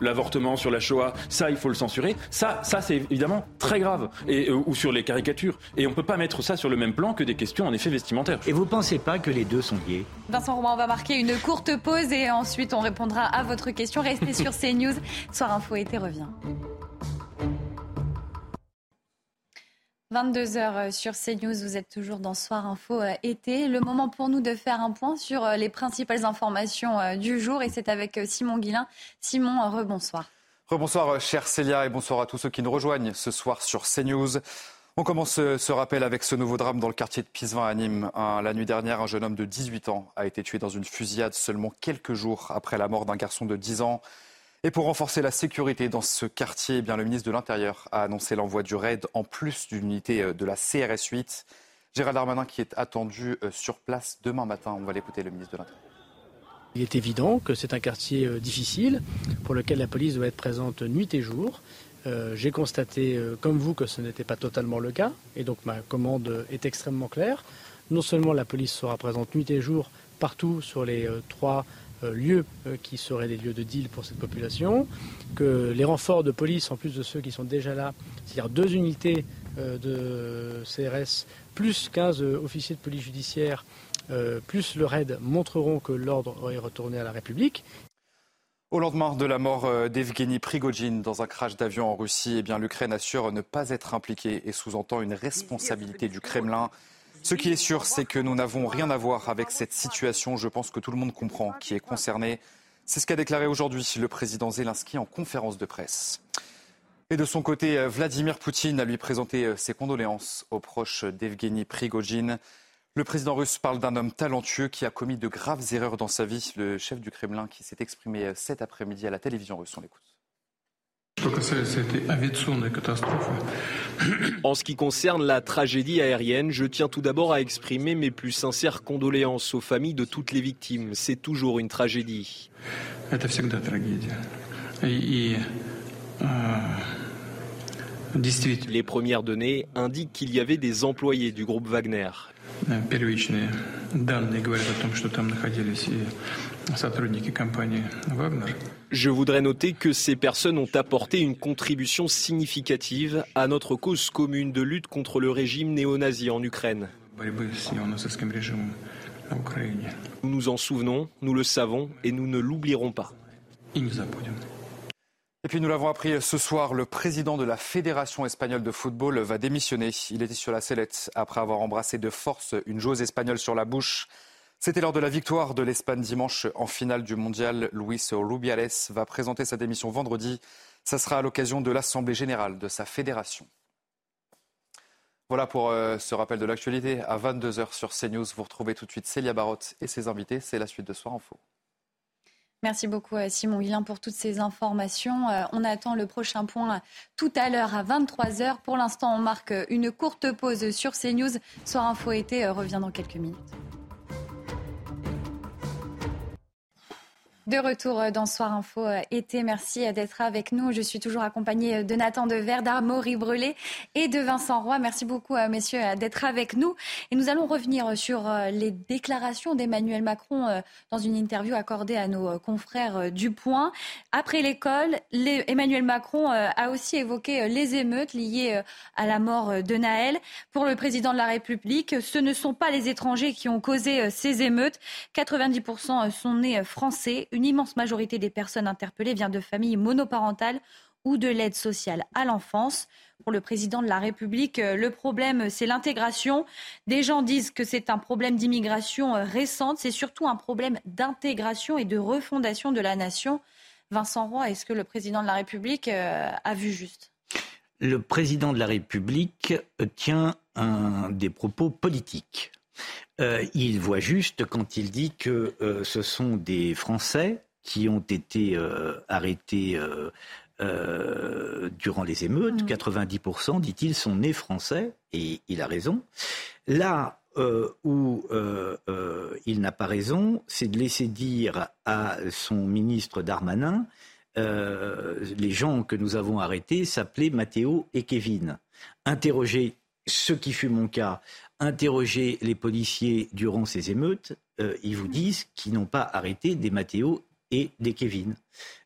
l'avortement, sur la Shoah, ça il faut le censurer. Ça ça c'est évidemment très grave, et, euh, ou sur les caricatures. Et on ne peut pas mettre ça sur le même plan que des questions en effet vestimentaires. Et vous ne pensez pas que les deux sont liés? Vincent Romain, on va marquer une courte pause et ensuite on répondra à votre question. Restez sur [laughs] CNews. Soir Info été revient. 22h sur CNews, vous êtes toujours dans Soir Info euh, été. Le moment pour nous de faire un point sur euh, les principales informations du jour et c'est avec Simon Guillain. Simon, rebonsoir. Rebonsoir, euh, chère Célia, et bonsoir à tous ceux qui nous rejoignent ce soir sur CNews. On commence euh, ce rappel avec ce nouveau drame dans le quartier de Pisevin à Nîmes. La nuit dernière, un jeune homme de 18 ans a été tué dans une fusillade seulement quelques jours après la mort d'un garçon de 10 ans. Et pour renforcer la sécurité dans ce quartier, eh bien, le ministre de l'Intérieur a annoncé l'envoi du raid en plus d'une unité euh, de la CRS 8. Gérald Darmanin qui est attendu sur place demain matin. On va l'écouter, le ministre de l'Intérieur. Il est évident que c'est un quartier euh, difficile pour lequel la police doit être présente nuit et jour. Euh, j'ai constaté, euh, comme vous, que ce n'était pas totalement le cas, et donc ma commande est extrêmement claire. Non seulement la police sera présente nuit et jour partout sur les trois lieux qui seraient des lieux de deal pour cette population, que les renforts de police, en plus de ceux qui sont déjà là, c'est-à-dire deux unités de CRS, plus 15 officiers de police judiciaire, plus le raid montreront que l'ordre est retourné à la République. Au lendemain de la mort euh, d'Evgeny Prigogine dans un crash d'avion en Russie, eh l'Ukraine assure ne pas être impliquée et sous-entend une responsabilité du Kremlin. Ce qui est sûr, c'est que nous n'avons rien à voir avec cette situation. Je pense que tout le monde comprend qui est concerné. C'est ce qu'a déclaré aujourd'hui le président Zelensky en conférence de presse. Et de son côté, Vladimir Poutine a lui présenté ses condoléances aux proches d'Evgeny Prigogine. Le président russe parle d'un homme talentueux qui a commis de graves erreurs dans sa vie. Le chef du Kremlin qui s'est exprimé cet après-midi à la télévision russe. On l'écoute. En ce qui concerne la tragédie aérienne, je tiens tout d'abord à exprimer mes plus sincères condoléances aux familles de toutes les victimes. C'est toujours une tragédie. Les premières données indiquent qu'il y avait des employés du groupe Wagner. Je voudrais noter que ces personnes ont apporté une contribution significative à notre cause commune de lutte contre le régime néo-nazi en Ukraine. Nous nous en souvenons, nous le savons et nous ne l'oublierons pas. Et puis nous l'avons appris ce soir, le président de la Fédération espagnole de football va démissionner. Il était sur la sellette après avoir embrassé de force une joueuse espagnole sur la bouche. C'était lors de la victoire de l'Espagne dimanche en finale du mondial. Luis Rubiales va présenter sa démission vendredi. Ça sera à l'occasion de l'Assemblée générale de sa fédération. Voilà pour euh, ce rappel de l'actualité. À 22h sur CNews, vous retrouvez tout de suite Célia Barotte et ses invités. C'est la suite de Soir Info. Merci beaucoup euh, Simon Guillain pour toutes ces informations. Euh, on attend le prochain point tout à l'heure à 23h. Pour l'instant, on marque une courte pause sur CNews. Soir Info été revient dans quelques minutes. De retour euh, dans Soir Info euh, été, merci euh, d'être avec nous. Je suis toujours accompagnée de Nathan Dever, d'Armaury Brelé et de Vincent Roy. Merci beaucoup, messieurs, d'être avec nous. Et nous allons revenir sur les déclarations d'Emmanuel Macron dans une interview accordée à nos confrères du Point. Après l'école, Emmanuel Macron a aussi évoqué les émeutes liées à la mort de Naël. Pour le président de la République, ce ne sont pas les étrangers qui ont causé ces émeutes. 90% sont nés français une immense majorité des personnes interpellées vient de familles monoparentales ou de l'aide sociale à l'enfance. Pour le président de la République, euh, le problème, c'est l'intégration. Des gens disent que c'est un problème d'immigration euh, récente, c'est surtout un problème d'intégration et de refondation de la nation. Vincent Roy, est-ce que le président de la République euh, a vu juste? Le président de la République tient des propos politiques. Euh, il voit juste quand il dit que euh, ce sont des Français qui ont été euh, arrêtés durant les émeutes. 90%, mmh. dit-il, sont nés français, et il a raison. Là où il n'a pas raison, c'est de laisser dire à son ministre Darmanin les gens que nous avons arrêtés s'appelaient Mathéo et Kevin. Interroger ce qui fut mon cas, interroger les policiers durant ces émeutes, euh, ils vous disent qu'ils n'ont pas arrêté des Mathéo et des Kevin.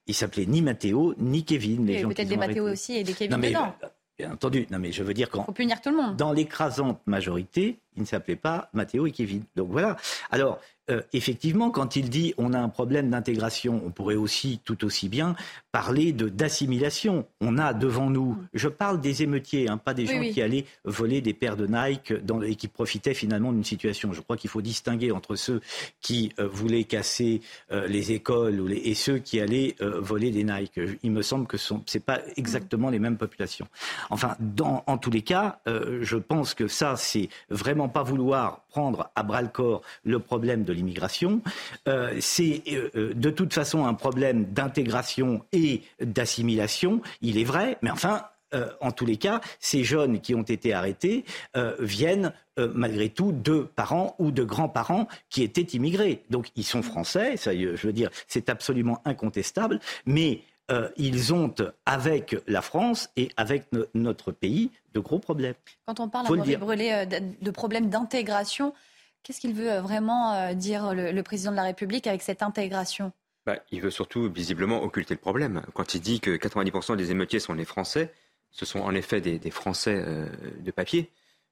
Ils s'appelaient ni Mathéo ni Kevin. Les peut-être des Mathéo aussi et des Kevin dedans. Bien entendu. Non, mais je veux dire. Faut punir tout le monde. Dans l'écrasante majorité, ils ne s'appelaient pas Mathéo et Kevin. Donc voilà. Alors, euh, effectivement, quand il dit on a un problème d'intégration, on pourrait aussi tout aussi bien parler de d'assimilation. On a devant nous, je parle des émeutiers, hein, pas des gens qui allaient voler des paires de Nike dans, et qui profitaient finalement d'une situation. Je crois qu'il faut distinguer entre ceux qui euh, voulaient casser euh, les écoles ou les, et ceux qui allaient voler des Nike. Il me semble que ce n'est pas exactement les mêmes populations. Enfin, dans, en tous les cas, je pense que ça, c'est vraiment pas vouloir prendre à bras le corps le problème de l'immigration. Euh, c'est euh, euh, de toute façon un problème d'intégration et d'assimilation, il est vrai, mais enfin, en tous les cas, ces jeunes qui ont été arrêtés viennent malgré tout de parents ou de grands-parents qui étaient immigrés. Donc ils sont français, ça, je veux dire, c'est absolument incontestable, mais ils ont, avec la France et avec notre pays, de gros problèmes. Quand on parle à Brûlé de problèmes d'intégration, Qu'est-ce qu'il veut euh, vraiment euh, dire le, président de la République avec cette intégration? Bah, Il veut surtout visiblement occulter le problème. Quand il dit que 90% des émeutiers sont les Français, ce sont en effet des, Français euh, de papier.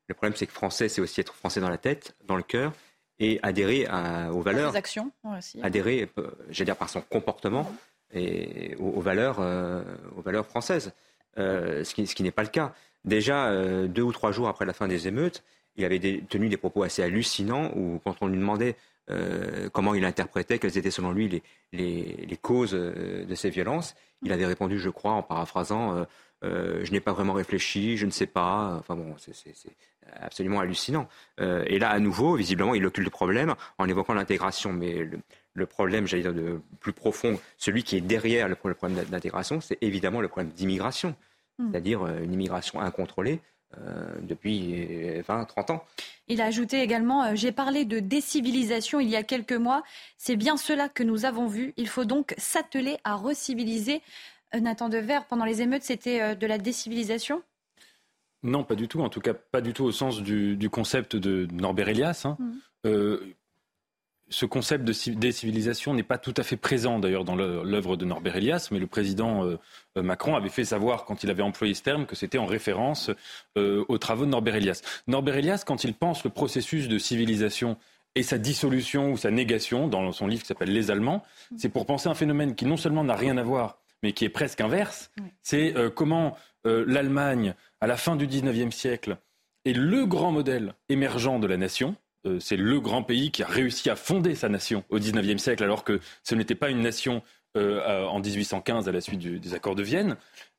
Le problème, c'est que Français, c'est aussi être Français dans la tête, dans le cœur, et adhérer aux valeurs. Par actions aussi. Adhérer, j'allais dire, par son comportement et aux, valeurs, aux valeurs françaises. ce qui, ce qui n'est pas le cas. Déjà, deux ou trois jours après la fin des émeutes, il avait tenu des propos assez hallucinants où, quand on lui demandait euh, comment il interprétait, quelles étaient selon lui les, causes euh, de ces violences, il avait répondu, je crois, en paraphrasant euh, Je n'ai pas vraiment réfléchi, je ne sais pas. Enfin bon, c'est absolument hallucinant. et là, à nouveau, visiblement, il occulte le problème en évoquant l'intégration. Mais problème, j'allais dire, de plus profond, celui qui est derrière le problème d'intégration, c'est évidemment le problème d'immigration, hmm. c'est-à-dire une immigration incontrôlée euh, depuis 20, 30 ans. Il a ajouté également euh, J'ai parlé de décivilisation il y a quelques mois. C'est bien cela que nous avons vu. Il faut donc s'atteler à reciviliser. Euh, Nathan Dever, pendant les émeutes, c'était de la décivilisation? Non, pas du tout. En tout cas, pas du tout au sens du, concept de Norbert Elias. Hein. Mmh. Ce concept de décivilisation n'est pas tout à fait présent d'ailleurs dans l'œuvre de Norbert Elias, mais le président euh, euh, Macron avait fait savoir quand il avait employé ce terme que c'était en référence euh, aux travaux de Norbert Elias. Norbert Elias, quand il pense le processus de civilisation et sa dissolution ou sa négation dans son livre qui s'appelle Les Allemands, c'est pour penser un phénomène qui non seulement n'a rien à voir, mais qui est presque inverse. C'est comment l'Allemagne, à la fin du XIXe siècle, est le grand modèle émergent de la nation euh, c'est le grand pays qui a réussi à fonder sa nation au XIXe siècle, alors que ce n'était pas une nation euh, en 1815 à la suite des accords de Vienne.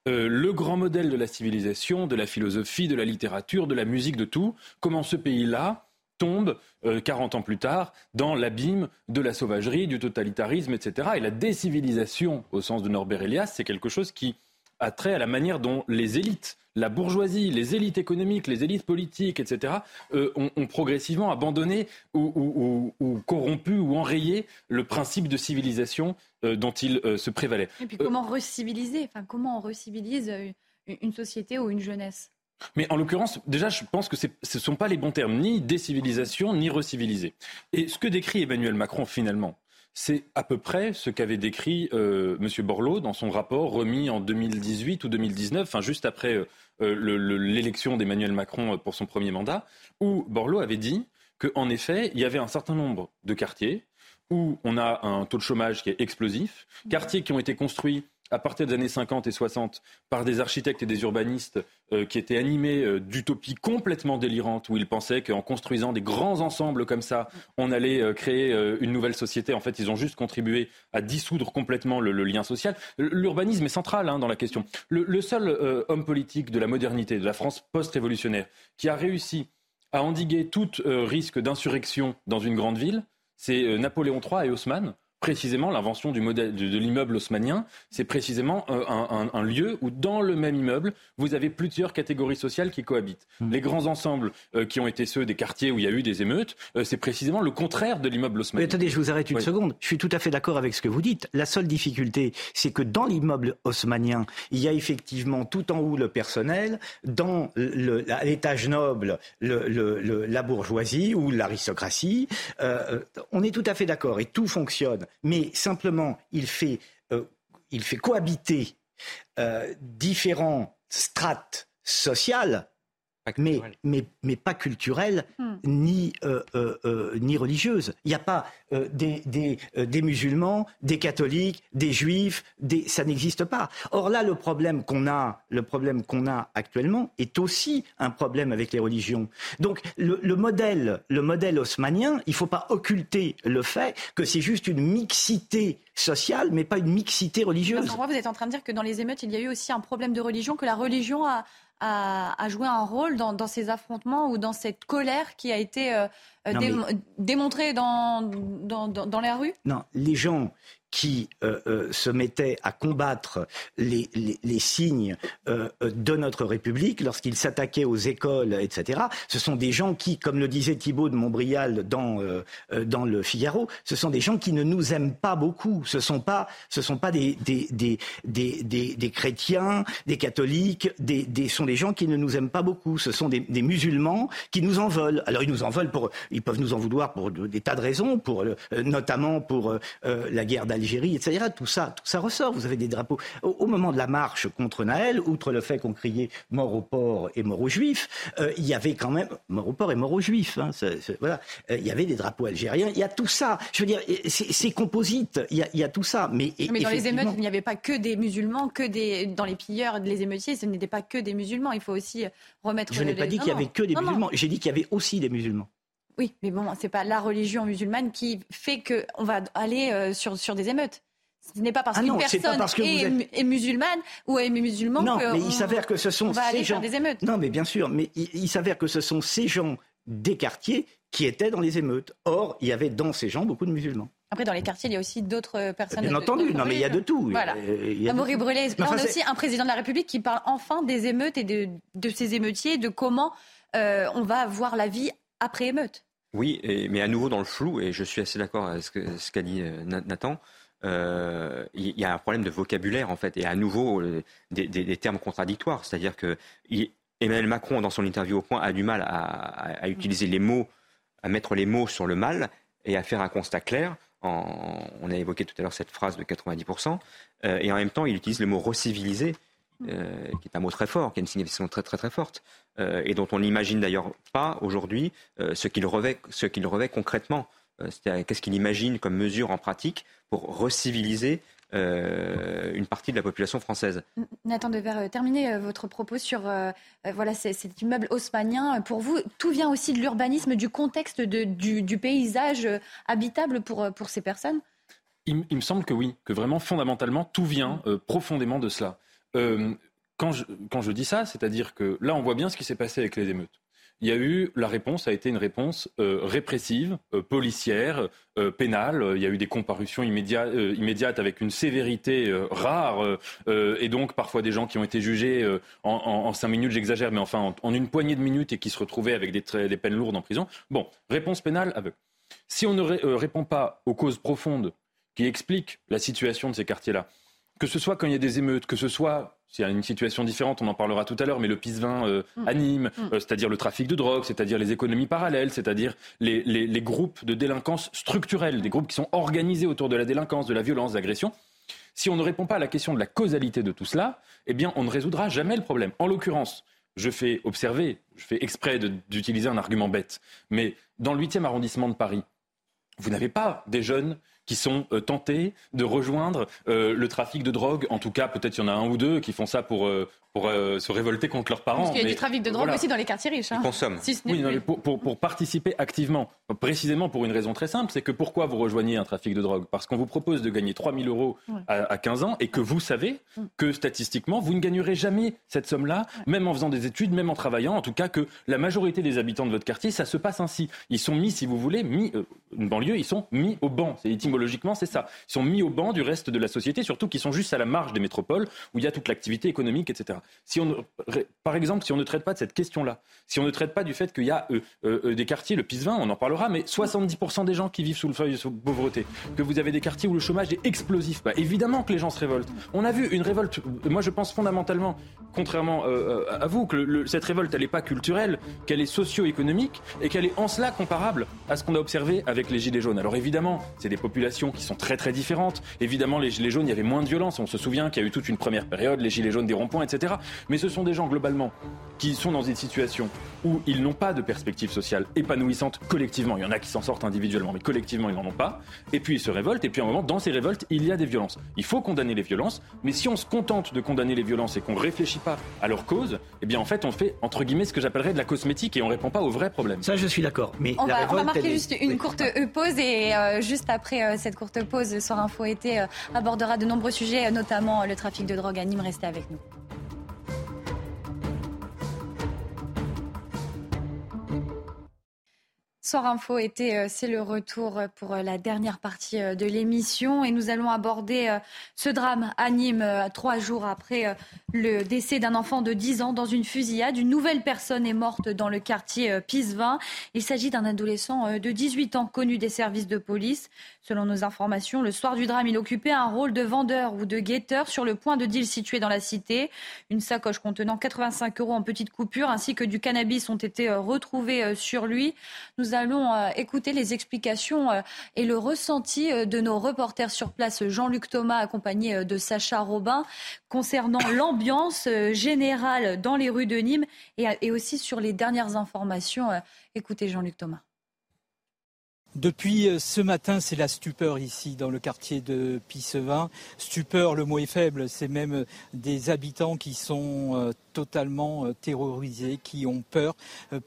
Euh, le grand modèle de la civilisation, de la philosophie, de la littérature, de la musique, de tout, comment ce pays-là tombe, 40 ans plus tard, dans l'abîme de la sauvagerie, du totalitarisme, etc. Et la décivilisation, au sens de Norbert Elias, c'est quelque chose qui a trait à la manière dont les élites la bourgeoisie, les élites économiques, les élites politiques, etc., euh, ont, progressivement abandonné ou, corrompu ou enrayé le principe de civilisation euh, dont il euh, se prévalait. Et puis comment reciviliser Enfin, comment on recivilise une société ou une jeunesse? Mais en l'occurrence, déjà, je pense que ce ne sont pas les bons termes, ni décivilisation, ni reciviliser. Et ce que décrit Emmanuel Macron, finalement, c'est à peu près ce qu'avait décrit euh, M. Borloo dans son rapport remis en 2018 ou 2019, enfin juste après euh, euh, l'élection d'Emmanuel Macron pour son premier mandat, où Borloo avait dit qu'en effet, il y avait un certain nombre de quartiers où on a un taux de chômage qui est explosif, quartiers qui ont été construits à partir des années 50 et 60 par des architectes et des urbanistes euh, qui étaient animés euh, d'utopies complètement délirantes où ils pensaient qu'en construisant des grands ensembles comme ça, on allait euh, créer une nouvelle société. En fait, ils ont juste contribué à dissoudre complètement le, lien social. L'urbanisme est central hein, dans la question. Le, le seul homme politique de la modernité, de la France post-révolutionnaire, qui a réussi à endiguer tout risque d'insurrection dans une grande ville, c'est Napoléon III et Haussmann précisément l'invention du modèle de, l'immeuble haussmannien, c'est précisément euh, un, lieu où dans le même immeuble, vous avez plusieurs catégories sociales qui cohabitent. Hmm. Les grands ensembles euh, qui ont été ceux des quartiers où il y a eu des émeutes, euh, c'est précisément le contraire de l'immeuble haussmannien. Mais attendez, je vous arrête une seconde. Je suis tout à fait d'accord avec ce que vous dites. La seule difficulté, c'est que dans l'immeuble haussmannien, il y a effectivement tout en haut le personnel, dans l'étage noble, la bourgeoisie ou l'aristocratie. on est tout à fait d'accord et tout fonctionne mais simplement il fait, euh, cohabiter euh, différents strates sociales mais, mais, mais, pas culturelle hmm. ni, euh, euh, euh, ni religieuse. Il n'y a pas des, des, des, musulmans, des catholiques, des juifs, des... ça n'existe pas. Or là, le problème qu'on a, le problème qu'on a actuellement est aussi un problème avec les religions. Donc le, le modèle, le modèle haussmanien, il ne faut pas occulter le fait que c'est juste une mixité sociale, mais pas une mixité religieuse. vous êtes en train de dire que dans les émeutes, il y a eu aussi un problème de religion, que la religion a, a, joué un rôle dans, ces affrontements ou dans cette colère qui a été euh, démontrée dans, dans, dans, les rues? Non, les gens qui euh, euh, se mettaient à combattre les, signes euh, de notre République lorsqu'ils s'attaquaient aux écoles, etc. Ce sont des gens qui, comme le disait Thibault de Montbrial dans, dans le Figaro, ce sont des gens qui ne nous aiment pas beaucoup. Ce ne sont pas, ce sont pas des, des, des, des, des chrétiens, des catholiques, des, sont des gens qui ne nous aiment pas beaucoup. Ce sont des, des musulmans qui nous en veulent. Alors ils nous en veulent pour, ils peuvent nous en vouloir pour des tas de raisons, pour, notamment pour la guerre d'Algérie Algérie, etc. Tout ça, tout ça ressort. Vous avez des drapeaux. Au, moment de la marche contre Naël, outre le fait qu'on criait mort aux porcs et mort aux juifs, euh, il y avait quand même mort aux porcs et mort aux juifs. Hein, voilà, euh, il y avait des drapeaux algériens. Il y a tout ça. Je veux dire, c'est composite. Il y, a, tout ça. Mais, mais dans les émeutes, il n'y avait pas que des musulmans, que des dans les pilleurs, les émeutiers, ce n'était pas que des musulmans. Il faut aussi remettre. Je n'ai pas dit qu'il y avait que des musulmans. J'ai dit qu'il y avait aussi des musulmans. Oui, mais bon, c'est pas la religion musulmane qui fait qu'on va aller euh, sur, sur des émeutes. Ce n'est pas parce ah qu'une personne est, musulmane ou est musulman non, mais il s'avère que ce sont ces gens. des émeutes. Non, mais bien sûr, mais il, s'avère que ce sont ces gens des quartiers qui étaient dans les émeutes. Or, il y avait dans ces gens beaucoup de musulmans. Après, dans les quartiers, il y a aussi d'autres personnes. Bien entendu, non, mais il y a de tout. Voilà. Amaury Brûlé, on a aussi un président de la République qui parle enfin des émeutes et de, de ces émeutiers, de comment euh, on va voir la vie après émeute. Oui, mais à nouveau dans le flou, et je suis assez d'accord avec ce qu'a dit euh, Nathan. Euh, il y a un problème de vocabulaire en fait, et à nouveau euh, des, termes contradictoires. C'est-à-dire que Emmanuel Macron, dans son interview au Point, a du mal à, utiliser les mots, à mettre les mots sur le mal. et à faire un constat clair. on a évoqué tout à l'heure cette phrase de 90%, et en même temps, il utilise le mot reciviliser, qui est un mot très fort, qui a une signification très très très forte, et dont on n'imagine d'ailleurs pas aujourd'hui ce qu'il revêt, revêt concrètement. Qu'est-ce qu'il imagine comme mesure en pratique pour reciviliser euh, une partie de la population française? Nathan Dever, euh, terminer euh, votre propos sur voilà, cet immeuble haussmanien. Pour vous, tout vient aussi de l'urbanisme, du contexte du, paysage habitable pour, pour ces personnes? Il, me semble que oui, que vraiment fondamentalement, tout vient profondément de cela. Quand, je, quand je dis ça, c'est-à-dire que là, on voit bien ce qui s'est passé avec les émeutes il y a eu la réponse a été une réponse euh, répressive, euh, policière, euh, pénale. Il y a eu des comparutions immédiates avec une sévérité rare et donc parfois des gens qui ont été jugés en, cinq minutes, j'exagère, mais enfin en, une poignée de minutes et qui se retrouvaient avec des peines lourdes en prison. Bon, réponse pénale aveugle. Si on ne répond pas aux causes profondes qui expliquent la situation de ces quartiers-là, que ce soit quand il y a des émeutes, que ce soit c'est une situation différente, on en parlera tout à l'heure, mais le PIS-20 euh, mm. anime, mm. Euh, c'est-à-dire le trafic de drogue, c'est-à-dire les économies parallèles, c'est-à-dire les, groupes de délinquance structurelle, des groupes qui sont organisés autour de la délinquance, de la violence, de l'agression. Si on ne répond pas à la question de la causalité de tout cela, eh bien, on ne résoudra jamais le problème. En l'occurrence, je fais observer, je fais exprès d'utiliser un argument bête, mais dans le 8e arrondissement de Paris, vous n'avez pas des jeunes qui sont euh, tentés de rejoindre euh, le trafic de drogue. En tout cas, peut-être il y en a un ou deux qui font ça pour, euh, pour se révolter contre leurs parents. Parce qu'il y a du trafic de drogue aussi dans les quartiers riches. Hein. Ils consomment. oui, mais pour, pour, participer activement, précisément pour une raison très simple, c'est que pourquoi vous rejoignez un trafic de drogue? Parce qu'on vous propose de gagner 3 000 euros à, 15 ans et que vous savez que statistiquement, vous ne gagnerez jamais cette somme-là, même en faisant des études, même en travaillant. En tout cas, que la majorité des habitants de votre quartier, ça se passe ainsi. Ils sont mis, si vous voulez, mis, une banlieue, ils sont mis au banc. C'est logiquement, c'est ça. Ils sont mis au banc du reste de la société, surtout qu'ils sont juste à la marge des métropoles où il y a toute l'activité économique, etc. Si on, par exemple, si on ne traite pas de cette question-là, si on ne traite pas du fait qu'il y a euh, euh, euh, des quartiers, le PIS 20, on en parlera, mais 70% des gens qui vivent sous le seuil de pauvreté, que vous avez des quartiers où le chômage est explosif, bah, évidemment que les gens se révoltent. On a vu une révolte, moi je pense fondamentalement, contrairement à vous, que cette révolte, elle n'est pas culturelle, qu'elle est socio-économique et qu'elle est en cela comparable à ce qu'on a observé avec les Gilets jaunes. Alors évidemment, c'est des populations qui sont très très différentes. Évidemment, les Gilets jaunes, il y avait moins de violence. On se souvient qu'il y a eu toute une première période, les Gilets jaunes des ronds-points, etc. Mais ce sont des gens, globalement, qui sont dans une situation où ils n'ont pas de perspective sociale épanouissante collectivement. Il y en a qui s'en sortent individuellement, mais collectivement, ils n'en ont pas. Et puis ils se révoltent. Et puis à un moment, dans ces révoltes, il y a des violences. Il faut condamner les violences. Mais si on se contente de condamner les violences et qu'on ne réfléchit pas à leur cause, eh bien en fait, on fait, entre guillemets, ce que j'appellerais de la cosmétique et on ne répond pas aux vrais problèmes. Ça, je suis d'accord. Mais on, va, marquer juste une courte pause et euh, juste après euh, cette courte pause, Soir Info été euh, abordera de nombreux sujets, notamment le trafic de drogue à Nîmes. Restez avec nous. Soir Info était, euh, c'est le retour pour euh, la dernière partie euh, de l'émission et nous allons aborder ce drame à Nîmes trois jours après le décès d'un enfant de 10 ans dans une fusillade. Une nouvelle personne est morte dans le quartier Pisevin. Il s'agit d'un adolescent de 18 ans connu des services de police. Selon nos informations, le soir du drame, il occupait un rôle de vendeur ou de guetteur sur le point de deal situé dans la cité. Une sacoche contenant 85 euros en petites coupures ainsi que du cannabis ont été retrouvés sur lui. Nous allons euh, écouter les explications euh, et le ressenti euh, de nos reporters sur place, Jean-Luc Thomas, accompagné de Sacha Robin, concernant [coughs] l'ambiance générale dans les rues de Nîmes et aussi sur les dernières informations. Écoutez Jean-Luc Thomas. Depuis euh, ce matin, c'est la stupeur ici dans le quartier de Pissevin. Stupeur, le mot est faible, c'est même euh, des habitants qui sont euh, totalement terrorisés, qui ont peur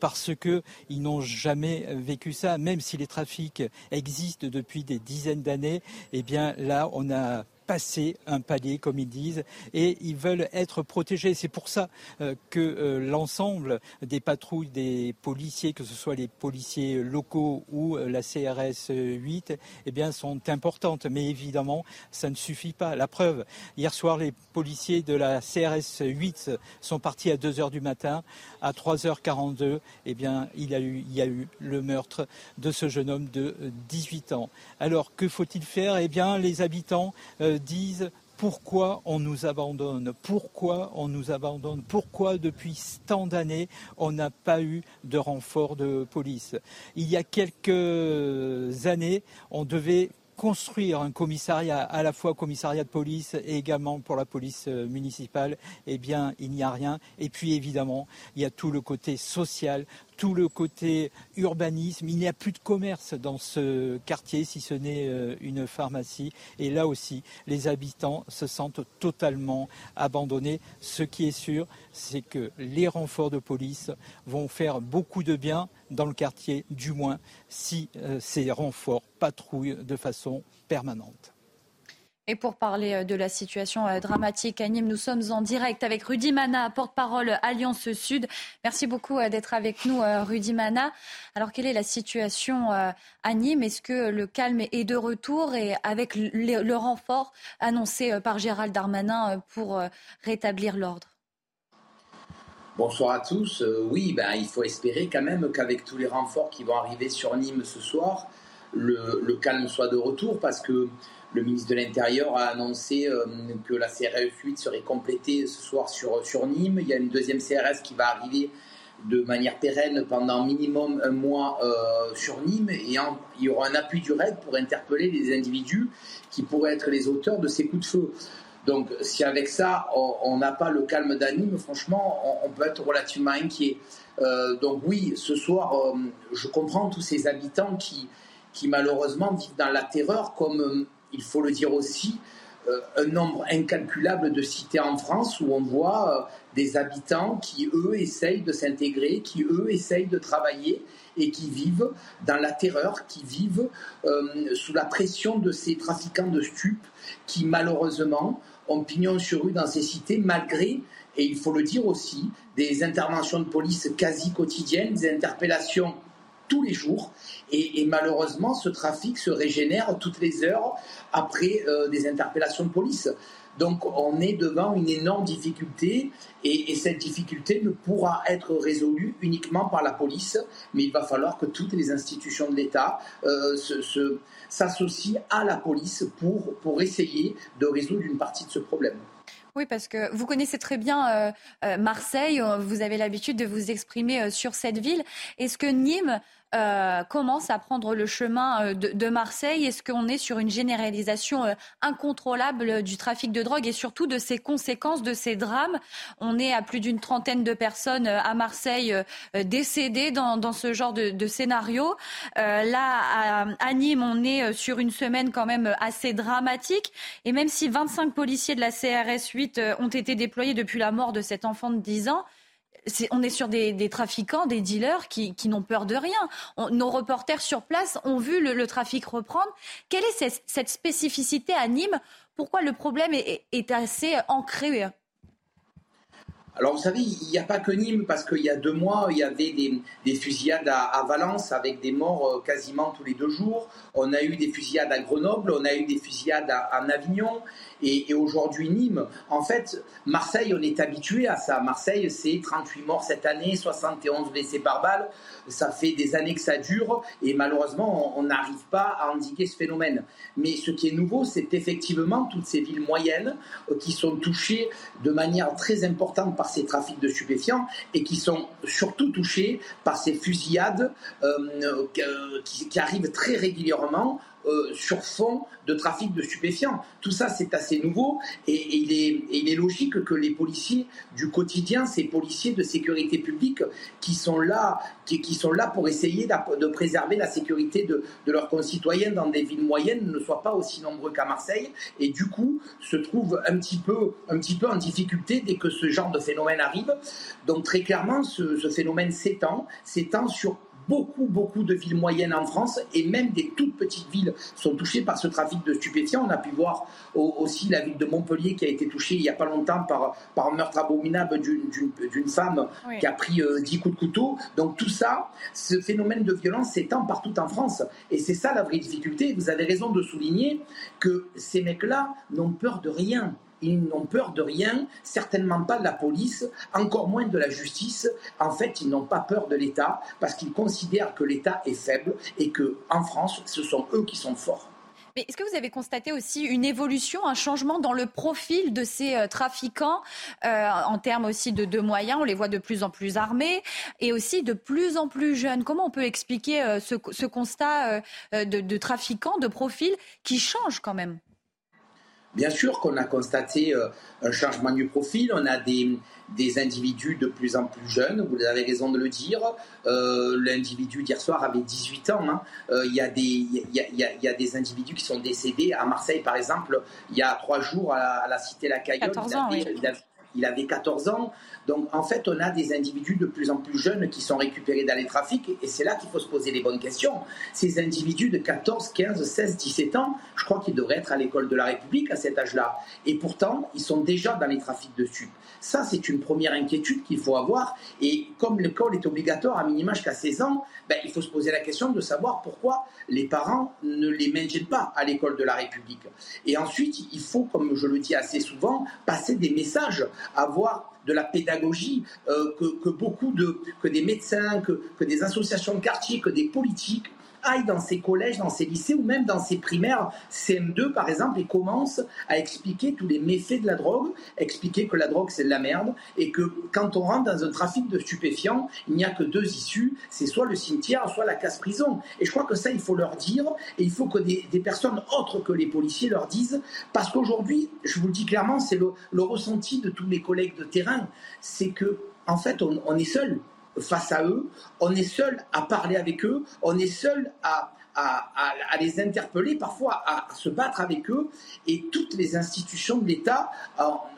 parce qu'ils n'ont jamais vécu ça. Même si les trafics existent depuis des dizaines d'années, eh bien là, on a passer un palier, comme ils disent, et ils veulent être protégés. C'est pour ça euh, que euh, l'ensemble des patrouilles des policiers, que ce soit les policiers locaux ou euh, la CRS 8, eh bien, sont importantes. Mais évidemment, ça ne suffit pas. La preuve, hier soir, les policiers de la CRS 8 sont partis à 2 heures du matin. À 3h42, eh bien, il y, a eu, il y a eu le meurtre de ce jeune homme de 18 ans. Alors, que faut-il faire? Eh bien, les habitants disent pourquoi on nous abandonne Pourquoi on nous abandonne Pourquoi depuis tant d'années on n'a pas eu de renfort de police. Il y a quelques années, on devait construire un commissariat, à la fois commissariat de police et également pour la police euh, municipale, eh bien, il n'y a rien. Et puis, évidemment, il y a tout le côté social, tout le côté urbanisme. Il n'y a plus de commerce dans ce quartier, si ce n'est euh, une pharmacie. Et là aussi, les habitants se sentent totalement abandonnés. Ce qui est sûr, c'est que les renforts de police vont faire beaucoup de bien dans le quartier, du moins si euh, ces renforts patrouillent de façon permanente. Et pour parler euh, de la situation euh, dramatique à Nîmes, nous sommes en direct avec Rudy Mana, porte-parole Alliance Sud. Merci beaucoup d'être avec nous, Rudy Mana. Alors, quelle est la situation à Nîmes? Est-ce que le calme est de retour et avec le renfort annoncé par Gérald Darmanin pour rétablir l'ordre? Bonsoir à tous. oui, ben, il faut espérer quand même qu'avec tous les renforts qui vont arriver sur Nîmes ce soir, le calme soit de retour parce que le ministre de l'Intérieur a annoncé euh, que la CRS 8 serait complétée ce soir sur, sur Nîmes. Il y a une deuxième CRS qui va arriver de manière pérenne pendant minimum un mois euh, sur Nîmes et il y aura un appui du RAID pour interpeller les individus qui pourraient être les auteurs de ces coups de feu. Donc si avec ça on n'a pas le calme d'Anime, franchement on, peut être relativement inquiet. Euh, donc oui, ce soir je comprends tous ces habitants qui, qui malheureusement vivent dans la terreur comme il faut le dire aussi, euh, un nombre incalculable de cités en France où on voit euh, des habitants qui, eux, essayent de s'intégrer, qui, eux, essayent de travailler et qui vivent dans la terreur, qui vivent euh, sous la pression de ces trafiquants de stupes qui, malheureusement, ont pignon sur rue dans ces cités malgré, et il faut le dire aussi, des interventions de police quasi quotidiennes, des interpellations tous les jours. Et, malheureusement, ce trafic se régénère toutes les heures après euh, des interpellations de police. Donc on est devant une énorme difficulté et, cette difficulté ne pourra être résolue uniquement par la police, mais il va falloir que toutes les institutions de l'État euh, s'associent à la police pour, pour essayer de résoudre une partie de ce problème. Oui, parce que vous connaissez très bien euh, Marseille, vous avez l'habitude de vous exprimer sur cette ville. Est-ce que Nîmes euh, commence à prendre le chemin euh, de, Marseille Est-ce qu'on est sur une généralisation euh, incontrôlable du trafic de drogue et surtout de ses conséquences, de ces drames? On est à plus d'une trentaine de personnes à Marseille décédées dans, ce genre de, scénario. là, à, Nîmes, on est sur une semaine quand même assez dramatique. Et même si 25 policiers de la CRS 8 ont été déployés depuis la mort de cet enfant de 10 ans, on est sur des, trafiquants, des dealers qui, n'ont peur de rien. nos reporters sur place ont vu le, trafic reprendre. Quelle est cette, spécificité à Nîmes? Pourquoi le problème est assez ancré? Alors vous savez, il n'y a pas que Nîmes, parce qu'il y a deux mois, il y avait des, fusillades à, Valence avec des morts euh, quasiment tous les deux jours. On a eu des fusillades à Grenoble, on a eu des fusillades à, Avignon, et, aujourd'hui Nîmes. En fait, Marseille, on est habitué à ça. Marseille, c'est 38 morts cette année, 71 blessés par balle. Ça fait des années que ça dure, et malheureusement, on n'arrive pas à indiquer ce phénomène. Mais ce qui est nouveau, c'est effectivement toutes ces villes moyennes euh, qui sont touchées de manière très importante par ces trafics de stupéfiants et qui sont surtout touchés par ces fusillades euh, qui, arrivent très régulièrement euh, sur fond de trafic de stupéfiants. Tout ça, c'est assez nouveau et, il est, logique que les policiers du quotidien, ces policiers de sécurité publique qui sont là, qui, sont là pour essayer de, préserver la sécurité de, leurs concitoyens dans des villes moyennes ne soient pas aussi nombreux qu'à Marseille et du coup se trouvent un petit peu, un petit peu en difficulté dès que ce genre de phénomène arrive. Donc très clairement, ce, ce phénomène s'étend, s'étend sur beaucoup, beaucoup de villes moyennes en France et même des toutes petites villes sont touchées par ce trafic de stupéfiants. On a pu voir aussi la ville de Montpellier qui a été touchée il n'y a pas longtemps par, par un meurtre abominable d'une femme qui a pris 10 euh, coups de couteau. Donc tout ça, ce phénomène de violence s'étend partout en France. Et c'est ça la vraie difficulté. Vous avez raison de souligner que ces mecs-là n'ont peur de rien ils n'ont peur de rien, certainement pas de la police, encore moins de la justice. En fait, ils n'ont pas peur de l'État parce qu'ils considèrent que l'État est faible et que en France, ce sont eux qui sont forts. Mais est-ce que vous avez constaté aussi une évolution, un changement dans le profil de ces euh, trafiquants euh, en termes aussi de, moyens? On les voit de plus en plus armés et aussi de plus en plus jeunes. Comment on peut expliquer euh, ce, constat de, de trafiquants, de profils qui changent quand même? Bien sûr qu'on a constaté un changement du profil. On a des, des individus de plus en plus jeunes, vous avez raison de le dire. Euh, l'individu d'hier soir avait 18 ans. Hein. Euh, il y, y, a, des individus qui sont décédés. À Marseille, par exemple, il y a trois jours, à la, cité La Caillole, il avait 14 ans. Donc en fait, on a des individus de plus en plus jeunes qui sont récupérés dans les trafics et c'est là qu'il faut se poser les bonnes questions. Ces individus de 14, 15, 16, 17 ans, je crois qu'ils devraient être à l'école de la République à cet âge-là. Et pourtant, ils sont déjà dans les trafics de. Ça, c'est une première inquiétude qu'il faut avoir. Et comme l'école est obligatoire à minima jusqu'à 16 ans, ben, il faut se poser la question de savoir pourquoi les parents ne les maintiennent pas à l'école de la République. Et ensuite, il faut, comme je le dis assez souvent, passer des messages, avoir de la pédagogie, euh, que, beaucoup de, que des médecins, que, que des associations de quartier, que des politiques aille dans ces collèges, dans ces lycées ou même dans ces primaires CM2 par exemple et commence à expliquer tous les méfaits de la drogue, expliquer que la drogue c'est de la merde et que quand on rentre dans un trafic de stupéfiants, il n'y a que deux issues, c'est soit le cimetière, soit la casse-prison. Et je crois que ça, il faut leur dire et il faut que des, personnes autres que les policiers leur disent parce qu'aujourd'hui, je vous le dis clairement, c'est le, ressenti de tous mes collègues de terrain, c'est que en fait, on, on est seul face à eux, on est seul à parler avec eux, on est seul à, à, les interpeller, parfois à se battre avec eux, et toutes les institutions de l'État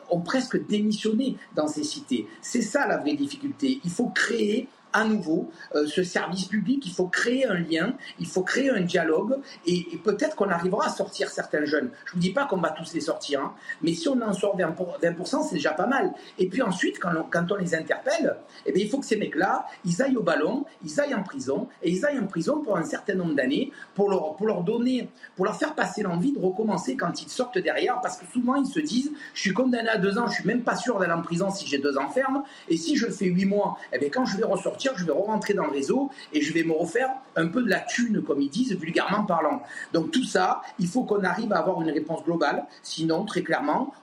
ont presque démissionné dans ces cités. C'est ça la vraie difficulté. Il faut créer à nouveau euh, ce service public. Il faut créer un lien, il faut créer un dialogue et, peut-être qu'on arrivera à sortir certains jeunes. Je ne vous dis pas qu'on va tous les sortir, hein, mais si on en sort 20%, c'est déjà pas mal. Et puis ensuite, quand on, les interpelle, eh bien, il faut que ces mecs-là, ils aillent au ballon, ils aillent en prison et ils aillent en prison pour un certain nombre d'années pour leur, pour leur donner, pour leur faire passer l'envie de recommencer quand ils sortent derrière parce que souvent ils se disent je suis condamné à deux ans, je suis même pas sûr d'aller en prison si j'ai deux ans ferme et si je fais huit mois, eh bien, quand je vais ressortir, je vais rentrer dans le réseau et je vais me refaire un peu de la thune, comme ils disent, vulgairement parlant. Donc tout ça, il faut qu'on arrive à avoir une réponse globale, sinon, très clairement,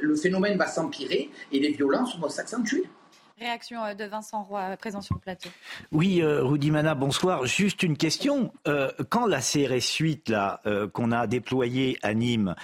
le phénomène va s'empirer et les violences vont s'accentuer. Réaction euh, de Vincent Roy, euh, présent sur le plateau. Oui, euh, Rudy bonsoir. Juste une question. quand la CRS 8 là, qu'on a déployée à Nîmes,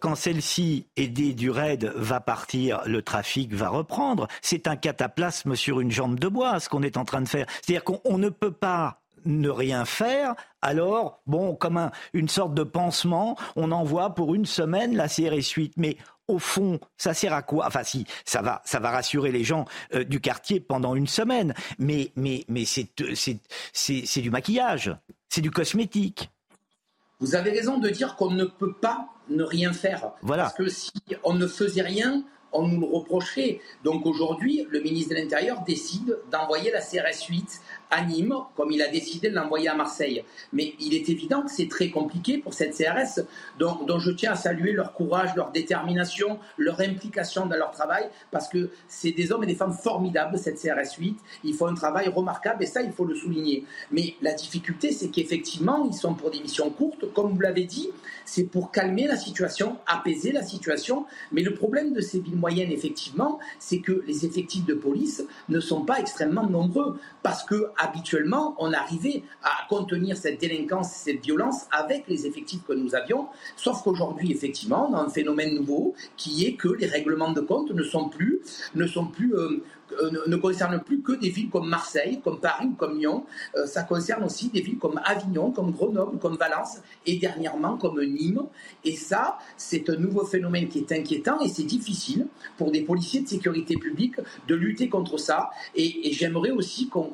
quand celle-ci, aidée du RAID, va partir, le trafic va reprendre? C'est un cataplasme sur une jambe de bois, ce qu'on est en train de faire. C'est-à-dire qu'on ne peut pas ne rien faire, alors, bon, comme une sorte de pansement, on envoie pour une semaine la CRS 8. Mais au fond, ça sert à quoi? Enfin, si, ça va, ça va rassurer les gens euh, du quartier pendant une semaine, mais, mais, mais c'est du maquillage, c'est du cosmétique. Vous avez raison de dire qu'on ne peut pas ne rien faire. Voilà. Parce que si on ne faisait rien, on nous le reprocherait. Donc aujourd'hui, le ministre de l'Intérieur décide d'envoyer la CRS 8 à Nîmes, comme il a décidé de l'envoyer à Marseille. Mais il est évident que c'est très compliqué pour cette CRS, dont, dont, je tiens à saluer leur courage, leur détermination, leur implication dans leur travail, parce que c'est des hommes et des femmes formidables, cette CRS 8. Ils font un travail remarquable, et ça, il faut le souligner. Mais la difficulté, c'est qu'effectivement, ils sont pour des missions courtes, comme vous l'avez dit, c'est pour calmer la situation, apaiser la situation. Mais le problème de ces villes moyennes, effectivement, c'est que les effectifs de police ne sont pas extrêmement nombreux, parce que habituellement, on arrivait à contenir cette délinquance, cette violence avec les effectifs que nous avions. Sauf qu'aujourd'hui, effectivement, on a un phénomène nouveau qui est que les règlements de compte ne sont plus, euh, ne concerne plus que des villes comme Marseille, comme Paris comme Lyon. Euh, ça concerne aussi des villes comme Avignon, comme Grenoble, comme Valence et dernièrement comme Nîmes. Et ça, c'est un nouveau phénomène qui est inquiétant et c'est difficile pour des policiers de sécurité publique de lutter contre ça. Et, j'aimerais aussi qu'on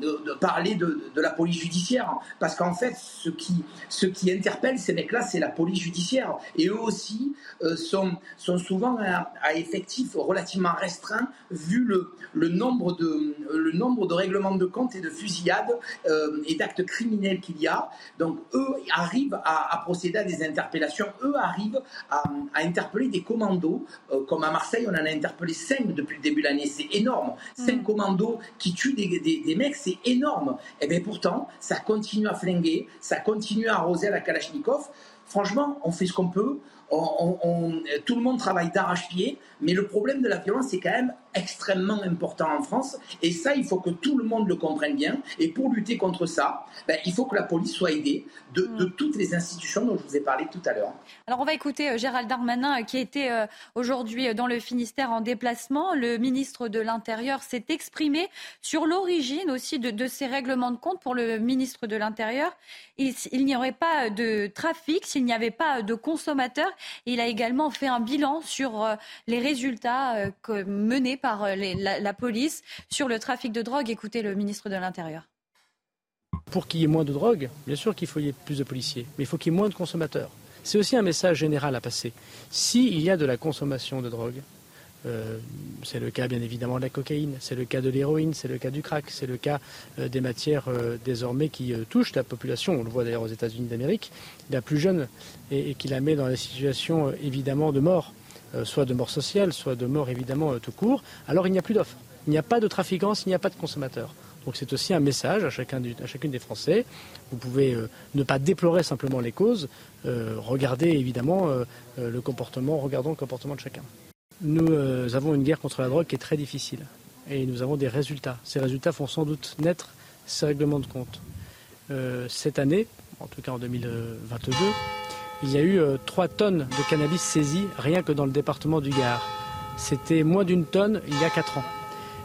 de, parler de, la police judiciaire, parce qu'en fait, ce qui, interpelle ces mecs-là, c'est la police judiciaire. Et eux aussi euh, sont, sont souvent à, à effectif relativement restreint, vu le, le nombre de, le nombre de règlements de compte et de fusillades euh, et d'actes criminels qu'il y a. Donc eux arrivent à, procéder à des interpellations, eux arrivent à, interpeller des commandos, euh, comme à Marseille on en a interpellé cinq depuis le début de l'année, c'est énorme. Cinq mm. commandos qui tuent des, des, mecs, c'est énorme. Et bien pourtant, ça continue à flinguer, ça continue à arroser à la Kalachnikov franchement, on fait ce qu'on peut. tout le monde travaille d'arrache-pied, mais le problème de la violence est quand même extrêmement important en France. Et ça, il faut que tout le monde le comprenne bien. Et pour lutter contre ça, ben, il faut que la police soit aidée de, mm. toutes les institutions dont je vous ai parlé tout à l'heure. Alors, on va écouter euh, Gérald Darmanin, euh, qui était euh, aujourd'hui dans le Finistère en déplacement. Le ministre de l'Intérieur s'est exprimé sur l'origine aussi de, ces règlements de compte pour le ministre de l'Intérieur. Il, il n'y aurait pas de trafic s'il n'y avait pas de consommateurs. Il a également fait un bilan sur les résultats menés par euh, la, police sur le trafic de drogue. Écoutez le ministre de l'Intérieur. Pour qu'il y ait moins de drogue, bien sûr qu'il faut y ait plus de policiers, mais il faut qu'il y ait moins de consommateurs. C'est aussi un message général à passer. S'il y a de la consommation de drogue, euh, c'est le cas bien évidemment de la cocaïne, c'est le cas de l'héroïne, c'est le cas du crack, c'est le cas euh, des matières désormais qui touchent la population. On le voit d'ailleurs aux États-Unis d'Amérique, la plus jeune et, et, qui la met dans la situation évidemment de mort. Euh, soit de mort sociale, soit de mort évidemment euh, tout court, alors il n'y a plus d'offres. Il n'y a pas de trafiquants, il n'y a pas de consommateurs. Donc c'est aussi un message à, chacun, à chacune des Français. Vous pouvez euh, ne pas déplorer simplement les causes, regardez évidemment le comportement, regardons le comportement de chacun. Nous avons une guerre contre la drogue qui est très difficile et nous avons des résultats. Ces résultats font sans doute naître ces règlements de compte. cette année, en tout cas en 2022, il y a eu 3 euh, tonnes de cannabis saisies rien que dans le département du Gard. C'était moins d'une tonne il y a 4 ans.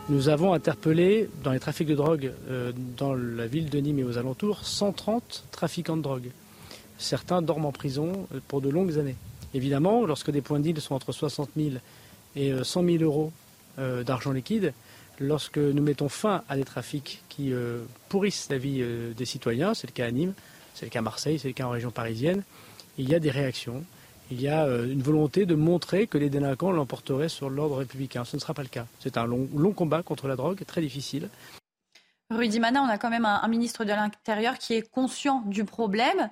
Nous avons interpellé dans les trafics de drogue euh, dans la ville de Nîmes et aux alentours 130 trafiquants de drogue. Certains dorment en prison euh, pour de longues années. Évidemment, lorsque des points de deal sont entre 60 000 et 100 000 euros d'argent liquide, lorsque nous mettons fin à des trafics qui pourrissent la vie des citoyens, c'est le cas à Nîmes, c'est le cas à Marseille, c'est le cas en région parisienne, il y a des réactions. Il y a euh, une volonté de montrer que les délinquants l'emporteraient sur l'ordre républicain. Ce ne sera pas le cas. C'est un long, combat contre la drogue, très difficile. Rudy Mana, on a quand même un ministre de l'Intérieur qui est conscient du problème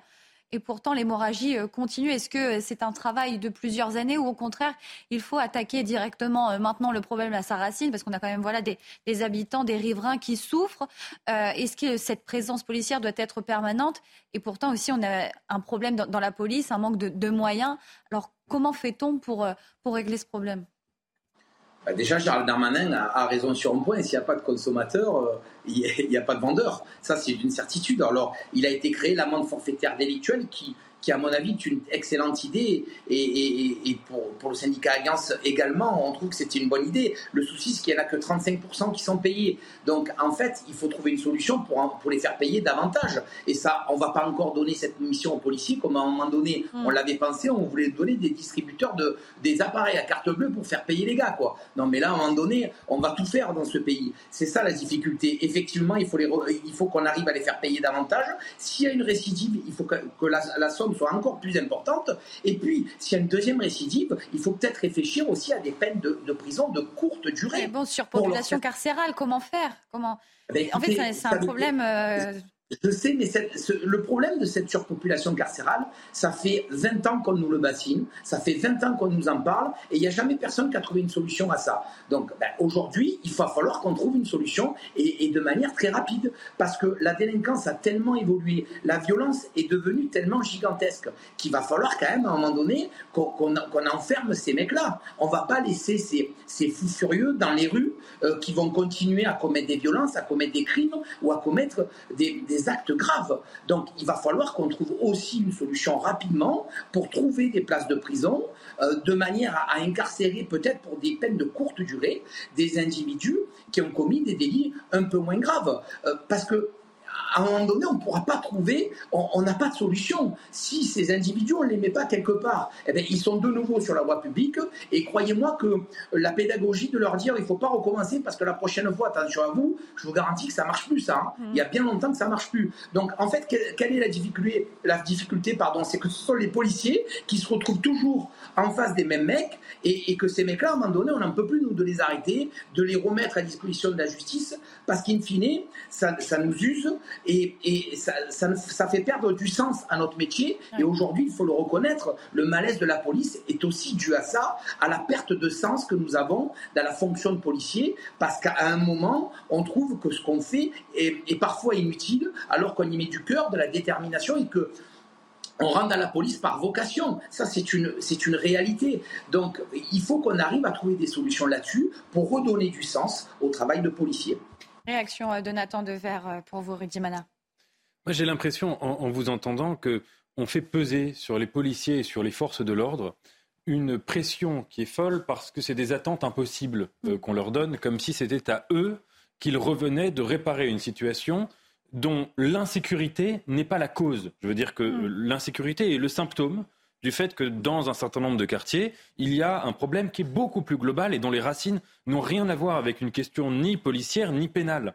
et pourtant l'hémorragie euh, continue. Est-ce que c'est un travail de plusieurs années ou au contraire, il faut attaquer directement euh, maintenant le problème à sa racine? Parce qu'on a quand même voilà, des, habitants, des riverains qui souffrent. Euh, est-ce que cette présence policière doit être permanente? Et pourtant aussi, on a un problème dans, la police, un manque de, moyens. Alors comment fait-on pour régler ce problème? Bah, déjà, Charles Darmanin a, raison sur un point. S'il n'y a pas de consommateur, euh, il n'y a, pas de vendeur. Ça, c'est une certitude. Alors, il a été créé l'amende forfaitaire délictuelle qui, qui, à mon avis, est une excellente idée. Et, pour, le syndicat Alliance également, on trouve que c'est une bonne idée. Le souci, c'est qu'il n'y en a que 35% qui sont payés. Donc, en fait, il faut trouver une solution pour, pour les faire payer davantage. Et ça, on ne va pas encore donner cette mission aux policiers, comme à un moment donné, on l'avait pensé, on voulait donner des distributeurs de, des appareils à carte bleue pour faire payer les gars. Quoi. Non, mais là, à un moment donné, on va tout faire dans ce pays. C'est ça la difficulté. Effectivement, il faut, les, il faut qu'on arrive à les faire payer davantage. S'il y a une récidive, il faut que, la, la somme soit encore plus importante. Et puis, s'il y a une deuxième récidive, il faut peut-être réfléchir aussi à des peines de, prison de courte durée. Mais bon, sur population carcérale, comment faire? Comment... Ben, en fait, c'est un problème. Euh, je sais, mais le problème de cette surpopulation carcérale, ça fait 20 ans qu'on nous le bassine, ça fait 20 ans qu'on nous en parle, et il n'y a jamais personne qui a trouvé une solution à ça. Donc ben, aujourd'hui, il va falloir qu'on trouve une solution, et, de manière très rapide, parce que la délinquance a tellement évolué, la violence est devenue tellement gigantesque, qu'il va falloir quand même à un moment donné qu'on enferme ces mecs-là. On ne va pas laisser ces, fous furieux dans les rues euh, qui vont continuer à commettre des violences, à commettre des crimes, ou à commettre des actes graves. Donc il va falloir qu'on trouve aussi une solution rapidement pour trouver des places de prison euh, de manière à, incarcérer peut-être pour des peines de courte durée des individus qui ont commis des délits un peu moins graves. Euh, parce que à un moment donné, on ne pourra pas trouver, on n'a pas de solution. Si ces individus, on ne les met pas quelque part, eh bien, ils sont de nouveau sur la voie publique. Et croyez-moi que la pédagogie de leur dire, il ne faut pas recommencer parce que la prochaine fois, attention à vous, je vous garantis que ça marche plus, ça. Hein. Il y a bien longtemps que ça marche plus. Donc, en fait, quelle, est la difficulté La difficulté, pardon, c'est que ce sont les policiers qui se retrouvent toujours en face des mêmes mecs et, que ces mecs-là, à un moment donné, on n'en peut plus, nous, de les arrêter, de les remettre à disposition de la justice parce qu'in fine, ça, ça nous use et, ça, ça, fait perdre du sens à notre métier. Et aujourd'hui, il faut le reconnaître, le malaise de la police est aussi dû à ça, à la perte de sens que nous avons dans la fonction de policier, parce qu'à un moment, on trouve que ce qu'on fait est, est parfois inutile, alors qu'on y met du cœur, de la détermination et que on rentre à la police par vocation. Ça, c'est une, c'est une réalité. Donc, il faut qu'on arrive à trouver des solutions là-dessus pour redonner du sens au travail de policiers. Réaction de Nathan Dever pour vous, Rudy Mana? Moi, j'ai l'impression, en, vous entendant, que on fait peser sur les policiers et sur les forces de l'ordre une pression qui est folle parce que c'est des attentes impossibles euh, qu'on leur donne, comme si c'était à eux qu'il revenait de réparer une situation dont l'insécurité n'est pas la cause. Je veux dire que mm. l'insécurité est le symptôme du fait que dans un certain nombre de quartiers, il y a un problème qui est beaucoup plus global et dont les racines n'ont rien à voir avec une question ni policière ni pénale.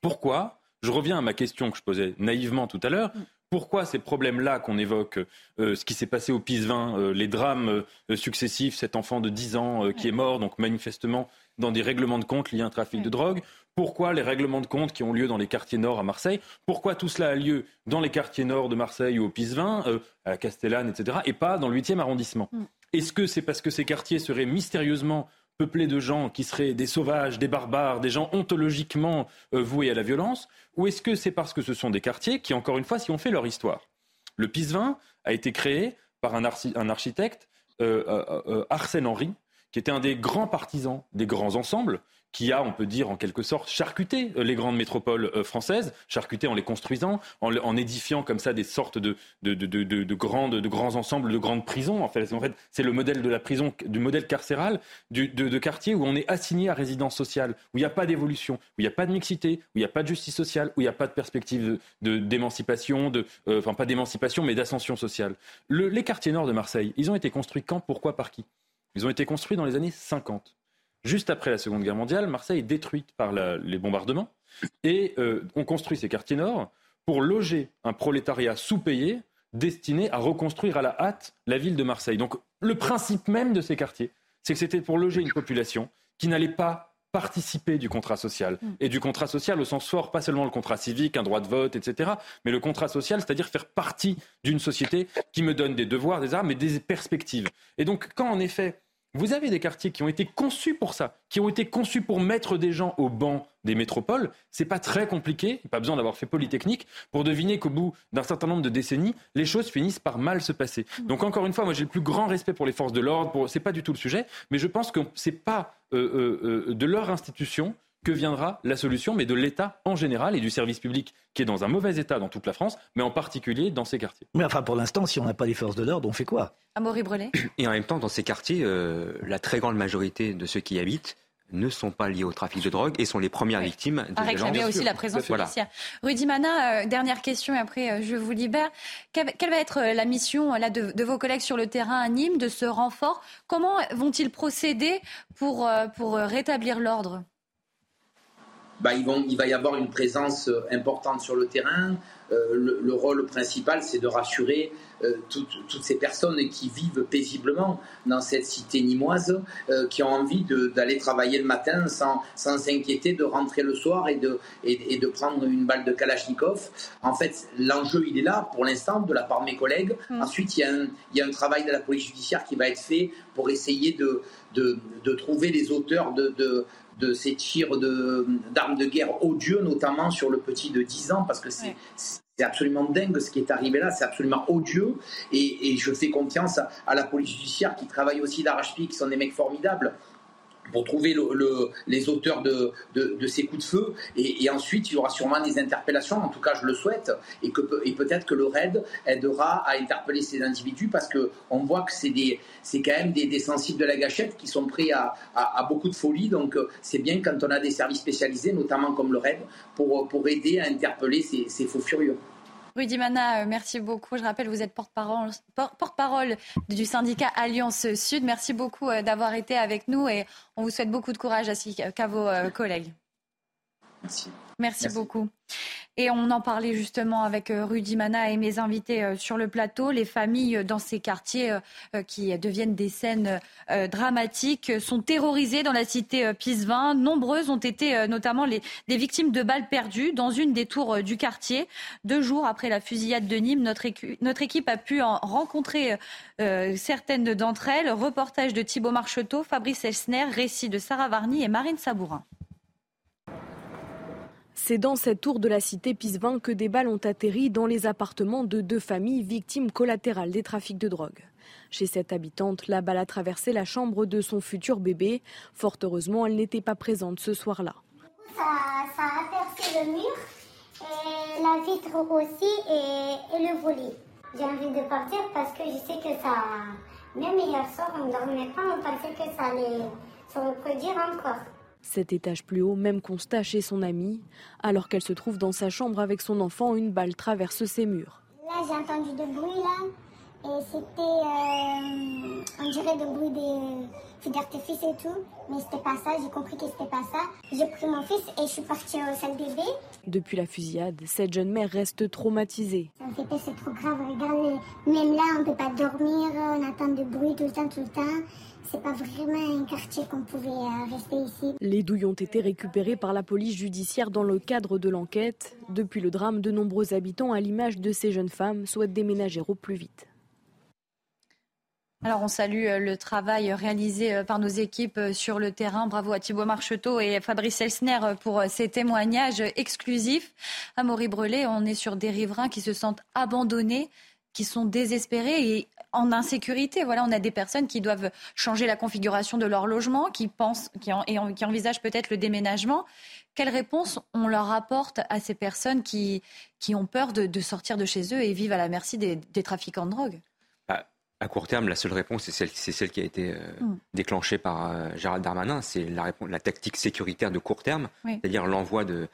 Pourquoi je reviens à ma question que je posais naïvement tout à l'heure. Pourquoi ces problèmes-là qu'on évoque, euh, ce qui s'est passé au Pisevin, euh, les drames euh, successifs, cet enfant de 10 ans qui est mort, donc manifestement dans des règlements de compte liés à un trafic de drogue Pourquoi les règlements de compte qui ont lieu dans les quartiers nord à Marseille Pourquoi tout cela a lieu dans les quartiers nord de Marseille ou au Pisevin, à la Castellane, etc., et pas dans le 8e arrondissement mm. Est-ce que c'est parce que ces quartiers seraient mystérieusement peuplés de gens qui seraient des sauvages, des barbares, des gens ontologiquement euh, voués à la violence Ou est-ce que c'est parce que ce sont des quartiers qui, encore une fois, si on fait leur histoire? Le Pisevin a été créé par un, architecte, euh, euh, Arsène Henry, qui était un des grands partisans des grands ensembles, qui a, on peut dire en quelque sorte, charcuté euh, les grandes métropoles euh, françaises, charcuté en les construisant, en, édifiant comme ça des sortes de, de, de, de, grandes, de grands ensembles, de grandes prisons. En fait, c'est le modèle de la prison, du modèle carcéral de, quartier où on est assigné à résidence sociale, où il n'y a pas d'évolution, où il n'y a pas de mixité, où il n'y a pas de justice sociale, où il n'y a pas de perspective d'émancipation, de, euh, enfin pas d'émancipation, mais d'ascension sociale. Le, les quartiers nord de Marseille, ils ont été construits quand, pourquoi, par qui? Ils ont été construits dans les années 50. Juste après la Seconde Guerre mondiale, Marseille est détruite par les bombardements et euh, on construit ces quartiers nord pour loger un prolétariat sous-payé destiné à reconstruire à la hâte la ville de Marseille. Donc le principe même de ces quartiers, c'est que c'était pour loger une population qui n'allait pas participer du contrat social. Mm. Et du contrat social au sens fort, pas seulement le contrat civique, un droit de vote, etc., mais le contrat social, c'est-à-dire faire partie d'une société qui me donne des devoirs, des armes et des perspectives. Et donc quand en effet vous avez des quartiers qui ont été conçus pour ça, qui ont été conçus pour mettre des gens au banc des métropoles. C'est pas très compliqué, pas besoin d'avoir fait Polytechnique pour deviner qu'au bout d'un certain nombre de décennies, les choses finissent par mal se passer. Mmh. Donc encore une fois, moi j'ai le plus grand respect pour les forces de l'ordre. C'est pas du tout le sujet, mais je pense que c'est pas euh, euh, euh, de leur institution que viendra la solution, mais de l'État en général et du service public qui est dans un mauvais état dans toute la France, mais en particulier dans ces quartiers. Mais enfin, pour l'instant, si on n'a pas les forces de l'ordre, on fait quoi? Amaury Brelet. [clears throat] Et en même temps, dans ces quartiers, euh, la très grande majorité de ceux qui y habitent ne sont pas liés au trafic de drogue et sont les premières victimes de à réclamer aussi la présence policière. Rudy Mana, euh, dernière question et après euh, je vous libère. Quelle, va être la mission là, de, de, vos collègues sur le terrain à Nîmes, de ce renfort? Comment vont-ils procéder pour, pour rétablir l'ordre? Bah, il va y avoir une présence euh, importante sur le terrain. Euh, le, rôle principal, c'est de rassurer euh, toutes, ces personnes qui vivent paisiblement dans cette cité nimoise, qui ont envie d'aller travailler le matin sans s'inquiéter de rentrer le soir et de, et, de prendre une balle de Kalachnikov. En fait, l'enjeu, il est là pour l'instant de la part de mes collègues. Mmh. Ensuite, il y, a un, il y, a un, travail de la police judiciaire qui va être fait pour essayer de, de, de trouver les auteurs de, de de ces tirs d'armes de, guerre odieux, notamment sur le petit de 10 ans, parce que c'est absolument dingue ce qui est arrivé là, c'est absolument odieux. Et, je fais confiance à, la police judiciaire qui travaille aussi d'arrache-pied, qui sont des mecs formidables pour trouver les auteurs de, ces coups de feu. Et, ensuite, il y aura sûrement des interpellations, en tout cas je le souhaite, et, peut-être que le RAID aidera à interpeller ces individus parce qu'on voit que c'est quand même des, sensibles de la gâchette qui sont prêts à, beaucoup de folie. Donc c'est bien quand on a des services spécialisés, notamment comme le RAID, pour aider à interpeller ces faux furieux. Rudy Mana, euh, merci beaucoup. Je rappelle, vous êtes porte-parole porte du syndicat Alliance Sud. Merci beaucoup euh, d'avoir été avec nous et on vous souhaite beaucoup de courage ainsi qu'à vos euh, collègues. Merci. Merci, beaucoup. Et on en parlait justement avec euh, Rudy Mana et mes invités euh, sur le plateau. Les familles euh, dans ces quartiers qui deviennent des scènes dramatiques sont terrorisées dans la cité Pisevin. Nombreuses ont été notamment les, des victimes de balles perdues dans une des tours du quartier. Deux jours après la fusillade de Nîmes, notre, notre équipe a pu en rencontrer certaines d'entre elles. Reportage de Thibault Marcheteau, Fabrice Elsner, récit de Sarah Varny et Marine Sabourin. C'est dans cette tour de la cité Pisevin que des balles ont atterri dans les appartements de deux familles victimes collatérales des trafics de drogue. Chez cette habitante, la balle a traversé la chambre de son futur bébé. Fort heureusement, elle n'était pas présente ce soir-là. Ça, a percé le mur, la vitre aussi et, et le volet. J'ai envie de partir parce que je sais que ça... Même hier soir, on ne dormait pas, on pensait que ça allait se reproduire encore. Cet étage plus haut, même constat chez son amie. Alors qu'elle se trouve dans sa chambre avec son enfant, une balle traverse ses murs. Là, j'ai entendu de bruit, là. Et c'était, euh, on dirait le bruit des feux d'artifice et tout. Mais c'était pas ça, j'ai compris que c'était pas ça. J'ai pris mon fils et je suis partie au salle bébé. Depuis la fusillade, cette jeune mère reste traumatisée. Ça me fait peur, c'est trop grave. Regarde, même là, on peut pas dormir, on attend de bruit tout le temps, tout le temps. C'est pas vraiment un quartier qu'on pouvait euh, rester ici. Les douilles ont été récupérées par la police judiciaire dans le cadre de l'enquête. Depuis le drame, de nombreux habitants, à l'image de ces jeunes femmes, souhaitent déménager au plus vite. Alors on salue euh, le travail réalisé euh, par nos équipes euh, sur le terrain. Bravo à Thibault Marcheteau et Fabrice Elsner pour ces témoignages exclusifs. À Maurice-Brelet, on est sur des riverains qui se sentent abandonnés, qui sont désespérés et en insécurité. Voilà, on a des personnes qui doivent changer la configuration de leur logement, qui pensent qui, et qui envisagent peut-être le déménagement. Quelle réponse on leur apporte à ces personnes qui, qui ont peur de, sortir de chez eux et vivent à la merci des trafiquants de drogue? À court terme, la seule réponse, c'est celle, celle, qui a été euh, mm. déclenchée par euh, Gérald Darmanin, c'est la, la, tactique sécuritaire de court terme, oui. c'est-à-dire l'envoi de,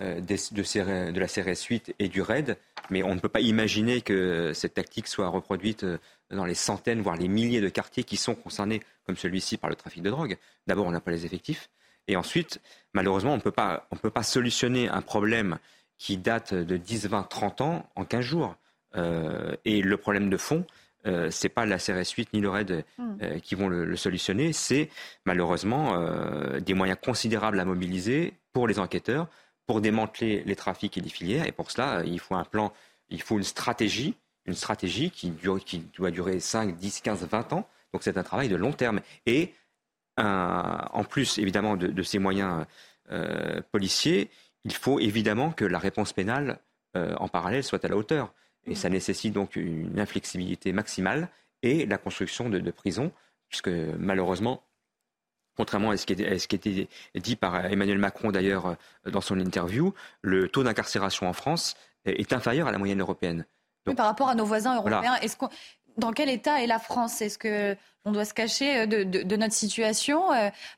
euh, de, de, de, la CRS 8 et du RAID. Mais on ne peut pas imaginer que cette tactique soit reproduite dans les centaines, voire les milliers de quartiers qui sont concernés, comme celui-ci, par le trafic de drogue. D'abord, on n'a pas les effectifs. Et ensuite, malheureusement, on ne peut pas, solutionner un problème qui date de 10, 20, 30 ans en 15 jours. Euh, et le problème de fond, euh, c'est pas la CRS 8 ni le RAID hmm. euh, qui vont le, le solutionner, c'est malheureusement euh, des moyens considérables à mobiliser pour les enquêteurs, pour démanteler les trafics et les filières. Et pour cela, il faut un plan, il faut une stratégie, une stratégie qui, dure, qui doit durer 5, 10, 15, 20 ans. Donc c'est un travail de long terme. Et un, en plus, évidemment, de, de ces moyens euh, policiers, il faut évidemment que la réponse pénale en parallèle soit à la hauteur. Et ça nécessite donc une inflexibilité maximale et la construction de, de prisons, puisque malheureusement, contrairement à ce qui, est, à ce qui était dit par Emmanuel Macron d'ailleurs dans son interview, le taux d'incarcération en France est inférieur à la moyenne européenne. Donc, oui, par rapport à nos voisins européens, voilà. est-ce qu'on dans quel état est la France? Est-ce que on doit se cacher de, de, notre situation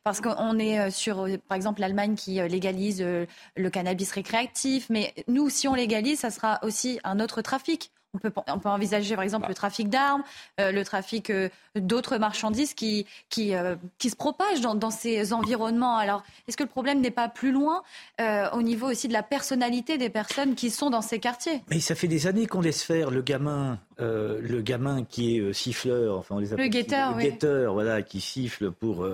parce qu'on est sur, par exemple, l'Allemagne qui légalise le cannabis récréatif, mais nous, si on légalise, ça sera aussi un autre trafic. On peut, envisager, par exemple, le trafic d'armes, euh, le trafic euh, d'autres marchandises qui, qui, euh, se propagent dans, ces environnements. Alors, est-ce que le problème n'est pas plus loin au niveau aussi de la personnalité des personnes qui sont dans ces quartiers? Mais ça fait des années qu'on laisse faire le gamin, le gamin qui est siffleur, enfin on les appelle le guetteur, le oui. guetteur, voilà, qui siffle pour,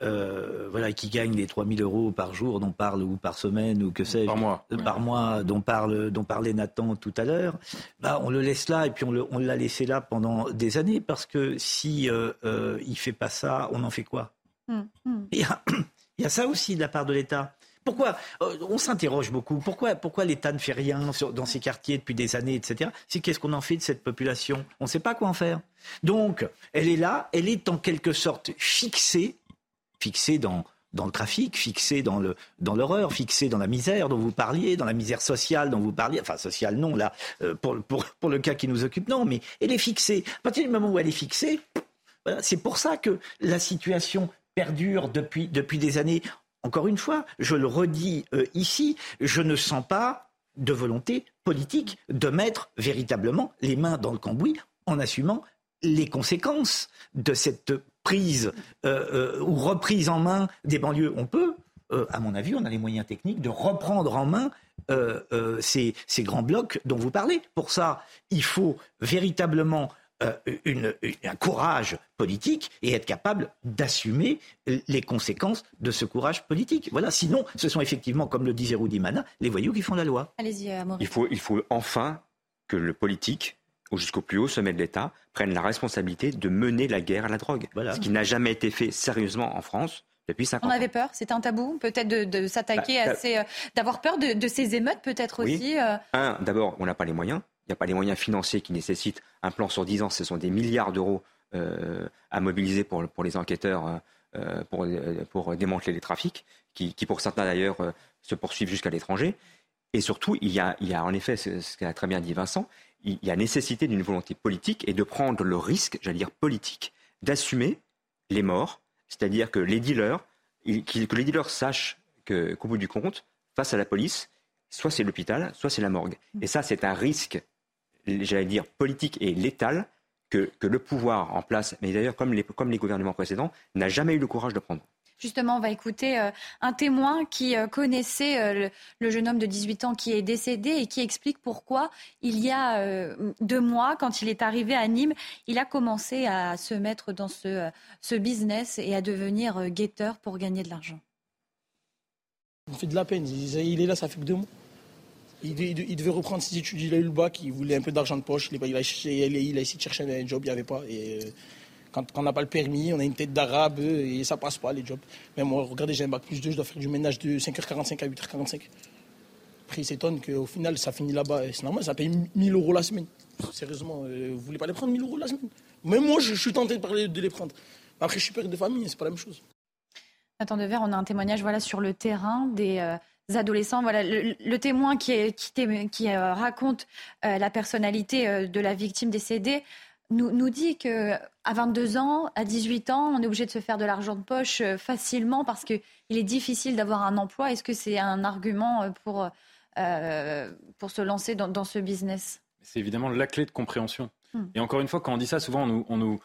voilà, qui gagne les 3000 euros par jour dont parle ou par semaine ou que sais-je, par mois, par mois, dont parle, dont parlait Nathan tout à l'heure. Bah, on le laisse là et puis on, le, on l'a laissé là pendant des années parce que si euh, euh, il fait pas ça, on en fait quoi? Il y, a, [coughs] il y a ça aussi de la part de l'État. Pourquoi On s'interroge beaucoup. Pourquoi, pourquoi l'État ne fait rien dans ces quartiers depuis des années, etc. C'est qu'est-ce qu'on en fait de cette population? On ne sait pas quoi en faire. Donc, elle est là, elle est en quelque sorte fixée, fixée dans, dans le trafic, fixée dans dans l'horreur, fixée dans la misère dont vous parliez, dans la misère sociale dont vous parliez, enfin sociale non là euh, pour pour pour le cas qui nous occupe non, mais elle est fixée. À partir du moment où elle est fixée, c'est pour ça que la situation perdure depuis depuis des années. Encore une fois, je le redis euh, ici, je ne sens pas de volonté politique de mettre véritablement les mains dans le cambouis en assumant les conséquences de cette prise euh, euh, ou reprise en main des banlieues. On peut, à mon avis, on a les moyens techniques de reprendre en main ces, grands blocs dont vous parlez. Pour ça, il faut véritablement une, un courage politique et être capable d'assumer les conséquences de ce courage politique. Voilà, sinon, ce sont effectivement, comme le disait Rudy Mana, les voyous qui font la loi. Allez-y, il faut, il faut enfin que le politique ou jusqu'au plus haut sommet de l'État, prennent la responsabilité de mener la guerre à la drogue. Voilà. Ce qui n'a jamais été fait sérieusement en France depuis 50 On avait peur, c'était un tabou, peut-être de, s'attaquer bah, à ces, euh, d'avoir peur de, ces émeutes, peut-être aussi. Euh? Un, d'abord, on n'a pas les moyens. Il n'y a pas les moyens financiers qui nécessitent un plan sur 10 ans. Ce sont des milliards d'euros euh, à mobiliser pour, les enquêteurs pour, pour démanteler les trafics, qui, pour certains d'ailleurs se poursuivent jusqu'à l'étranger. Et surtout, il y a, il y a en effet, ce qu'a très bien dit Vincent, il y a nécessité d'une volonté politique et de prendre le risque, j'allais dire politique, d'assumer les morts, c'est-à-dire que les dealers, que les dealers sachent qu'au bout du compte, face à la police, soit c'est l'hôpital, soit c'est la morgue. Et ça, c'est un risque, j'allais dire, politique et létal que, le pouvoir en place, mais d'ailleurs comme les, comme les gouvernements précédents, n'a jamais eu le courage de prendre. Justement, on va écouter euh, un témoin qui euh, connaissait euh, le, jeune homme de 18 ans qui est décédé et qui explique pourquoi il y a deux mois, quand il est arrivé à Nîmes, il a commencé à se mettre dans ce, ce business et à devenir guetteur pour gagner de l'argent. Il fait de la peine. Il est là, ça fait que deux mois. Il, devait reprendre ses études, il a eu le bac, il voulait un peu d'argent de poche, il a, il, a, essayé de chercher un job, il n'y avait pas. Et, quand, on n'a pas le permis, on a une tête d'arabe et ça passe pas les jobs. Mais moi, regardez, j'ai un bac plus 2, je dois faire du ménage de 5h45 à 8h45. Après, il s'étonne qu'au final, ça finit là-bas. C'est normal, ça paye 1000 euros la semaine. Sérieusement, euh, vous voulez pas les prendre 1000 euros la semaine? Même moi, je, suis tenté de, les prendre. Après, je suis père de famille, c'est pas la même chose. Nathan Dever, on a un témoignage voilà, sur le terrain des. Euh, adolescents. Voilà, le, témoin qui, est, qui, euh, raconte la personnalité de la victime décédée nous, dit que à 22 ans, à 18 ans, on est obligé de se faire de l'argent de poche euh, facilement parce qu'il est difficile d'avoir un emploi. Est-ce que c'est un argument euh, pour, euh, pour se lancer dans, ce business? C'est évidemment la clé de compréhension. Hmm. Et encore une fois, quand on dit ça, souvent on nous, on nous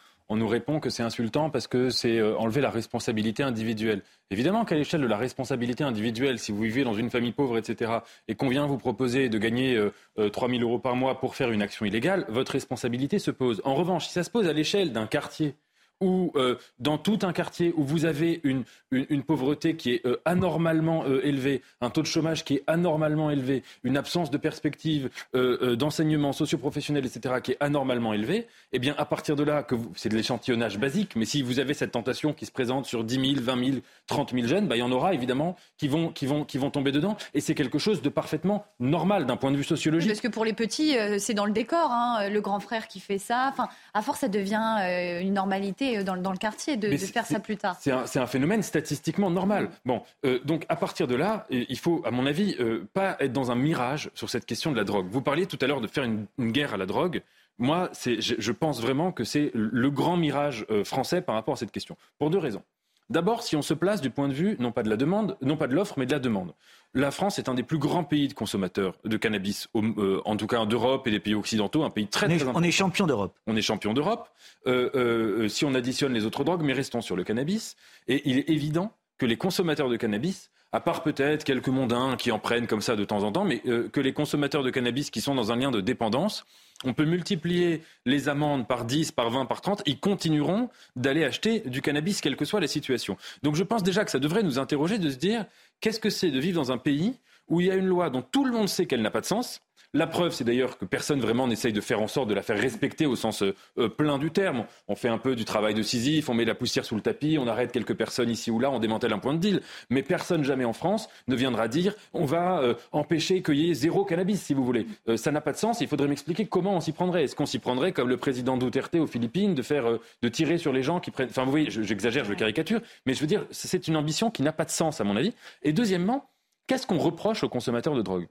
répond que c'est insultant parce que c'est euh, enlever la responsabilité individuelle. Évidemment qu'à l'échelle de la responsabilité individuelle, si vous vivez dans une famille pauvre, etc., et qu'on vient vous proposer de gagner euh, 3 euh, 000 euros par mois pour faire une action illégale, votre responsabilité se pose. En revanche, si ça se pose à l'échelle d'un quartier, ou euh, dans tout un quartier où vous avez une, une, pauvreté qui est euh, anormalement euh, élevée, un taux de chômage qui est anormalement élevé, une absence de perspective d'enseignement socio-professionnel, etc., qui est anormalement élevée, eh bien, à partir de là, que c'est de l'échantillonnage basique, mais si vous avez cette tentation qui se présente sur 10 000, 20 000, 30 000 jeunes, bah, il y en aura évidemment qui vont, qui vont, qui vont tomber dedans. Et c'est quelque chose de parfaitement normal d'un point de vue sociologique. Parce que pour les petits, c'est dans le décor, hein, le grand frère qui fait ça. Enfin, à force, ça devient une normalité euh, dans, le quartier de, faire ça plus tard. C'est un, phénomène statistiquement normal. Bon, euh, donc à partir de là, il faut, à mon avis, euh, pas être dans un mirage sur cette question de la drogue. Vous parliez tout à l'heure de faire une, guerre à la drogue. Moi, je, je, pense vraiment que c'est le grand mirage français par rapport à cette question. Pour deux raisons. D'abord, si on se place du point de vue, non pas de la demande, non pas de l'offre, mais de la demande. La France est un des plus grands pays de consommateurs de cannabis, euh, en tout cas d'Europe et des pays occidentaux, un pays très, on est, très On est champion d'Europe. On est champion d'Europe. Euh, euh, si on additionne les autres drogues, mais restons sur le cannabis. Et il est évident que les consommateurs de cannabis à part peut-être quelques mondains qui en prennent comme ça de temps en temps, mais que les consommateurs de cannabis qui sont dans un lien de dépendance on peut multiplier les amendes par 10, par 20, par 30. Ils continueront d'aller acheter du cannabis, quelle que soit la situation. Donc je pense déjà que ça devrait nous interroger de se dire qu'est-ce que c'est de vivre dans un pays où il y a une loi dont tout le monde sait qu'elle n'a pas de sens, la preuve, c'est d'ailleurs que personne vraiment n'essaye de faire en sorte de la faire respecter au sens euh, euh, plein du terme. On fait un peu du travail de Sisyphe, on met la poussière sous le tapis, on arrête quelques personnes ici ou là, on démantèle un point de deal. Mais personne jamais en France ne viendra dire on va euh, empêcher qu'il y ait zéro cannabis, si vous voulez. ça n'a pas de sens. Il faudrait m'expliquer comment on s'y prendrait. Est-ce qu'on s'y prendrait comme le président Duterte aux Philippines, de faire, de tirer sur les gens qui prennent. Enfin, vous voyez, j'exagère, je caricature, mais je veux dire, c'est une ambition qui n'a pas de sens à mon avis. Et deuxièmement, qu'est-ce qu'on reproche aux consommateurs de drogue?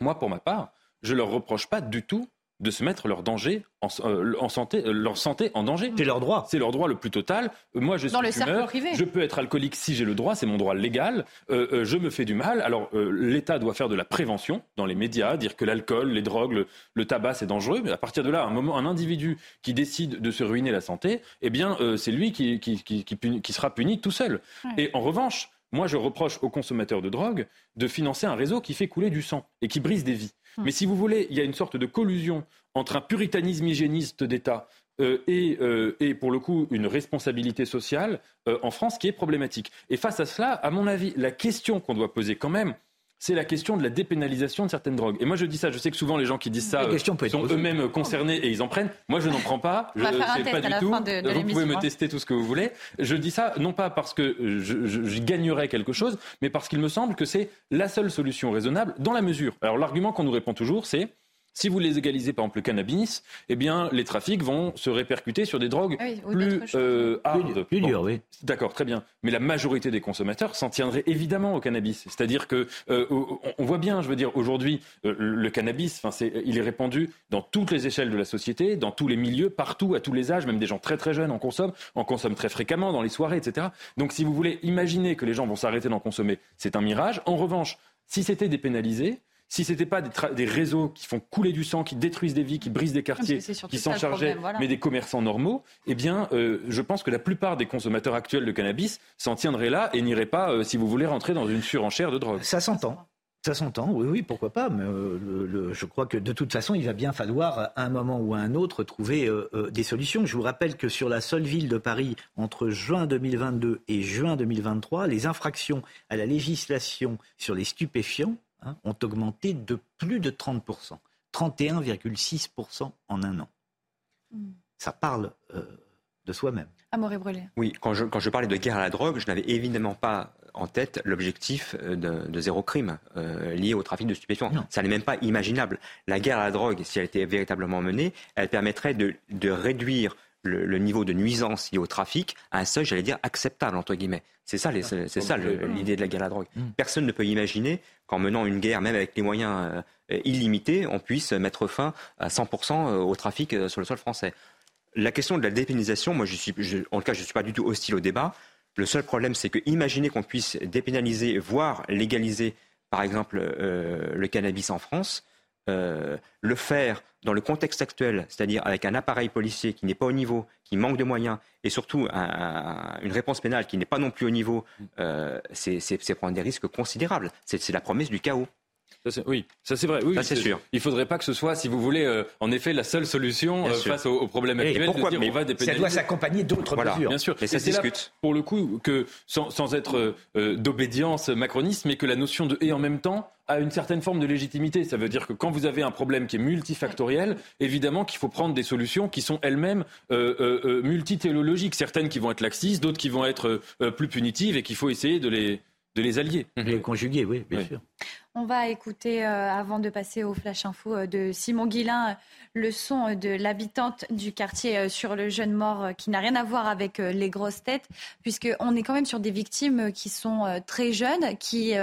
Moi, pour ma part, je leur reproche pas du tout de se mettre leur danger en, euh, santé, euh, leur santé en danger. C'est leur droit. C'est leur droit le plus total. Euh, moi, je suis le fumeur. Je peux être alcoolique si j'ai le droit. C'est mon droit légal. je me fais du mal. Alors, l'État doit faire de la prévention dans les médias, dire que l'alcool, les drogues, le, tabac, c'est dangereux. Mais à partir de là, un moment, un individu qui décide de se ruiner la santé, eh bien, c'est lui qui, qui, qui, sera puni tout seul. Et en revanche, moi, je reproche aux consommateurs de drogue de financer un réseau qui fait couler du sang et qui brise des vies. Mais si vous voulez, il y a une sorte de collusion entre un puritanisme hygiéniste d'État euh, euh, et, pour le coup une responsabilité sociale euh, en France qui est problématique. Et face à cela, à mon avis, la question qu'on doit poser quand même, c'est la question de la dépénalisation de certaines drogues. Et moi, je dis ça, je sais que souvent les gens qui disent ça La euh, question peut être sont eux-mêmes concernés et ils en prennent. Moi, je n'en prends pas. Je un sais pas du tout. fin de- de vous pouvez me hein. tester tout ce que vous voulez. Je dis ça non pas parce que je, je- je gagnerais quelque chose, mais parce qu'il me semble que c'est la seule solution raisonnable dans la mesure. Alors l'argument qu'on nous répond toujours, c'est si vous les égalisez, par exemple, le cannabis, eh bien, les trafics vont se répercuter sur des drogues Ah oui, plus euh, hard. plus Bon, dur, oui. D'accord, très bien. Mais la majorité des consommateurs s'en tiendraient évidemment au cannabis. C'est-à-dire que euh, on- on voit bien, je veux dire, aujourd'hui, euh, le cannabis, enfin, c'est, il est répandu dans toutes les échelles de la société, dans tous les milieux, partout, à tous les âges, même des gens très très jeunes en consomment, en consomment très fréquemment dans les soirées, etc. Donc, si vous voulez imaginer que les gens vont s'arrêter d'en consommer, c'est un mirage. En revanche, si c'était dépénalisé, si c'était pas des, réseaux qui font couler du sang, qui détruisent des vies, qui brisent des quartiers, qui s'en chargeaient, problème, voilà. mais des commerçants normaux, eh bien, euh, je pense que la plupart des consommateurs actuels de cannabis s'en tiendraient là et n'iraient pas, euh, si vous voulez, rentrer dans une surenchère de drogue. Ça s'entend. Ça s'entend, oui, oui, pourquoi pas. Mais euh, le- le- je crois que de toute façon, il va bien falloir, à un moment ou à un autre, trouver euh, euh, des solutions. Je vous rappelle que sur la seule ville de Paris, entre juin 2022 et juin 2023, les infractions à la législation sur les stupéfiants hein, ont augmenté de plus de 30%. 31,6% en un an. Hmm. Ça parle euh, de soi-même. Amoré brûlé. Oui, quand je, quand je parlais de guerre à la drogue, je n'avais évidemment pas en tête l'objectif euh, de, de zéro crime euh, lié au trafic de stupéfiants. Ça n'est même pas imaginable. La guerre à la drogue, si elle était véritablement menée, elle permettrait de, de réduire le, le niveau de nuisance lié au trafic à un seuil, j'allais dire, acceptable, entre guillemets. C'est ça, c'est ça l'idée de la guerre à la drogue. Personne ne peut imaginer qu'en menant une guerre, même avec les moyens euh, illimités, on puisse mettre fin à 100% au trafic euh, sur le sol français. La question de la dépénalisation, moi, je suis, je- en tout cas, je ne suis pas du tout hostile au débat. Le seul problème, c'est que imaginer qu'on puisse dépénaliser, voire légaliser, par exemple, euh, le cannabis en France, euh, le faire dans le contexte actuel, c'est-à-dire avec un appareil policier qui n'est pas au niveau, qui manque de moyens, et surtout un- un- une réponse pénale qui n'est pas non plus au niveau, euh, c'est prendre des risques considérables. C'est la promesse du chaos. Ça, oui, ça c'est vrai. Oui, c'est sûr. Il faudrait pas que ce soit, si vous voulez, euh, en effet, la seule solution euh, face aux, aux problèmes Et actuels. pourquoi de dire Mais on va ça doit s'accompagner d'autres Voilà, mesures. bien sûr. Mais ça Et se c'est là, discute. pour le coup, que sans, sans être euh, d'obédience macroniste, mais que la notion de et en même temps a une certaine forme de légitimité. Ça veut dire que quand vous avez un problème qui est multifactoriel, évidemment qu'il faut prendre des solutions qui sont elles-mêmes euh, euh, euh, multitéologiques. Certaines qui vont être laxistes, d'autres qui vont être euh, plus punitives et qu'il faut essayer de les, de les allier. Les conjuguer, oui, bien Oui. sûr. On va écouter, euh, avant de passer au Flash Info euh, de Simon Guillain, euh, le son de l'habitante du quartier sur le jeune mort qui n'a rien à voir avec les grosses têtes, puisqu'on est quand même sur des victimes qui sont très jeunes, qui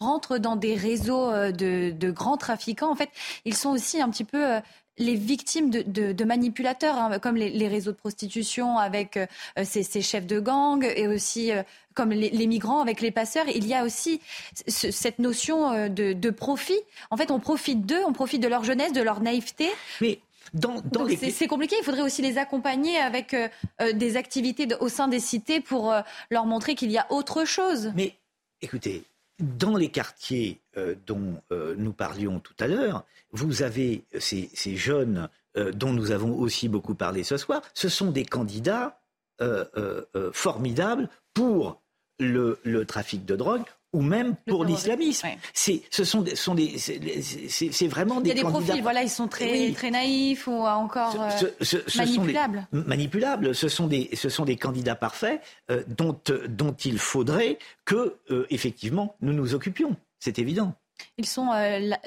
rentrent dans des réseaux de, grands trafiquants. En fait, ils sont aussi un petit peu... les victimes de, manipulateurs, hein, comme les, réseaux de prostitution avec ces, chefs de gang, et aussi comme les, les migrants avec les passeurs. Il y a aussi ce- cette notion euh, de, de profit. En fait, on profite d'eux, on profite de leur jeunesse, de leur naïveté. Mais dans, les- c'est compliqué. Il faudrait aussi les accompagner avec euh, euh, des activités de- au sein des cités pour euh, leur montrer qu'il y a autre chose. Mais écoutez, dans les quartiers euh, dont nous parlions tout à l'heure, vous avez ces, ces jeunes dont nous avons aussi beaucoup parlé ce soir. Ce sont des candidats formidables pour le, le trafic de drogue ou même pour l'islamisme. C'est, ce sont, des, sont des, c'est, vraiment Il des y a des candidats profils, voilà, ils sont très, Oui. très naïfs ou encore euh, ce- ce- ce sont des- manipulables. manipulables. Ce sont des, ce sont des candidats parfaits euh, dont, euh, dont il faudrait que, euh, effectivement, nous nous occupions. C'est évident. Ils sont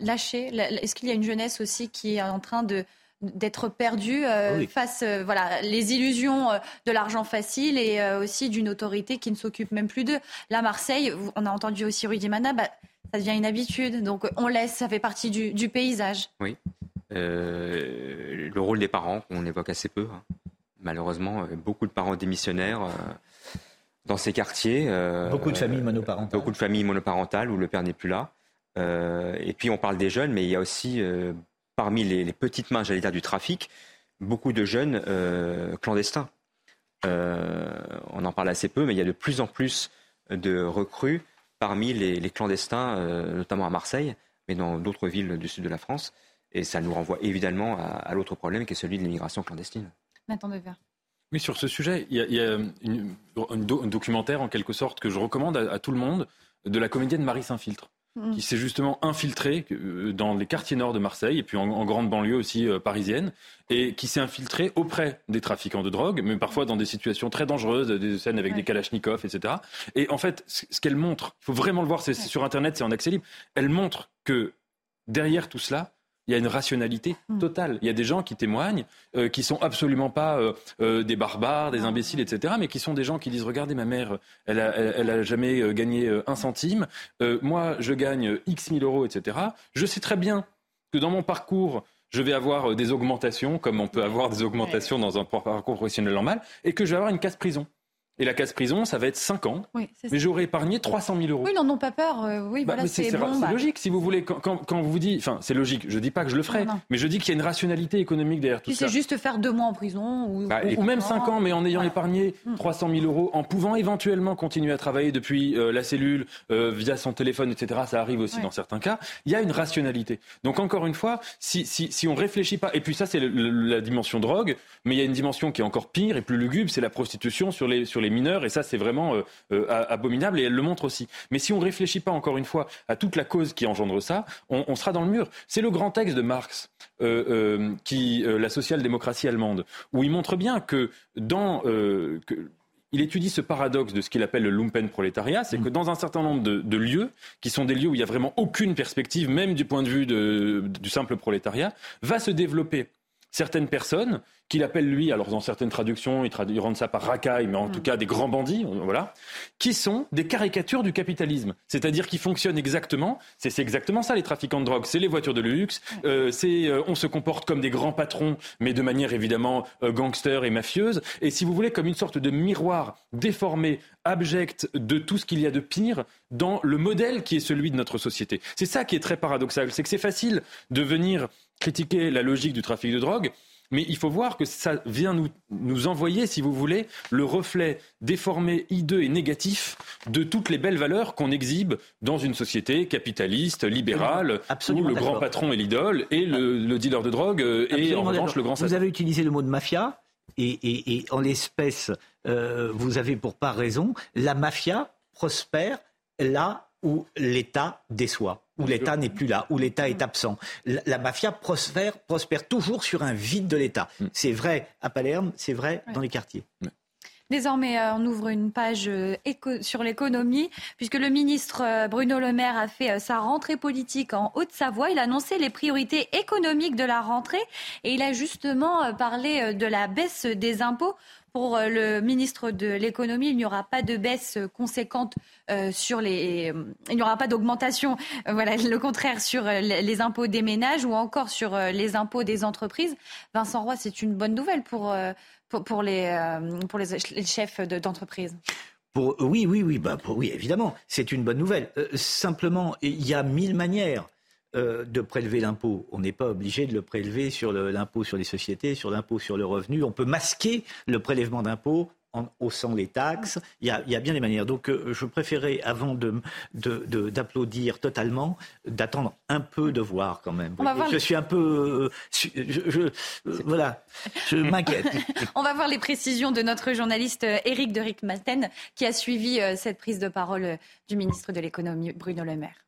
lâchés. Est-ce qu'il y a une jeunesse aussi qui est en train de d'être perdue euh, Oui. face euh, voilà les illusions euh, de l'argent facile et euh, aussi d'une autorité qui ne s'occupe même plus d'eux. Là, Marseille, on a entendu aussi Rudy Mana, bah, ça devient une habitude. Donc on laisse, ça fait partie du, du paysage. Oui. Euh, le rôle des parents, qu'on évoque assez peu. hein. Malheureusement, beaucoup de parents démissionnaires euh, dans ces quartiers. euh, Beaucoup de familles monoparentales. Beaucoup de familles monoparentales où le père n'est plus là. Euh, et puis on parle des jeunes, mais il y a aussi, euh, parmi les, les petites mains, j'allais dire, du trafic, beaucoup de jeunes euh, clandestins. Euh, on en parle assez peu, mais il y a de plus en plus de recrues parmi les, les clandestins, euh, notamment à Marseille, mais dans d'autres villes du sud de la France. Et ça nous renvoie évidemment à, à l'autre problème qui est celui de l'immigration clandestine. Nathan Dever. Oui, sur ce sujet, il y a, il y a une- do- un documentaire en quelque sorte que je recommande à, à tout le monde de la comédienne Marie Saint-Filtre. Mm. qui s'est justement infiltré euh, dans les quartiers nord de Marseille et puis en, grande banlieue aussi euh, parisienne, et qui s'est infiltré auprès des trafiquants de drogue, mais parfois dans des situations très dangereuses, des scènes avec des kalachnikovs, etc. Et en fait, ce qu'elle montre, il faut vraiment le voir, c'est sur Internet, c'est en accès libre, elle montre que derrière tout cela, il y a une rationalité hmm. totale. Il y a des gens qui témoignent, euh, qui sont absolument pas euh, euh, des barbares, des imbéciles, etc., mais qui sont des gens qui disent regardez ma mère, elle a, elle, a jamais gagné un centime, moi je gagne X mille euros, etc. Je sais très bien que dans mon parcours je vais avoir des augmentations, comme on peut avoir des augmentations dans un parcours professionnel normal, et que je vais avoir une casse prison. Et la casse prison, ça va être 5 ans. mais j'aurais épargné 300 000 euros. Oui, ils n'en ont pas peur. Euh, oui, bah, c'est bon, bah. logique, si vous voulez. Quand, quand, vous dites, enfin, c'est logique. Je dis pas que je le ferai, mais je dis qu'il y a une rationalité économique derrière tout ça. c'est juste faire deux mois en prison ou, bah, ou, même 5 ans, mais en ayant épargné 300 000 euros, en pouvant éventuellement continuer à travailler depuis euh, la cellule, euh, via son téléphone, etc. Ça arrive aussi dans certains cas. Il y a une rationalité. Donc encore une fois, si, si, si on réfléchit pas, et puis ça c'est la dimension drogue, mais il y a une dimension qui est encore pire et plus lugubre, c'est la prostitution sur les, sur les mineurs, et ça c'est vraiment euh, euh, abominable et elle le montre aussi. Mais si on ne réfléchit pas encore une fois à toute la cause qui engendre ça, on, sera dans le mur. C'est le grand texte de Marx, euh, qui, la social-démocratie allemande, où il montre bien que dans il étudie ce paradoxe de ce qu'il appelle le lumpen prolétariat, c'est que dans un certain nombre de, lieux, qui sont des lieux où il n'y a vraiment aucune perspective, même du point de vue du simple prolétariat, va se développer certaines personnes qu'il appelle lui, alors dans certaines traductions, il, rend ça par racaille, mais en mm. tout cas des grands bandits, voilà, qui sont des caricatures du capitalisme. C'est-à-dire qui fonctionnent exactement, c'est exactement ça les trafiquants de drogue, c'est les voitures de luxe, euh, c'est euh, on se comporte comme des grands patrons, mais de manière évidemment euh, gangster et mafieuse, et si vous voulez comme une sorte de miroir déformé, abject de tout ce qu'il y a de pire dans le modèle qui est celui de notre société. C'est ça qui est très paradoxal, c'est que c'est facile de venir critiquer la logique du trafic de drogue, mais il faut voir que ça vient nous, nous envoyer, si vous voulez, le reflet déformé, hideux et négatif de toutes les belles valeurs qu'on exhibe dans une société capitaliste, libérale, où le grand patron est l'idole et le, dealer de drogue est en revanche le grand Vous avez utilisé le mot de mafia, et, en l'espèce, euh, vous avez pour pas raison, la mafia prospère là où l'État déçoit où l'État n'est plus là, où l'État est absent. La, mafia prospère, prospère toujours sur un vide de l'État. Mm. C'est vrai à Palerme, c'est vrai dans les quartiers. Désormais, euh, on ouvre une page euh, sur l'économie, puisque le ministre euh, Bruno Le Maire a fait sa rentrée politique en Haute-Savoie. Il a annoncé les priorités économiques de la rentrée et il a justement parlé de la baisse des impôts pour euh, le ministre de l'économie, il n'y aura pas de baisse conséquente euh, sur les. Il n'y aura pas d'augmentation, euh, voilà, le contraire sur les impôts des ménages ou encore sur les impôts des entreprises. Vincent Roy, c'est une bonne nouvelle pour, les, pour les, chefs d'entreprise. Oui, oui, oui, bah, oui, évidemment, c'est une bonne nouvelle. simplement, il y a mille manières euh, de prélever l'impôt. On n'est pas obligé de le prélever sur l'impôt sur les sociétés, sur l'impôt sur le revenu. On peut masquer le prélèvement d'impôt en haussant les taxes. Il y a, bien des manières. Donc euh, je préférais, avant d'applaudir totalement, d'attendre un peu de voir quand même. Je suis un peu... Euh, je, voilà, je [laughs] m'inquiète. On va voir les précisions de notre journaliste Éric de Rick-Malten qui a suivi cette prise de parole du ministre de l'économie Bruno Le Maire.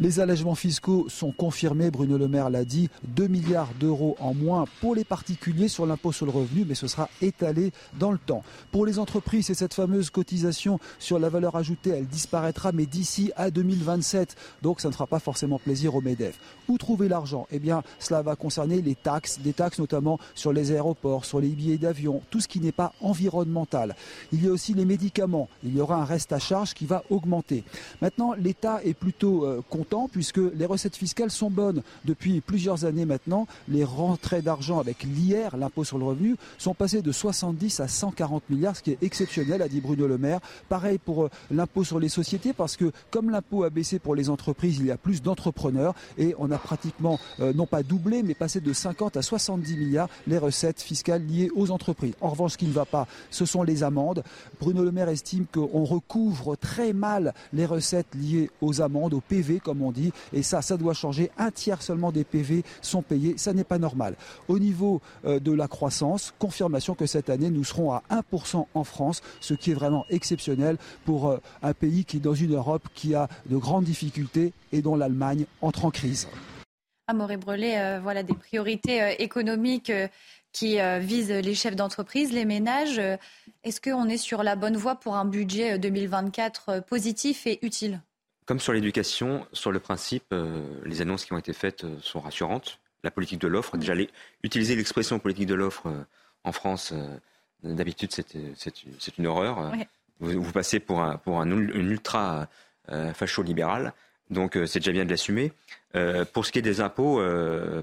Les allègements fiscaux sont confirmés, Bruno Le Maire l'a dit, 2 milliards d'euros en moins pour les particuliers sur l'impôt sur le revenu, mais ce sera étalé dans le temps. Pour les entreprises, c'est cette fameuse cotisation sur la valeur ajoutée, elle disparaîtra, mais d'ici à 2027. Donc ça ne fera pas forcément plaisir aux MEDEF. Où trouver l'argent? Eh bien, cela va concerner les taxes, des taxes notamment sur les aéroports, sur les billets d'avion, tout ce qui n'est pas environnemental. Il y a aussi les médicaments. Il y aura un reste à charge qui va augmenter. Maintenant, l'État est plutôt euh, puisque les recettes fiscales sont bonnes depuis plusieurs années maintenant. Les rentrées d'argent avec l'IR, l'impôt sur le revenu, sont passées de 70 à 140 milliards, ce qui est exceptionnel, a dit Bruno Le Maire. Pareil pour euh, l'impôt sur les sociétés, parce que comme l'impôt a baissé pour les entreprises, il y a plus d'entrepreneurs et on a pratiquement, euh, non pas doublé, mais passé de 50 à 70 milliards les recettes fiscales liées aux entreprises. En revanche, ce qui ne va pas, ce sont les amendes. Bruno Le Maire estime qu'on recouvre très mal les recettes liées aux amendes, au PV, comme comme on dit. Et ça, ça doit changer. Un tiers seulement des PV sont payés. Ça n'est pas normal. Au niveau euh, de la croissance, confirmation que cette année, nous serons à 1% en France, ce qui est vraiment exceptionnel pour euh, un pays qui est dans une Europe qui a de grandes difficultés et dont l'Allemagne entre en crise. Amaury Brelet, euh, voilà des priorités économiques qui visent les chefs d'entreprise, les ménages. Est-ce qu'on est sur la bonne voie pour un budget 2024 positif et utile? Comme sur l'éducation, sur le principe, euh, les annonces qui ont été faites euh, sont rassurantes. La politique de l'offre, déjà utiliser l'expression politique de l'offre euh, en France, d'habitude c'est une horreur. Vous, passez pour un, pour un, ultra facho-libéral. Donc c'est déjà bien de l'assumer. pour ce qui est des impôts,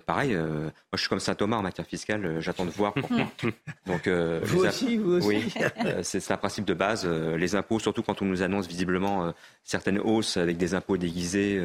pareil, moi je suis comme saint Thomas en matière fiscale, j'attends de voir. [laughs] Donc, vous aussi, vous aussi. Oui, c'est un principe de base. les impôts, surtout quand on nous annonce visiblement certaines hausses avec des impôts déguisés,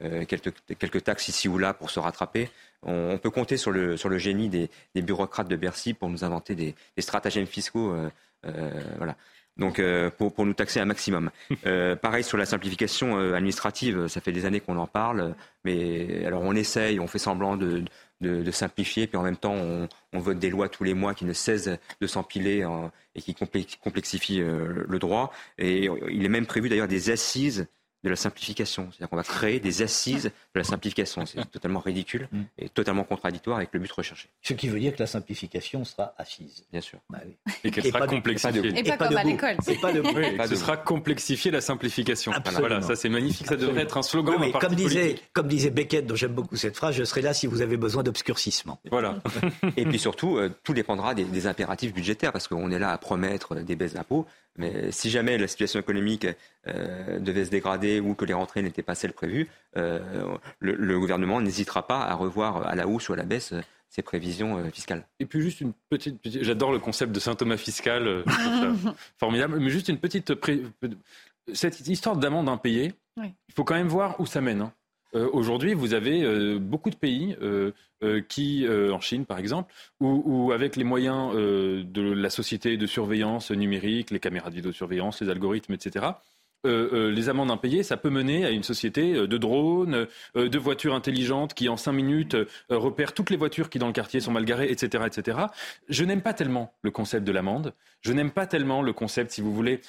quelques, quelques, taxes ici ou là pour se rattraper. On, peut compter sur le, sur le génie des, des, bureaucrates de Bercy pour nous inventer des, des stratagèmes fiscaux. voilà donc euh, pour, pour, nous taxer un maximum. Euh, pareil sur la simplification euh, administrative, ça fait des années qu'on en parle, mais alors on essaye, on fait semblant de, de, de simplifier, puis en même temps on, on, vote des lois tous les mois qui ne cessent de s'empiler et qui complexifient le droit. Et il est même prévu d'ailleurs des assises de la simplification. C'est-à-dire qu'on va créer des assises de la simplification. C'est [laughs] totalement ridicule mm. et totalement contradictoire avec le but recherché. Ce qui veut dire que la simplification sera assise. Bien sûr. Bah et qu'elle sera complexifiée. Et pas, comme à l'école. ce sera complexifier la simplification. Voilà, ça c'est magnifique. Ça devrait être un slogan. mais comme, disait, comme disait Beckett, dont j'aime beaucoup cette phrase, je serai là si vous avez besoin d'obscurcissement. Voilà. et puis surtout, euh, tout dépendra des, des impératifs budgétaires parce qu'on est là à promettre des baisses d'impôts. Mais si jamais la situation économique euh, devait se dégrader ou que les rentrées n'étaient pas celles prévues, euh, le, gouvernement n'hésitera pas à revoir à la hausse ou à la baisse ses prévisions euh, fiscales. Et puis juste une petite, j'adore le concept de Saint Thomas fiscal, [laughs] formidable, mais juste une petite, cette histoire d'amende impayée, il faut quand même voir où ça mène. Hein. Euh, aujourd'hui, vous avez euh, beaucoup de pays euh, qui, en Chine par exemple, où, avec les moyens de la société de surveillance numérique, les caméras de vidéosurveillance, les algorithmes, etc., euh, euh, les amendes impayées, ça peut mener à une société euh, de drones, de voitures intelligentes qui en cinq minutes repèrent toutes les voitures qui dans le quartier sont mal garées, etc., etc. Je n'aime pas tellement le concept de l'amende. Je n'aime pas tellement le concept, si vous voulez,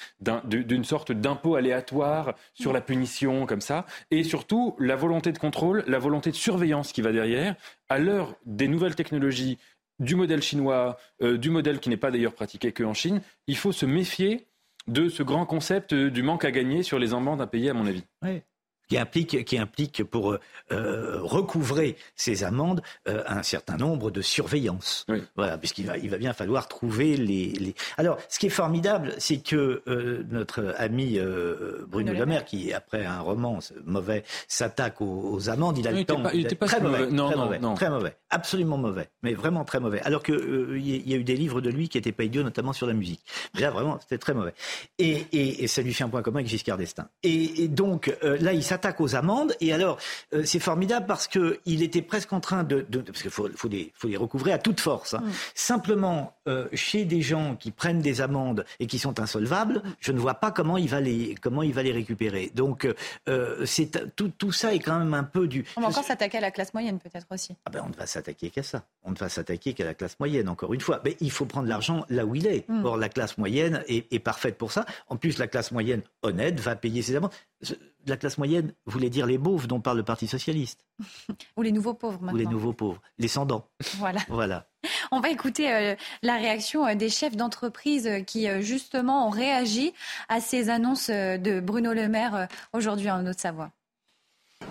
d'une sorte d'impôt aléatoire sur la punition comme ça, et surtout la volonté de contrôle, la volonté de surveillance qui va derrière. À l'heure des nouvelles technologies, du modèle chinois, du modèle qui n'est pas d'ailleurs pratiqué qu'en Chine, il faut se méfier de ce grand concept du manque à gagner sur les amendes à payer, à mon avis qui implique, qui implique pour euh, recouvrer ces amendes euh, un certain nombre de surveillances. Voilà, puisqu'il va, il va bien falloir trouver les. les... Alors, ce qui est formidable, c'est que euh, notre ami Bruno Le Maire, qui après un roman mauvais s'attaque aux, amendes, il a le temps. il était pas très mauvais. Non, très non, mauvais, non. très mauvais, absolument mauvais, mais vraiment très mauvais. Alors que il y, a eu des livres de lui qui étaient pas idiots, notamment sur la musique. Là, vraiment, c'était très mauvais. Et, et, et, ça lui fait un point commun avec Giscard d'Estaing. Et, et donc là, il s'attaque attaque aux amendes. Et alors, euh, c'est formidable parce qu'il était presque en train de... parce qu'il faut, faut, les, faut les recouvrer à toute force. Hein. Mm. Simplement, euh, chez des gens qui prennent des amendes et qui sont insolvables, je ne vois pas comment il va les, comment il va les récupérer. Donc, euh, c'est tout, tout, ça est quand même un peu du... On va encore s'attaquer à la classe moyenne peut-être aussi. Ah ben, on va s'attaquer qu'à ça. On ne va s'attaquer qu'à la classe moyenne, encore une fois. Mais il faut prendre l'argent là où il est. Mm. Or, la classe moyenne est, est parfaite pour ça. En plus, la classe moyenne honnête va payer ses amendes la classe moyenne voulait dire les beaufs dont parle le Parti socialiste. [laughs] Ou les nouveaux pauvres maintenant. Ou les nouveaux pauvres, les sans Voilà. voilà. [laughs] On va écouter euh, la réaction euh, des chefs d'entreprise euh, qui justement ont réagi à ces annonces de Bruno Le Maire aujourd'hui en Haute-Savoie.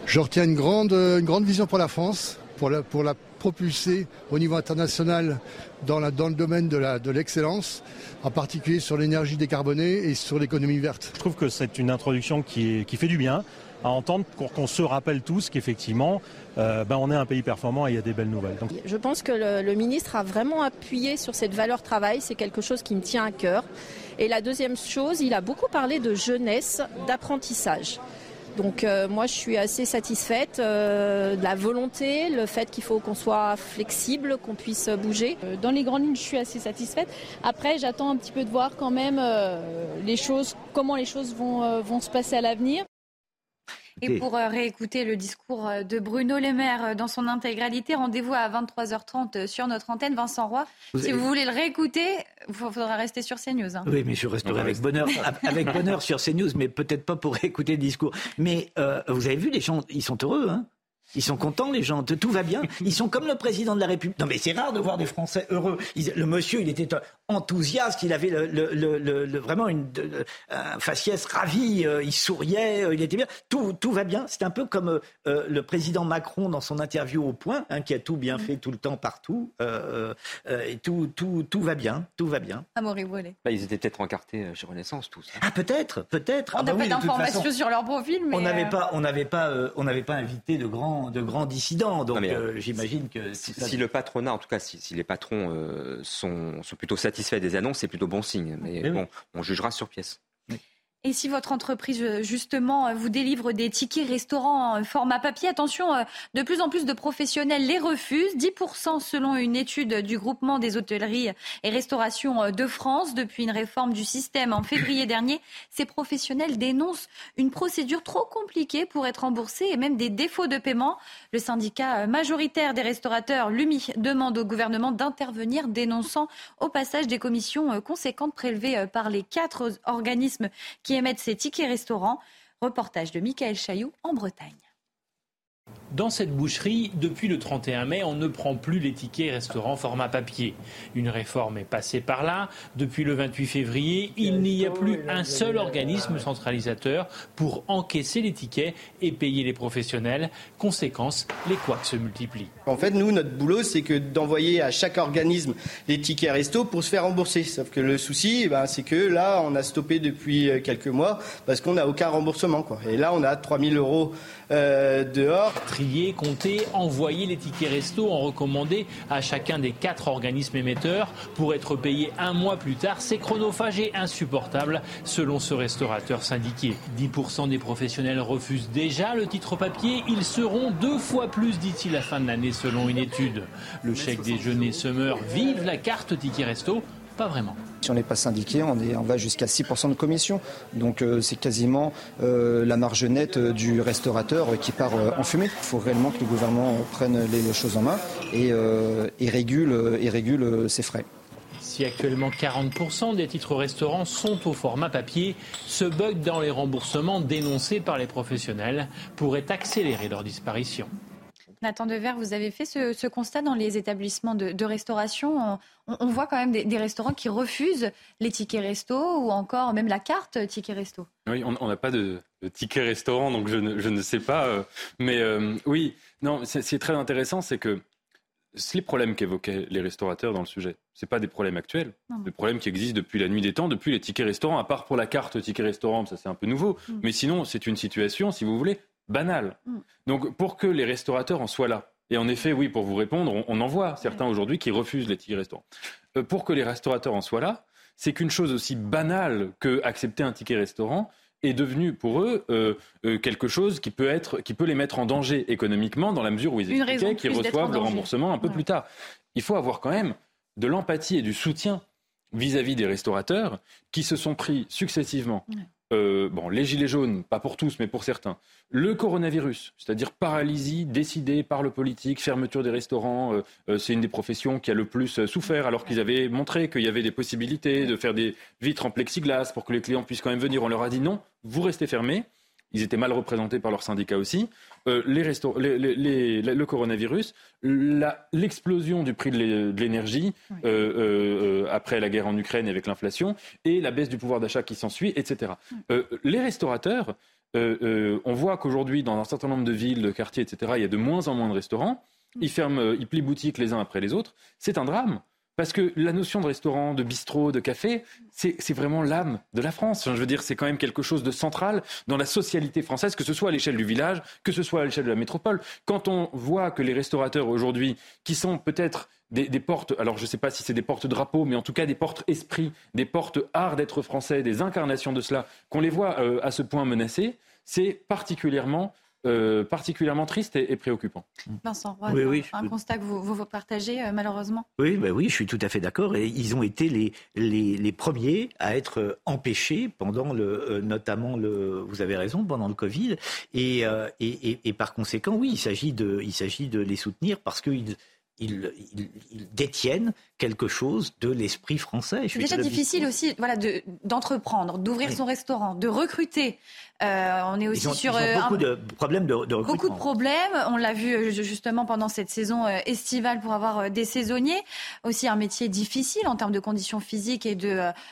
Je retiens une grande, une grande vision pour la France, pour la, pour la propulser au niveau international dans, la, dans le domaine de l'excellence. De en particulier sur l'énergie décarbonée et sur l'économie verte. Je trouve que c'est une introduction qui, qui, fait du bien à entendre pour qu'on se rappelle tous qu'effectivement, euh, ben on est un pays performant et il y a des belles nouvelles. Donc... Je pense que le, le, ministre a vraiment appuyé sur cette valeur travail, c'est quelque chose qui me tient à cœur. Et la deuxième chose, il a beaucoup parlé de jeunesse, d'apprentissage. Donc euh, moi je suis assez satisfaite euh, de la volonté, le fait qu'il faut qu'on soit flexible, qu'on puisse bouger. Euh, dans les grandes lignes, je suis assez satisfaite. Après, j'attends un petit peu de voir quand même les choses, comment les choses vont, vont se passer à l'avenir. Et pour euh, réécouter le discours euh, de Bruno Le Maire euh, dans son intégralité, rendez-vous à 23h30 sur notre antenne. Vincent Roy, si vous voulez le réécouter, il faudra rester sur CNews. Hein. Oui, mais je resterai avec bonheur, avec bonheur sur CNews, mais peut-être pas pour [laughs] réécouter le discours. Mais vous avez vu, les gens, ils sont heureux. Hein ils sont contents, les gens. Tout va bien. Ils sont comme le président de la République. Non, mais c'est rare de voir des Français heureux. le monsieur, il était enthousiaste. Il avait le, vraiment une un faciès ravi. Euh, il souriait. Euh, il était bien. Tout, tout va bien. C'est un peu comme euh, le président Macron dans son interview au Point, hein, qui a tout bien fait tout le temps partout. et tout, tout, tout va bien. Tout va bien. Amaury Brûlé. Bah, ils étaient peut-être encartés chez Renaissance tous. Ah peut-être, peut-être. On ah, n'a bah pas d'informations sur leur profil, mais on n'avait pas, on n'avait pas, on n'avait pas invité de grands de grands dissidents. Donc euh, j'imagine que si, le patronat, en tout cas, si, les patrons euh, sont, sont, plutôt satisfaits des annonces, c'est plutôt bon signe. Mais bon, on jugera sur pièce. Et si votre entreprise, euh, justement, euh, vous délivre des tickets restaurants en format papier, attention, euh, de plus en plus de professionnels les refusent. 10% selon une étude du groupement des hôtelleries et restaurations de France. Depuis une réforme du système en février [coughs] dernier, ces professionnels dénoncent une procédure trop compliquée pour être remboursés et même des défauts de paiement. Le syndicat majoritaire des restaurateurs, l'UMI, demande au gouvernement d'intervenir, dénonçant au passage des commissions conséquentes prélevées par les quatre organismes qui émettent ces tickets restaurants. Reportage de Michael Chailloux en Bretagne. Dans cette boucherie, depuis le 31 mai, on ne prend plus les tickets restaurants format papier. Une réforme est passée par là. Depuis le 28 février, il n'y a plus un seul organisme centralisateur pour encaisser les tickets et payer les professionnels. Conséquence, les couacs se multiplient. En fait, nous, notre boulot, c'est que d'envoyer à chaque organisme les tickets resto pour se faire rembourser. Sauf que le souci, eh ben, c'est que là, on a stoppé depuis euh, quelques mois parce qu'on n'a aucun remboursement. Quoi. Et là, on a 3000 euros euh, dehors. Trier, compter, envoyer les tickets resto en recommandé à chacun des quatre organismes émetteurs pour être payé un mois plus tard, c'est chronophage et insupportable selon ce restaurateur syndiqué. 10% des professionnels refusent déjà le titre papier, ils seront deux fois plus d'ici la fin de l'année selon une étude. Le chèque déjeuner Summer vive la carte ticket resto pas vraiment. Si on n'est pas syndiqué, on, est, on va jusqu'à 6% de commission. Donc euh, c'est quasiment euh, la marge nette euh, du restaurateur qui part en fumée. Il faut réellement que le gouvernement prenne les choses en main et, et régule, et régule ses frais. Si actuellement 40% des titres restaurants sont au format papier, ce bug dans les remboursements dénoncé par les professionnels pourrait accélérer leur disparition. Nathan Dever, vous avez fait ce, constat dans les établissements de, restauration. On, voit quand même des, restaurants qui refusent les tickets resto ou encore même la carte ticket resto. Oui, on n'a pas de, ticket restaurant, donc je ne, sais pas. Euh, mais euh, oui, non, c'est très intéressant, c'est que les problèmes qu'évoquaient les restaurateurs dans le sujet, ce pas des problèmes actuels, des problèmes qui existent depuis la nuit des temps, depuis les tickets restaurants, à part pour la carte ticket restaurant, ça c'est un peu nouveau. Mm. Mais sinon, c'est une situation, si vous voulez, banal. Mm. Donc pour que les restaurateurs en soient là, et en effet, oui, pour vous répondre, on, en voit certains aujourd'hui qui refusent les tickets restaurants. Euh, pour que les restaurateurs en soient là, c'est qu'une chose aussi banale que accepter un ticket restaurant est devenu pour eux euh, euh, quelque chose qui peut, être, qui peut les mettre en danger économiquement dans la mesure où ils expliquaient qu'ils reçoivent le remboursement un peu plus tard. Il faut avoir quand même de l'empathie et du soutien vis-à-vis des restaurateurs qui se sont pris successivement euh, bon, les gilets jaunes, pas pour tous, mais pour certains. Le coronavirus, c'est-à-dire paralysie décidée par le politique, fermeture des restaurants, euh, euh, c'est une des professions qui a le plus souffert, alors qu'ils avaient montré qu'il y avait des possibilités de faire des vitres en plexiglas pour que les clients puissent quand même venir. On leur a dit non, vous restez fermés. Ils étaient mal représentés par leur syndicat aussi. Euh, le coronavirus, l'explosion du prix de l'énergie euh, euh, après la guerre en Ukraine avec l'inflation et la baisse du pouvoir d'achat qui s'ensuit, etc. les restaurateurs, on voit qu'aujourd'hui, dans un certain nombre de villes, de quartiers, etc., il y a de moins en moins de restaurants. Ils ferment, ils plient boutique les uns après les autres. C'est un drame. Parce que la notion de restaurant, de bistrot, de café, c'est vraiment l'âme de la France. je veux dire, c'est quand même quelque chose de central dans la socialité française, que ce soit à l'échelle du village, que ce soit à l'échelle de la métropole. Quand on voit que les restaurateurs aujourd'hui, qui sont peut-être des, portes, alors je ne sais pas si c'est des portes drapeaux, mais en tout cas des portes esprit, des portes art d'être français, des incarnations de cela, qu'on les voit euh, à ce point menacées, c'est particulièrement euh, particulièrement triste et, préoccupant. Vincent, oui, oui, un constat que vous, vous partagez euh, malheureusement Oui, bah oui, je suis tout à fait d'accord. Et ils ont été les, les, les, premiers à être empêchés pendant le, euh, notamment le, vous avez raison, pendant le Covid. Et, et, et, par conséquent, oui, il s'agit de, il s'agit de les soutenir parce qu'ils ils, détiennent quelque chose de l'esprit français. C'est déjà difficile aussi voilà, d'entreprendre, d'ouvrir son restaurant, de recruter. Euh, on est aussi sur ils ont beaucoup de problèmes de, de, recrutement. Beaucoup de problèmes. On l'a vu euh, justement pendant cette saison euh, estivale pour avoir des saisonniers. Aussi un métier difficile en termes de conditions physiques et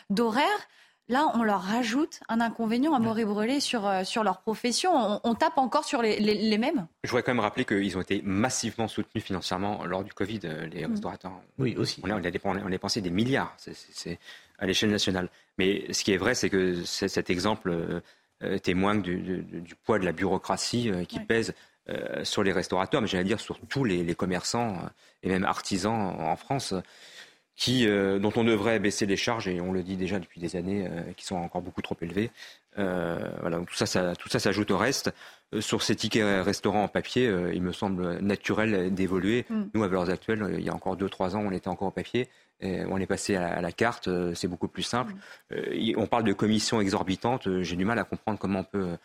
d'horaires. Là, on leur rajoute un inconvénient à et brûler sur, euh, sur leur profession. On, tape encore sur les, les, mêmes Je voudrais quand même rappeler qu'ils ont été massivement soutenus financièrement lors du Covid, euh, les mm. restaurateurs. Oui, aussi. On a, on a dépensé des milliards c'est, à l'échelle nationale. Mais ce qui est vrai, c'est que cet exemple euh, témoigne du, poids de la bureaucratie qui pèse sur les restaurateurs, mais j'allais dire sur tous les, les commerçants et même artisans en France qui, euh, dont on devrait baisser les charges, et on le dit déjà depuis des années, euh, qui sont encore beaucoup trop élevées. Euh, voilà, tout ça, ça, tout ça s'ajoute au reste. sur ces tickets restaurants en papier, il me semble naturel d'évoluer. Mm. Nous, à valeurs actuelles, il y a encore 2-3 ans, on était encore au papier. Et on est passé à la, carte, c'est beaucoup plus simple. Mm. on parle de commissions exorbitantes. J'ai du mal à comprendre comment on peut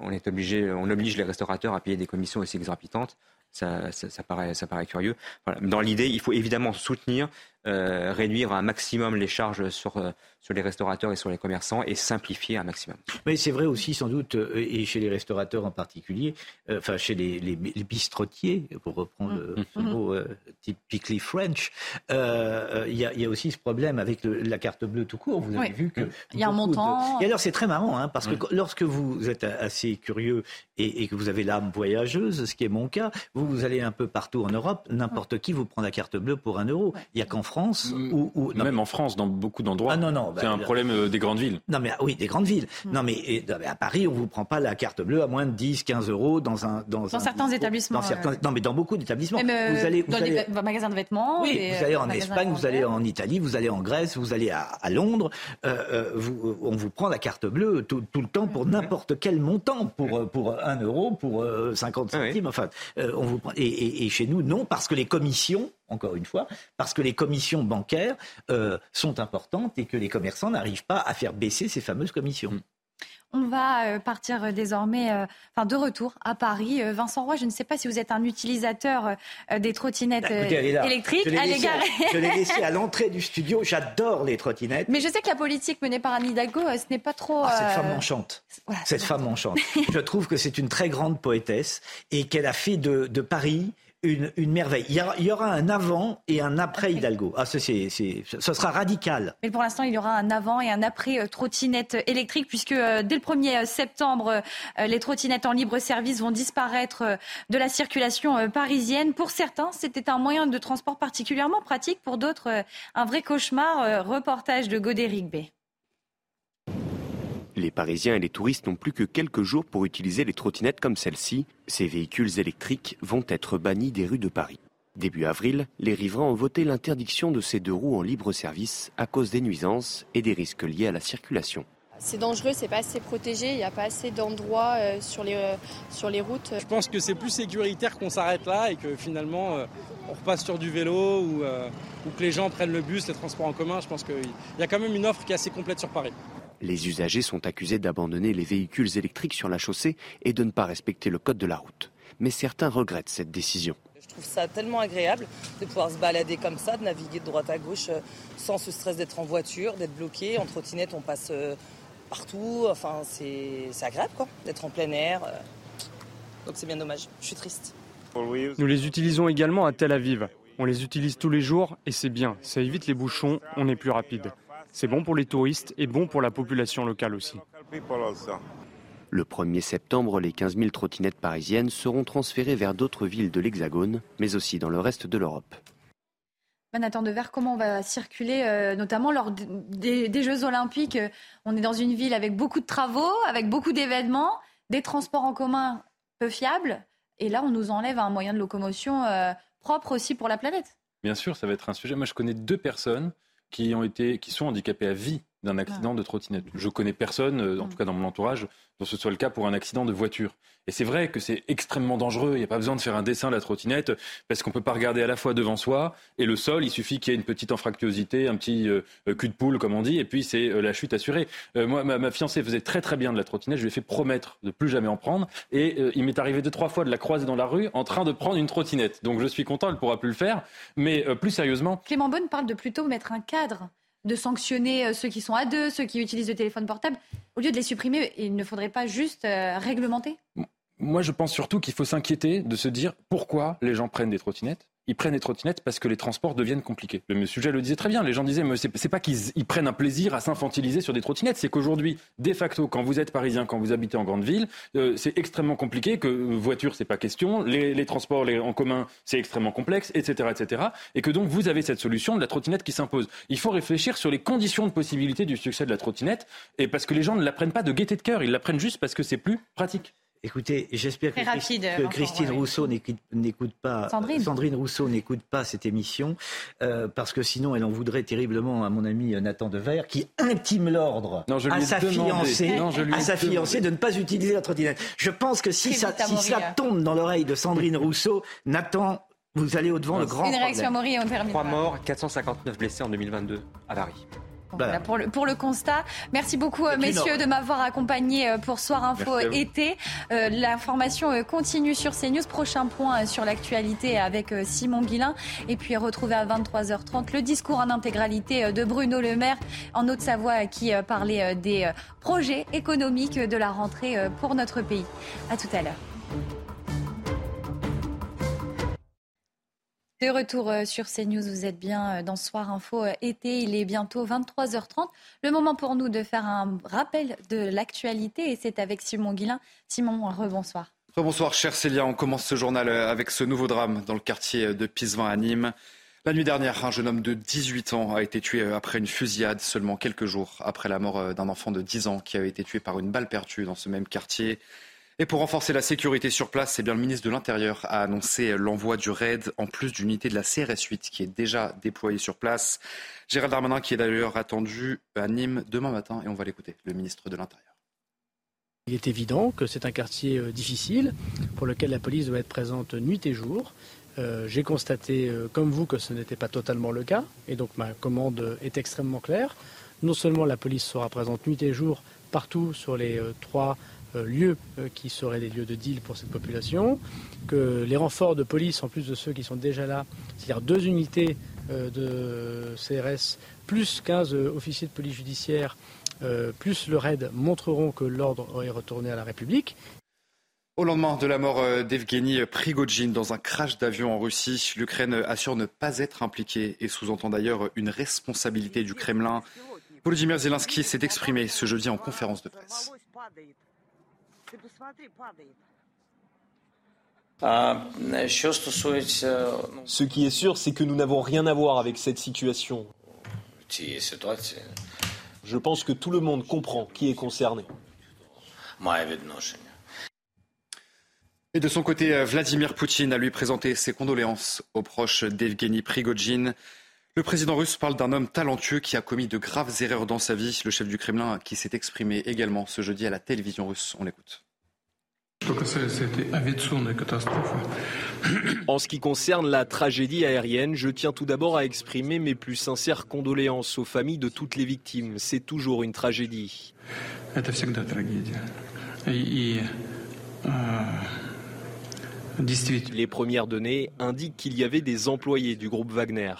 on est obligé, on oblige les restaurateurs à payer des commissions aussi exorbitantes. Ça, ça, paraît, ça paraît curieux. Dans l'idée, il faut évidemment soutenir, euh, réduire un maximum les charges sur, euh, sur les restaurateurs et sur les commerçants et simplifier un maximum. Mais c'est vrai aussi sans doute, euh, et chez les restaurateurs en particulier, enfin chez les, les, bistrotiers, pour reprendre le mm-hmm. mot typically French, il y, a, y, a aussi ce problème avec la carte bleue tout court. Vous avez vu que... Il y a un montant. Et alors c'est très marrant, hein, parce que lorsque vous êtes assez curieux et, et que vous avez l'âme voyageuse, ce qui est mon cas, vous, allez un peu partout en Europe, n'importe qui vous prend la carte bleue pour un euro. Il n'y a qu'en France ou, même en France, dans beaucoup d'endroits. Ah non non, c'est un bah, problème euh, des grandes villes. Non mais oui, des grandes villes. Mm. Non mais à Paris, on vous prend pas la carte bleue à moins de 10, 15 euros dans un dans, certains établissements. non mais dans beaucoup d'établissements. Euh, vous allez, vous dans allez... les magasins de vêtements. Oui, vous allez en Espagne, vous allez en Italie, vous allez en Grèce, vous allez à, Londres. Euh, vous, on vous prend la carte bleue tout, le temps pour mm. n'importe quel montant, pour pour un euro, pour 50 ah centimes. Enfin, on vous prend, et, et chez nous, non, parce que les commissions, encore une fois, parce que les commissions bancaires euh, sont importantes et que les commerçants n'arrivent pas à faire baisser ces fameuses commissions. Mm. On va euh, partir euh, désormais, enfin de retour à Paris. Vincent Roy, je ne sais pas si vous êtes un utilisaeur des trottinettes bah, électriques. Je l'ai laissé, à [laughs] l'entrée du studio. J'adore les trottinettes. Mais je sais que la politique menée par Anne Hidalgo, ce n'est pas trop. Ah, cette femme m'enchante. cette femme m'enchante. [laughs] je trouve que c'est une très grande poétesse et qu'elle a fait de, de Paris une, merveille. Il y, aura, un avant et un après Hidalgo. Ah, c'est, ce sera radical. Mais pour l'instant, il y aura un avant et un après euh, trottinette électrique, puisque euh, dès le 1er euh, septembre, les trottinettes en libre service vont disparaître de la circulation parisienne. Pour certains, c'était un moyen de transport particulièrement pratique. Pour d'autres, un vrai cauchemar. Reportage de Godéric B. Les Parisiens et les touristes n'ont plus que quelques jours pour utiliser les trottinettes comme celle-ci. Ces véhicules électriques vont être bannis des rues de Paris. Début avril, les riverains ont voté l'interdiction de ces deux roues en libre service à cause des nuisances et des risques liés à la circulation. C'est dangereux, c'est pas assez protégé, il n'y a pas assez d'endroits euh, sur, les, euh, sur les routes. Je pense que c'est plus sécuritaire qu'on s'arrête là et que finalement euh, on repasse sur du vélo ou, ou, que les gens prennent le bus, les transports en commun. Je pense qu'il y a quand même une offre qui est assez complète sur Paris. Les usagers sont accusés d'abandonner les véhicules électriques sur la chaussée et de ne pas respecter le code de la route. Mais certains regrettent cette décision. Je trouve ça tellement agréable de pouvoir se balader comme ça, de naviguer de droite à gauche euh, sans ce stress d'être en voiture, d'être bloqué. En trottinette, on passe euh, partout. Enfin, c'est agréable quoi, d'être en plein air. Euh. Donc c'est bien dommage. Je suis triste. Nous les utilisons également à Tel Aviv. On les utilise tous les jours et c'est bien. Ça évite les bouchons, on est plus rapide. C'est bon pour les touristes et bon pour la population locale aussi. Le 1er septembre, les 15 000 trottinettes parisiennes seront transférées vers d'autres villes de l'Hexagone, mais aussi dans le reste de l'Europe. Nathan Dever, comment on va circuler, euh, notamment lors des, Jeux Olympiques On est dans une ville avec beaucoup de travaux, avec beaucoup d'événements, des transports en commun peu fiables, et là on nous enlève un moyen de locomotion euh, propre aussi pour la planète. Bien sûr, ça va être un sujet. Moi je connais deux personnes qui, ont été, qui sont handicapés à vie d'un accident de trottinette. Je connais personne, euh, en tout cas dans mon entourage, dont ce soit le cas pour un accident de voiture. Et c'est vrai que c'est extrêmement dangereux. Il n'y a pas besoin de faire un dessin de la trottinette parce qu'on peut pas regarder à la fois devant soi et le sol. Il suffit qu'il y ait une petite anfractuosité, un petit euh, cul de poule, comme on dit, et puis c'est euh, la chute assurée. moi, ma, fiancée faisait très très bien de la trottinette. Je lui ai fait promettre de plus jamais en prendre. Et il m'est arrivé deux trois fois de la croiser dans la rue en train de prendre une trottinette. Donc je suis content, elle pourra plus le faire. Mais plus sérieusement, Clément Bonne parle de plutôt mettre un cadre de sanctionner euh, ceux qui sont à deux, ceux qui utilisent le téléphone portable. Au lieu de les supprimer, il ne faudrait pas juste euh, réglementer? Moi, je pense surtout qu'il faut s'inquiéter de se dire pourquoi les gens prennent des trottinettes ils prennent des trottinettes parce que les transports deviennent compliqués. Le sujet le disait très bien. Les gens disaient, mais c'est pas qu'ils prennent un plaisir à s'infantiliser sur des trottinettes, c'est qu'aujourd'hui, de facto, quand vous êtes parisien, quand vous habitez en grande ville, euh, c'est extrêmement compliqué. Que voiture, c'est pas question, les, transports en commun, c'est extrêmement complexe, etc., etc. Et que donc vous avez cette solution de la trottinette qui s'impose. Il faut réfléchir sur les conditions de possibilité du succès de la trottinette, et parce que les gens ne la prennent pas de gaieté de cœur, ils la prennent juste parce que c'est plus pratique. Écoutez, j'espère que, Christine Rousseau n'écoute pas, Sandrine. Rousseau n'écoute pas cette émission, euh, parce que sinon elle en voudrait terriblement à mon ami Nathan Dever, qui intime l'ordre à sa fiancée, à sa fiancée de ne pas utiliser la trottinette. Je pense que si, ça, tombe dans l'oreille de Sandrine Rousseau, Nathan vous allez au-devant le grand Une réaction à Maury et on termine. Trois morts, 459 blessés en 2022 à Paris pour, le, pour le constat. Merci beaucoup, messieurs, de m'avoir accompagné euh, pour Soir Info été. Euh, l'information euh, continue sur CNews. Prochain point sur l'actualité avec Simon Guillain. Et puis retrouver à 23h30 le discours en intégralité de Bruno Le Maire en Haute-Savoie qui parlait des projets économiques de la rentrée pour notre pays. À tout à l'heure. De retour euh, sur CNews, vous êtes bien euh, dans Soir Info euh, été, il est bientôt 23h30. Le moment pour nous de faire un rappel de l'actualité et c'est avec Simon Guillain. Simon, rebonsoir. Rebonsoir, cher Célia. On commence ce journal avec ce nouveau drame dans le quartier de Pisevin à Nîmes. La nuit dernière, un jeune homme de 18 ans a été tué après une fusillade seulement quelques jours après la mort d'un enfant de 10 ans qui avait été tué par une balle perdue dans ce même quartier. Et pour renforcer la sécurité sur place, c'est bien le ministre de l'Intérieur a annoncé l'envoi du RAID en plus d'une unité de la CRS 8 qui est déjà déployée sur place. Gérald Darmanin qui est d'ailleurs attendu à Nîmes demain matin et on va l'écouter, le ministre de l'Intérieur. Il est évident que c'est un quartier euh, difficile pour lequel la police doit être présente nuit et jour. Euh, j'ai constaté, euh, comme vous, que ce n'était pas totalement le cas et donc ma commande est extrêmement claire. Non seulement la police sera présente nuit et jour partout sur les trois lieux euh, qui seraient des lieux de deal pour cette population, que les renforts de police, en plus de ceux qui sont déjà là, c'est-à-dire deux unités euh, de CRS, plus 15 officiers de police judiciaire, plus le RAID, montreront que l'ordre est retourné à la République. Au lendemain de la mort d'Evgeny Prigogine dans un crash d'avion en Russie, l'Ukraine assure ne pas être impliquée et sous-entend d'ailleurs une responsabilité du Kremlin. Volodymyr Zelensky s'est exprimé ce jeudi en conférence de presse. Ce qui est sûr, c'est que nous n'avons rien à voir avec cette situation. Je pense que tout le monde comprend qui est concerné. Et de son côté, euh, Vladimir Poutine a lui présenté ses condoléances aux proches d'Evgeny Prigogine. Le président russe parle d'un homme talentueux qui a commis de graves erreurs dans sa vie. Le chef du Kremlin qui s'est exprimé également ce jeudi à la télévision russe. On l'écoute. En ce qui concerne la tragédie aérienne, je tiens tout d'abord à exprimer mes plus sincères condoléances aux familles de toutes les victimes. C'est toujours une tragédie. Les premières données indiquent qu'il y avait des employés du groupe Wagner.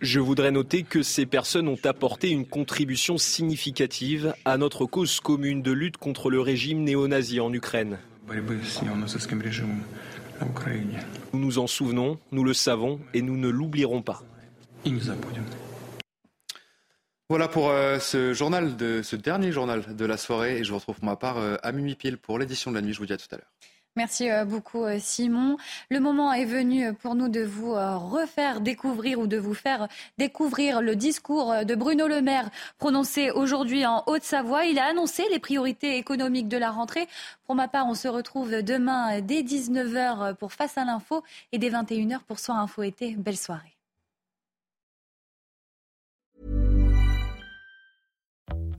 Je voudrais noter que ces personnes ont apporté une contribution significative à notre cause commune de lutte contre le régime néo-nazi en Ukraine. Nous nous en souvenons, nous le savons et nous ne l'oublierons pas. Voilà pour euh, ce journal, de, ce dernier journal de la soirée. Et je vous retrouve pour ma part euh, à minuit pile pour l'édition de la nuit. Je vous dis à tout à l'heure. Merci euh, beaucoup Simon. Le moment est venu pour nous de vous refaire découvrir ou de vous faire découvrir le discours de Bruno Le Maire prononcé aujourd'hui en Haute-Savoie. Il a annoncé les priorités économiques de la rentrée. Pour ma part, on se retrouve demain dès 19h pour Face à l'info et dès 21h pour Soir Info été. Belle soirée.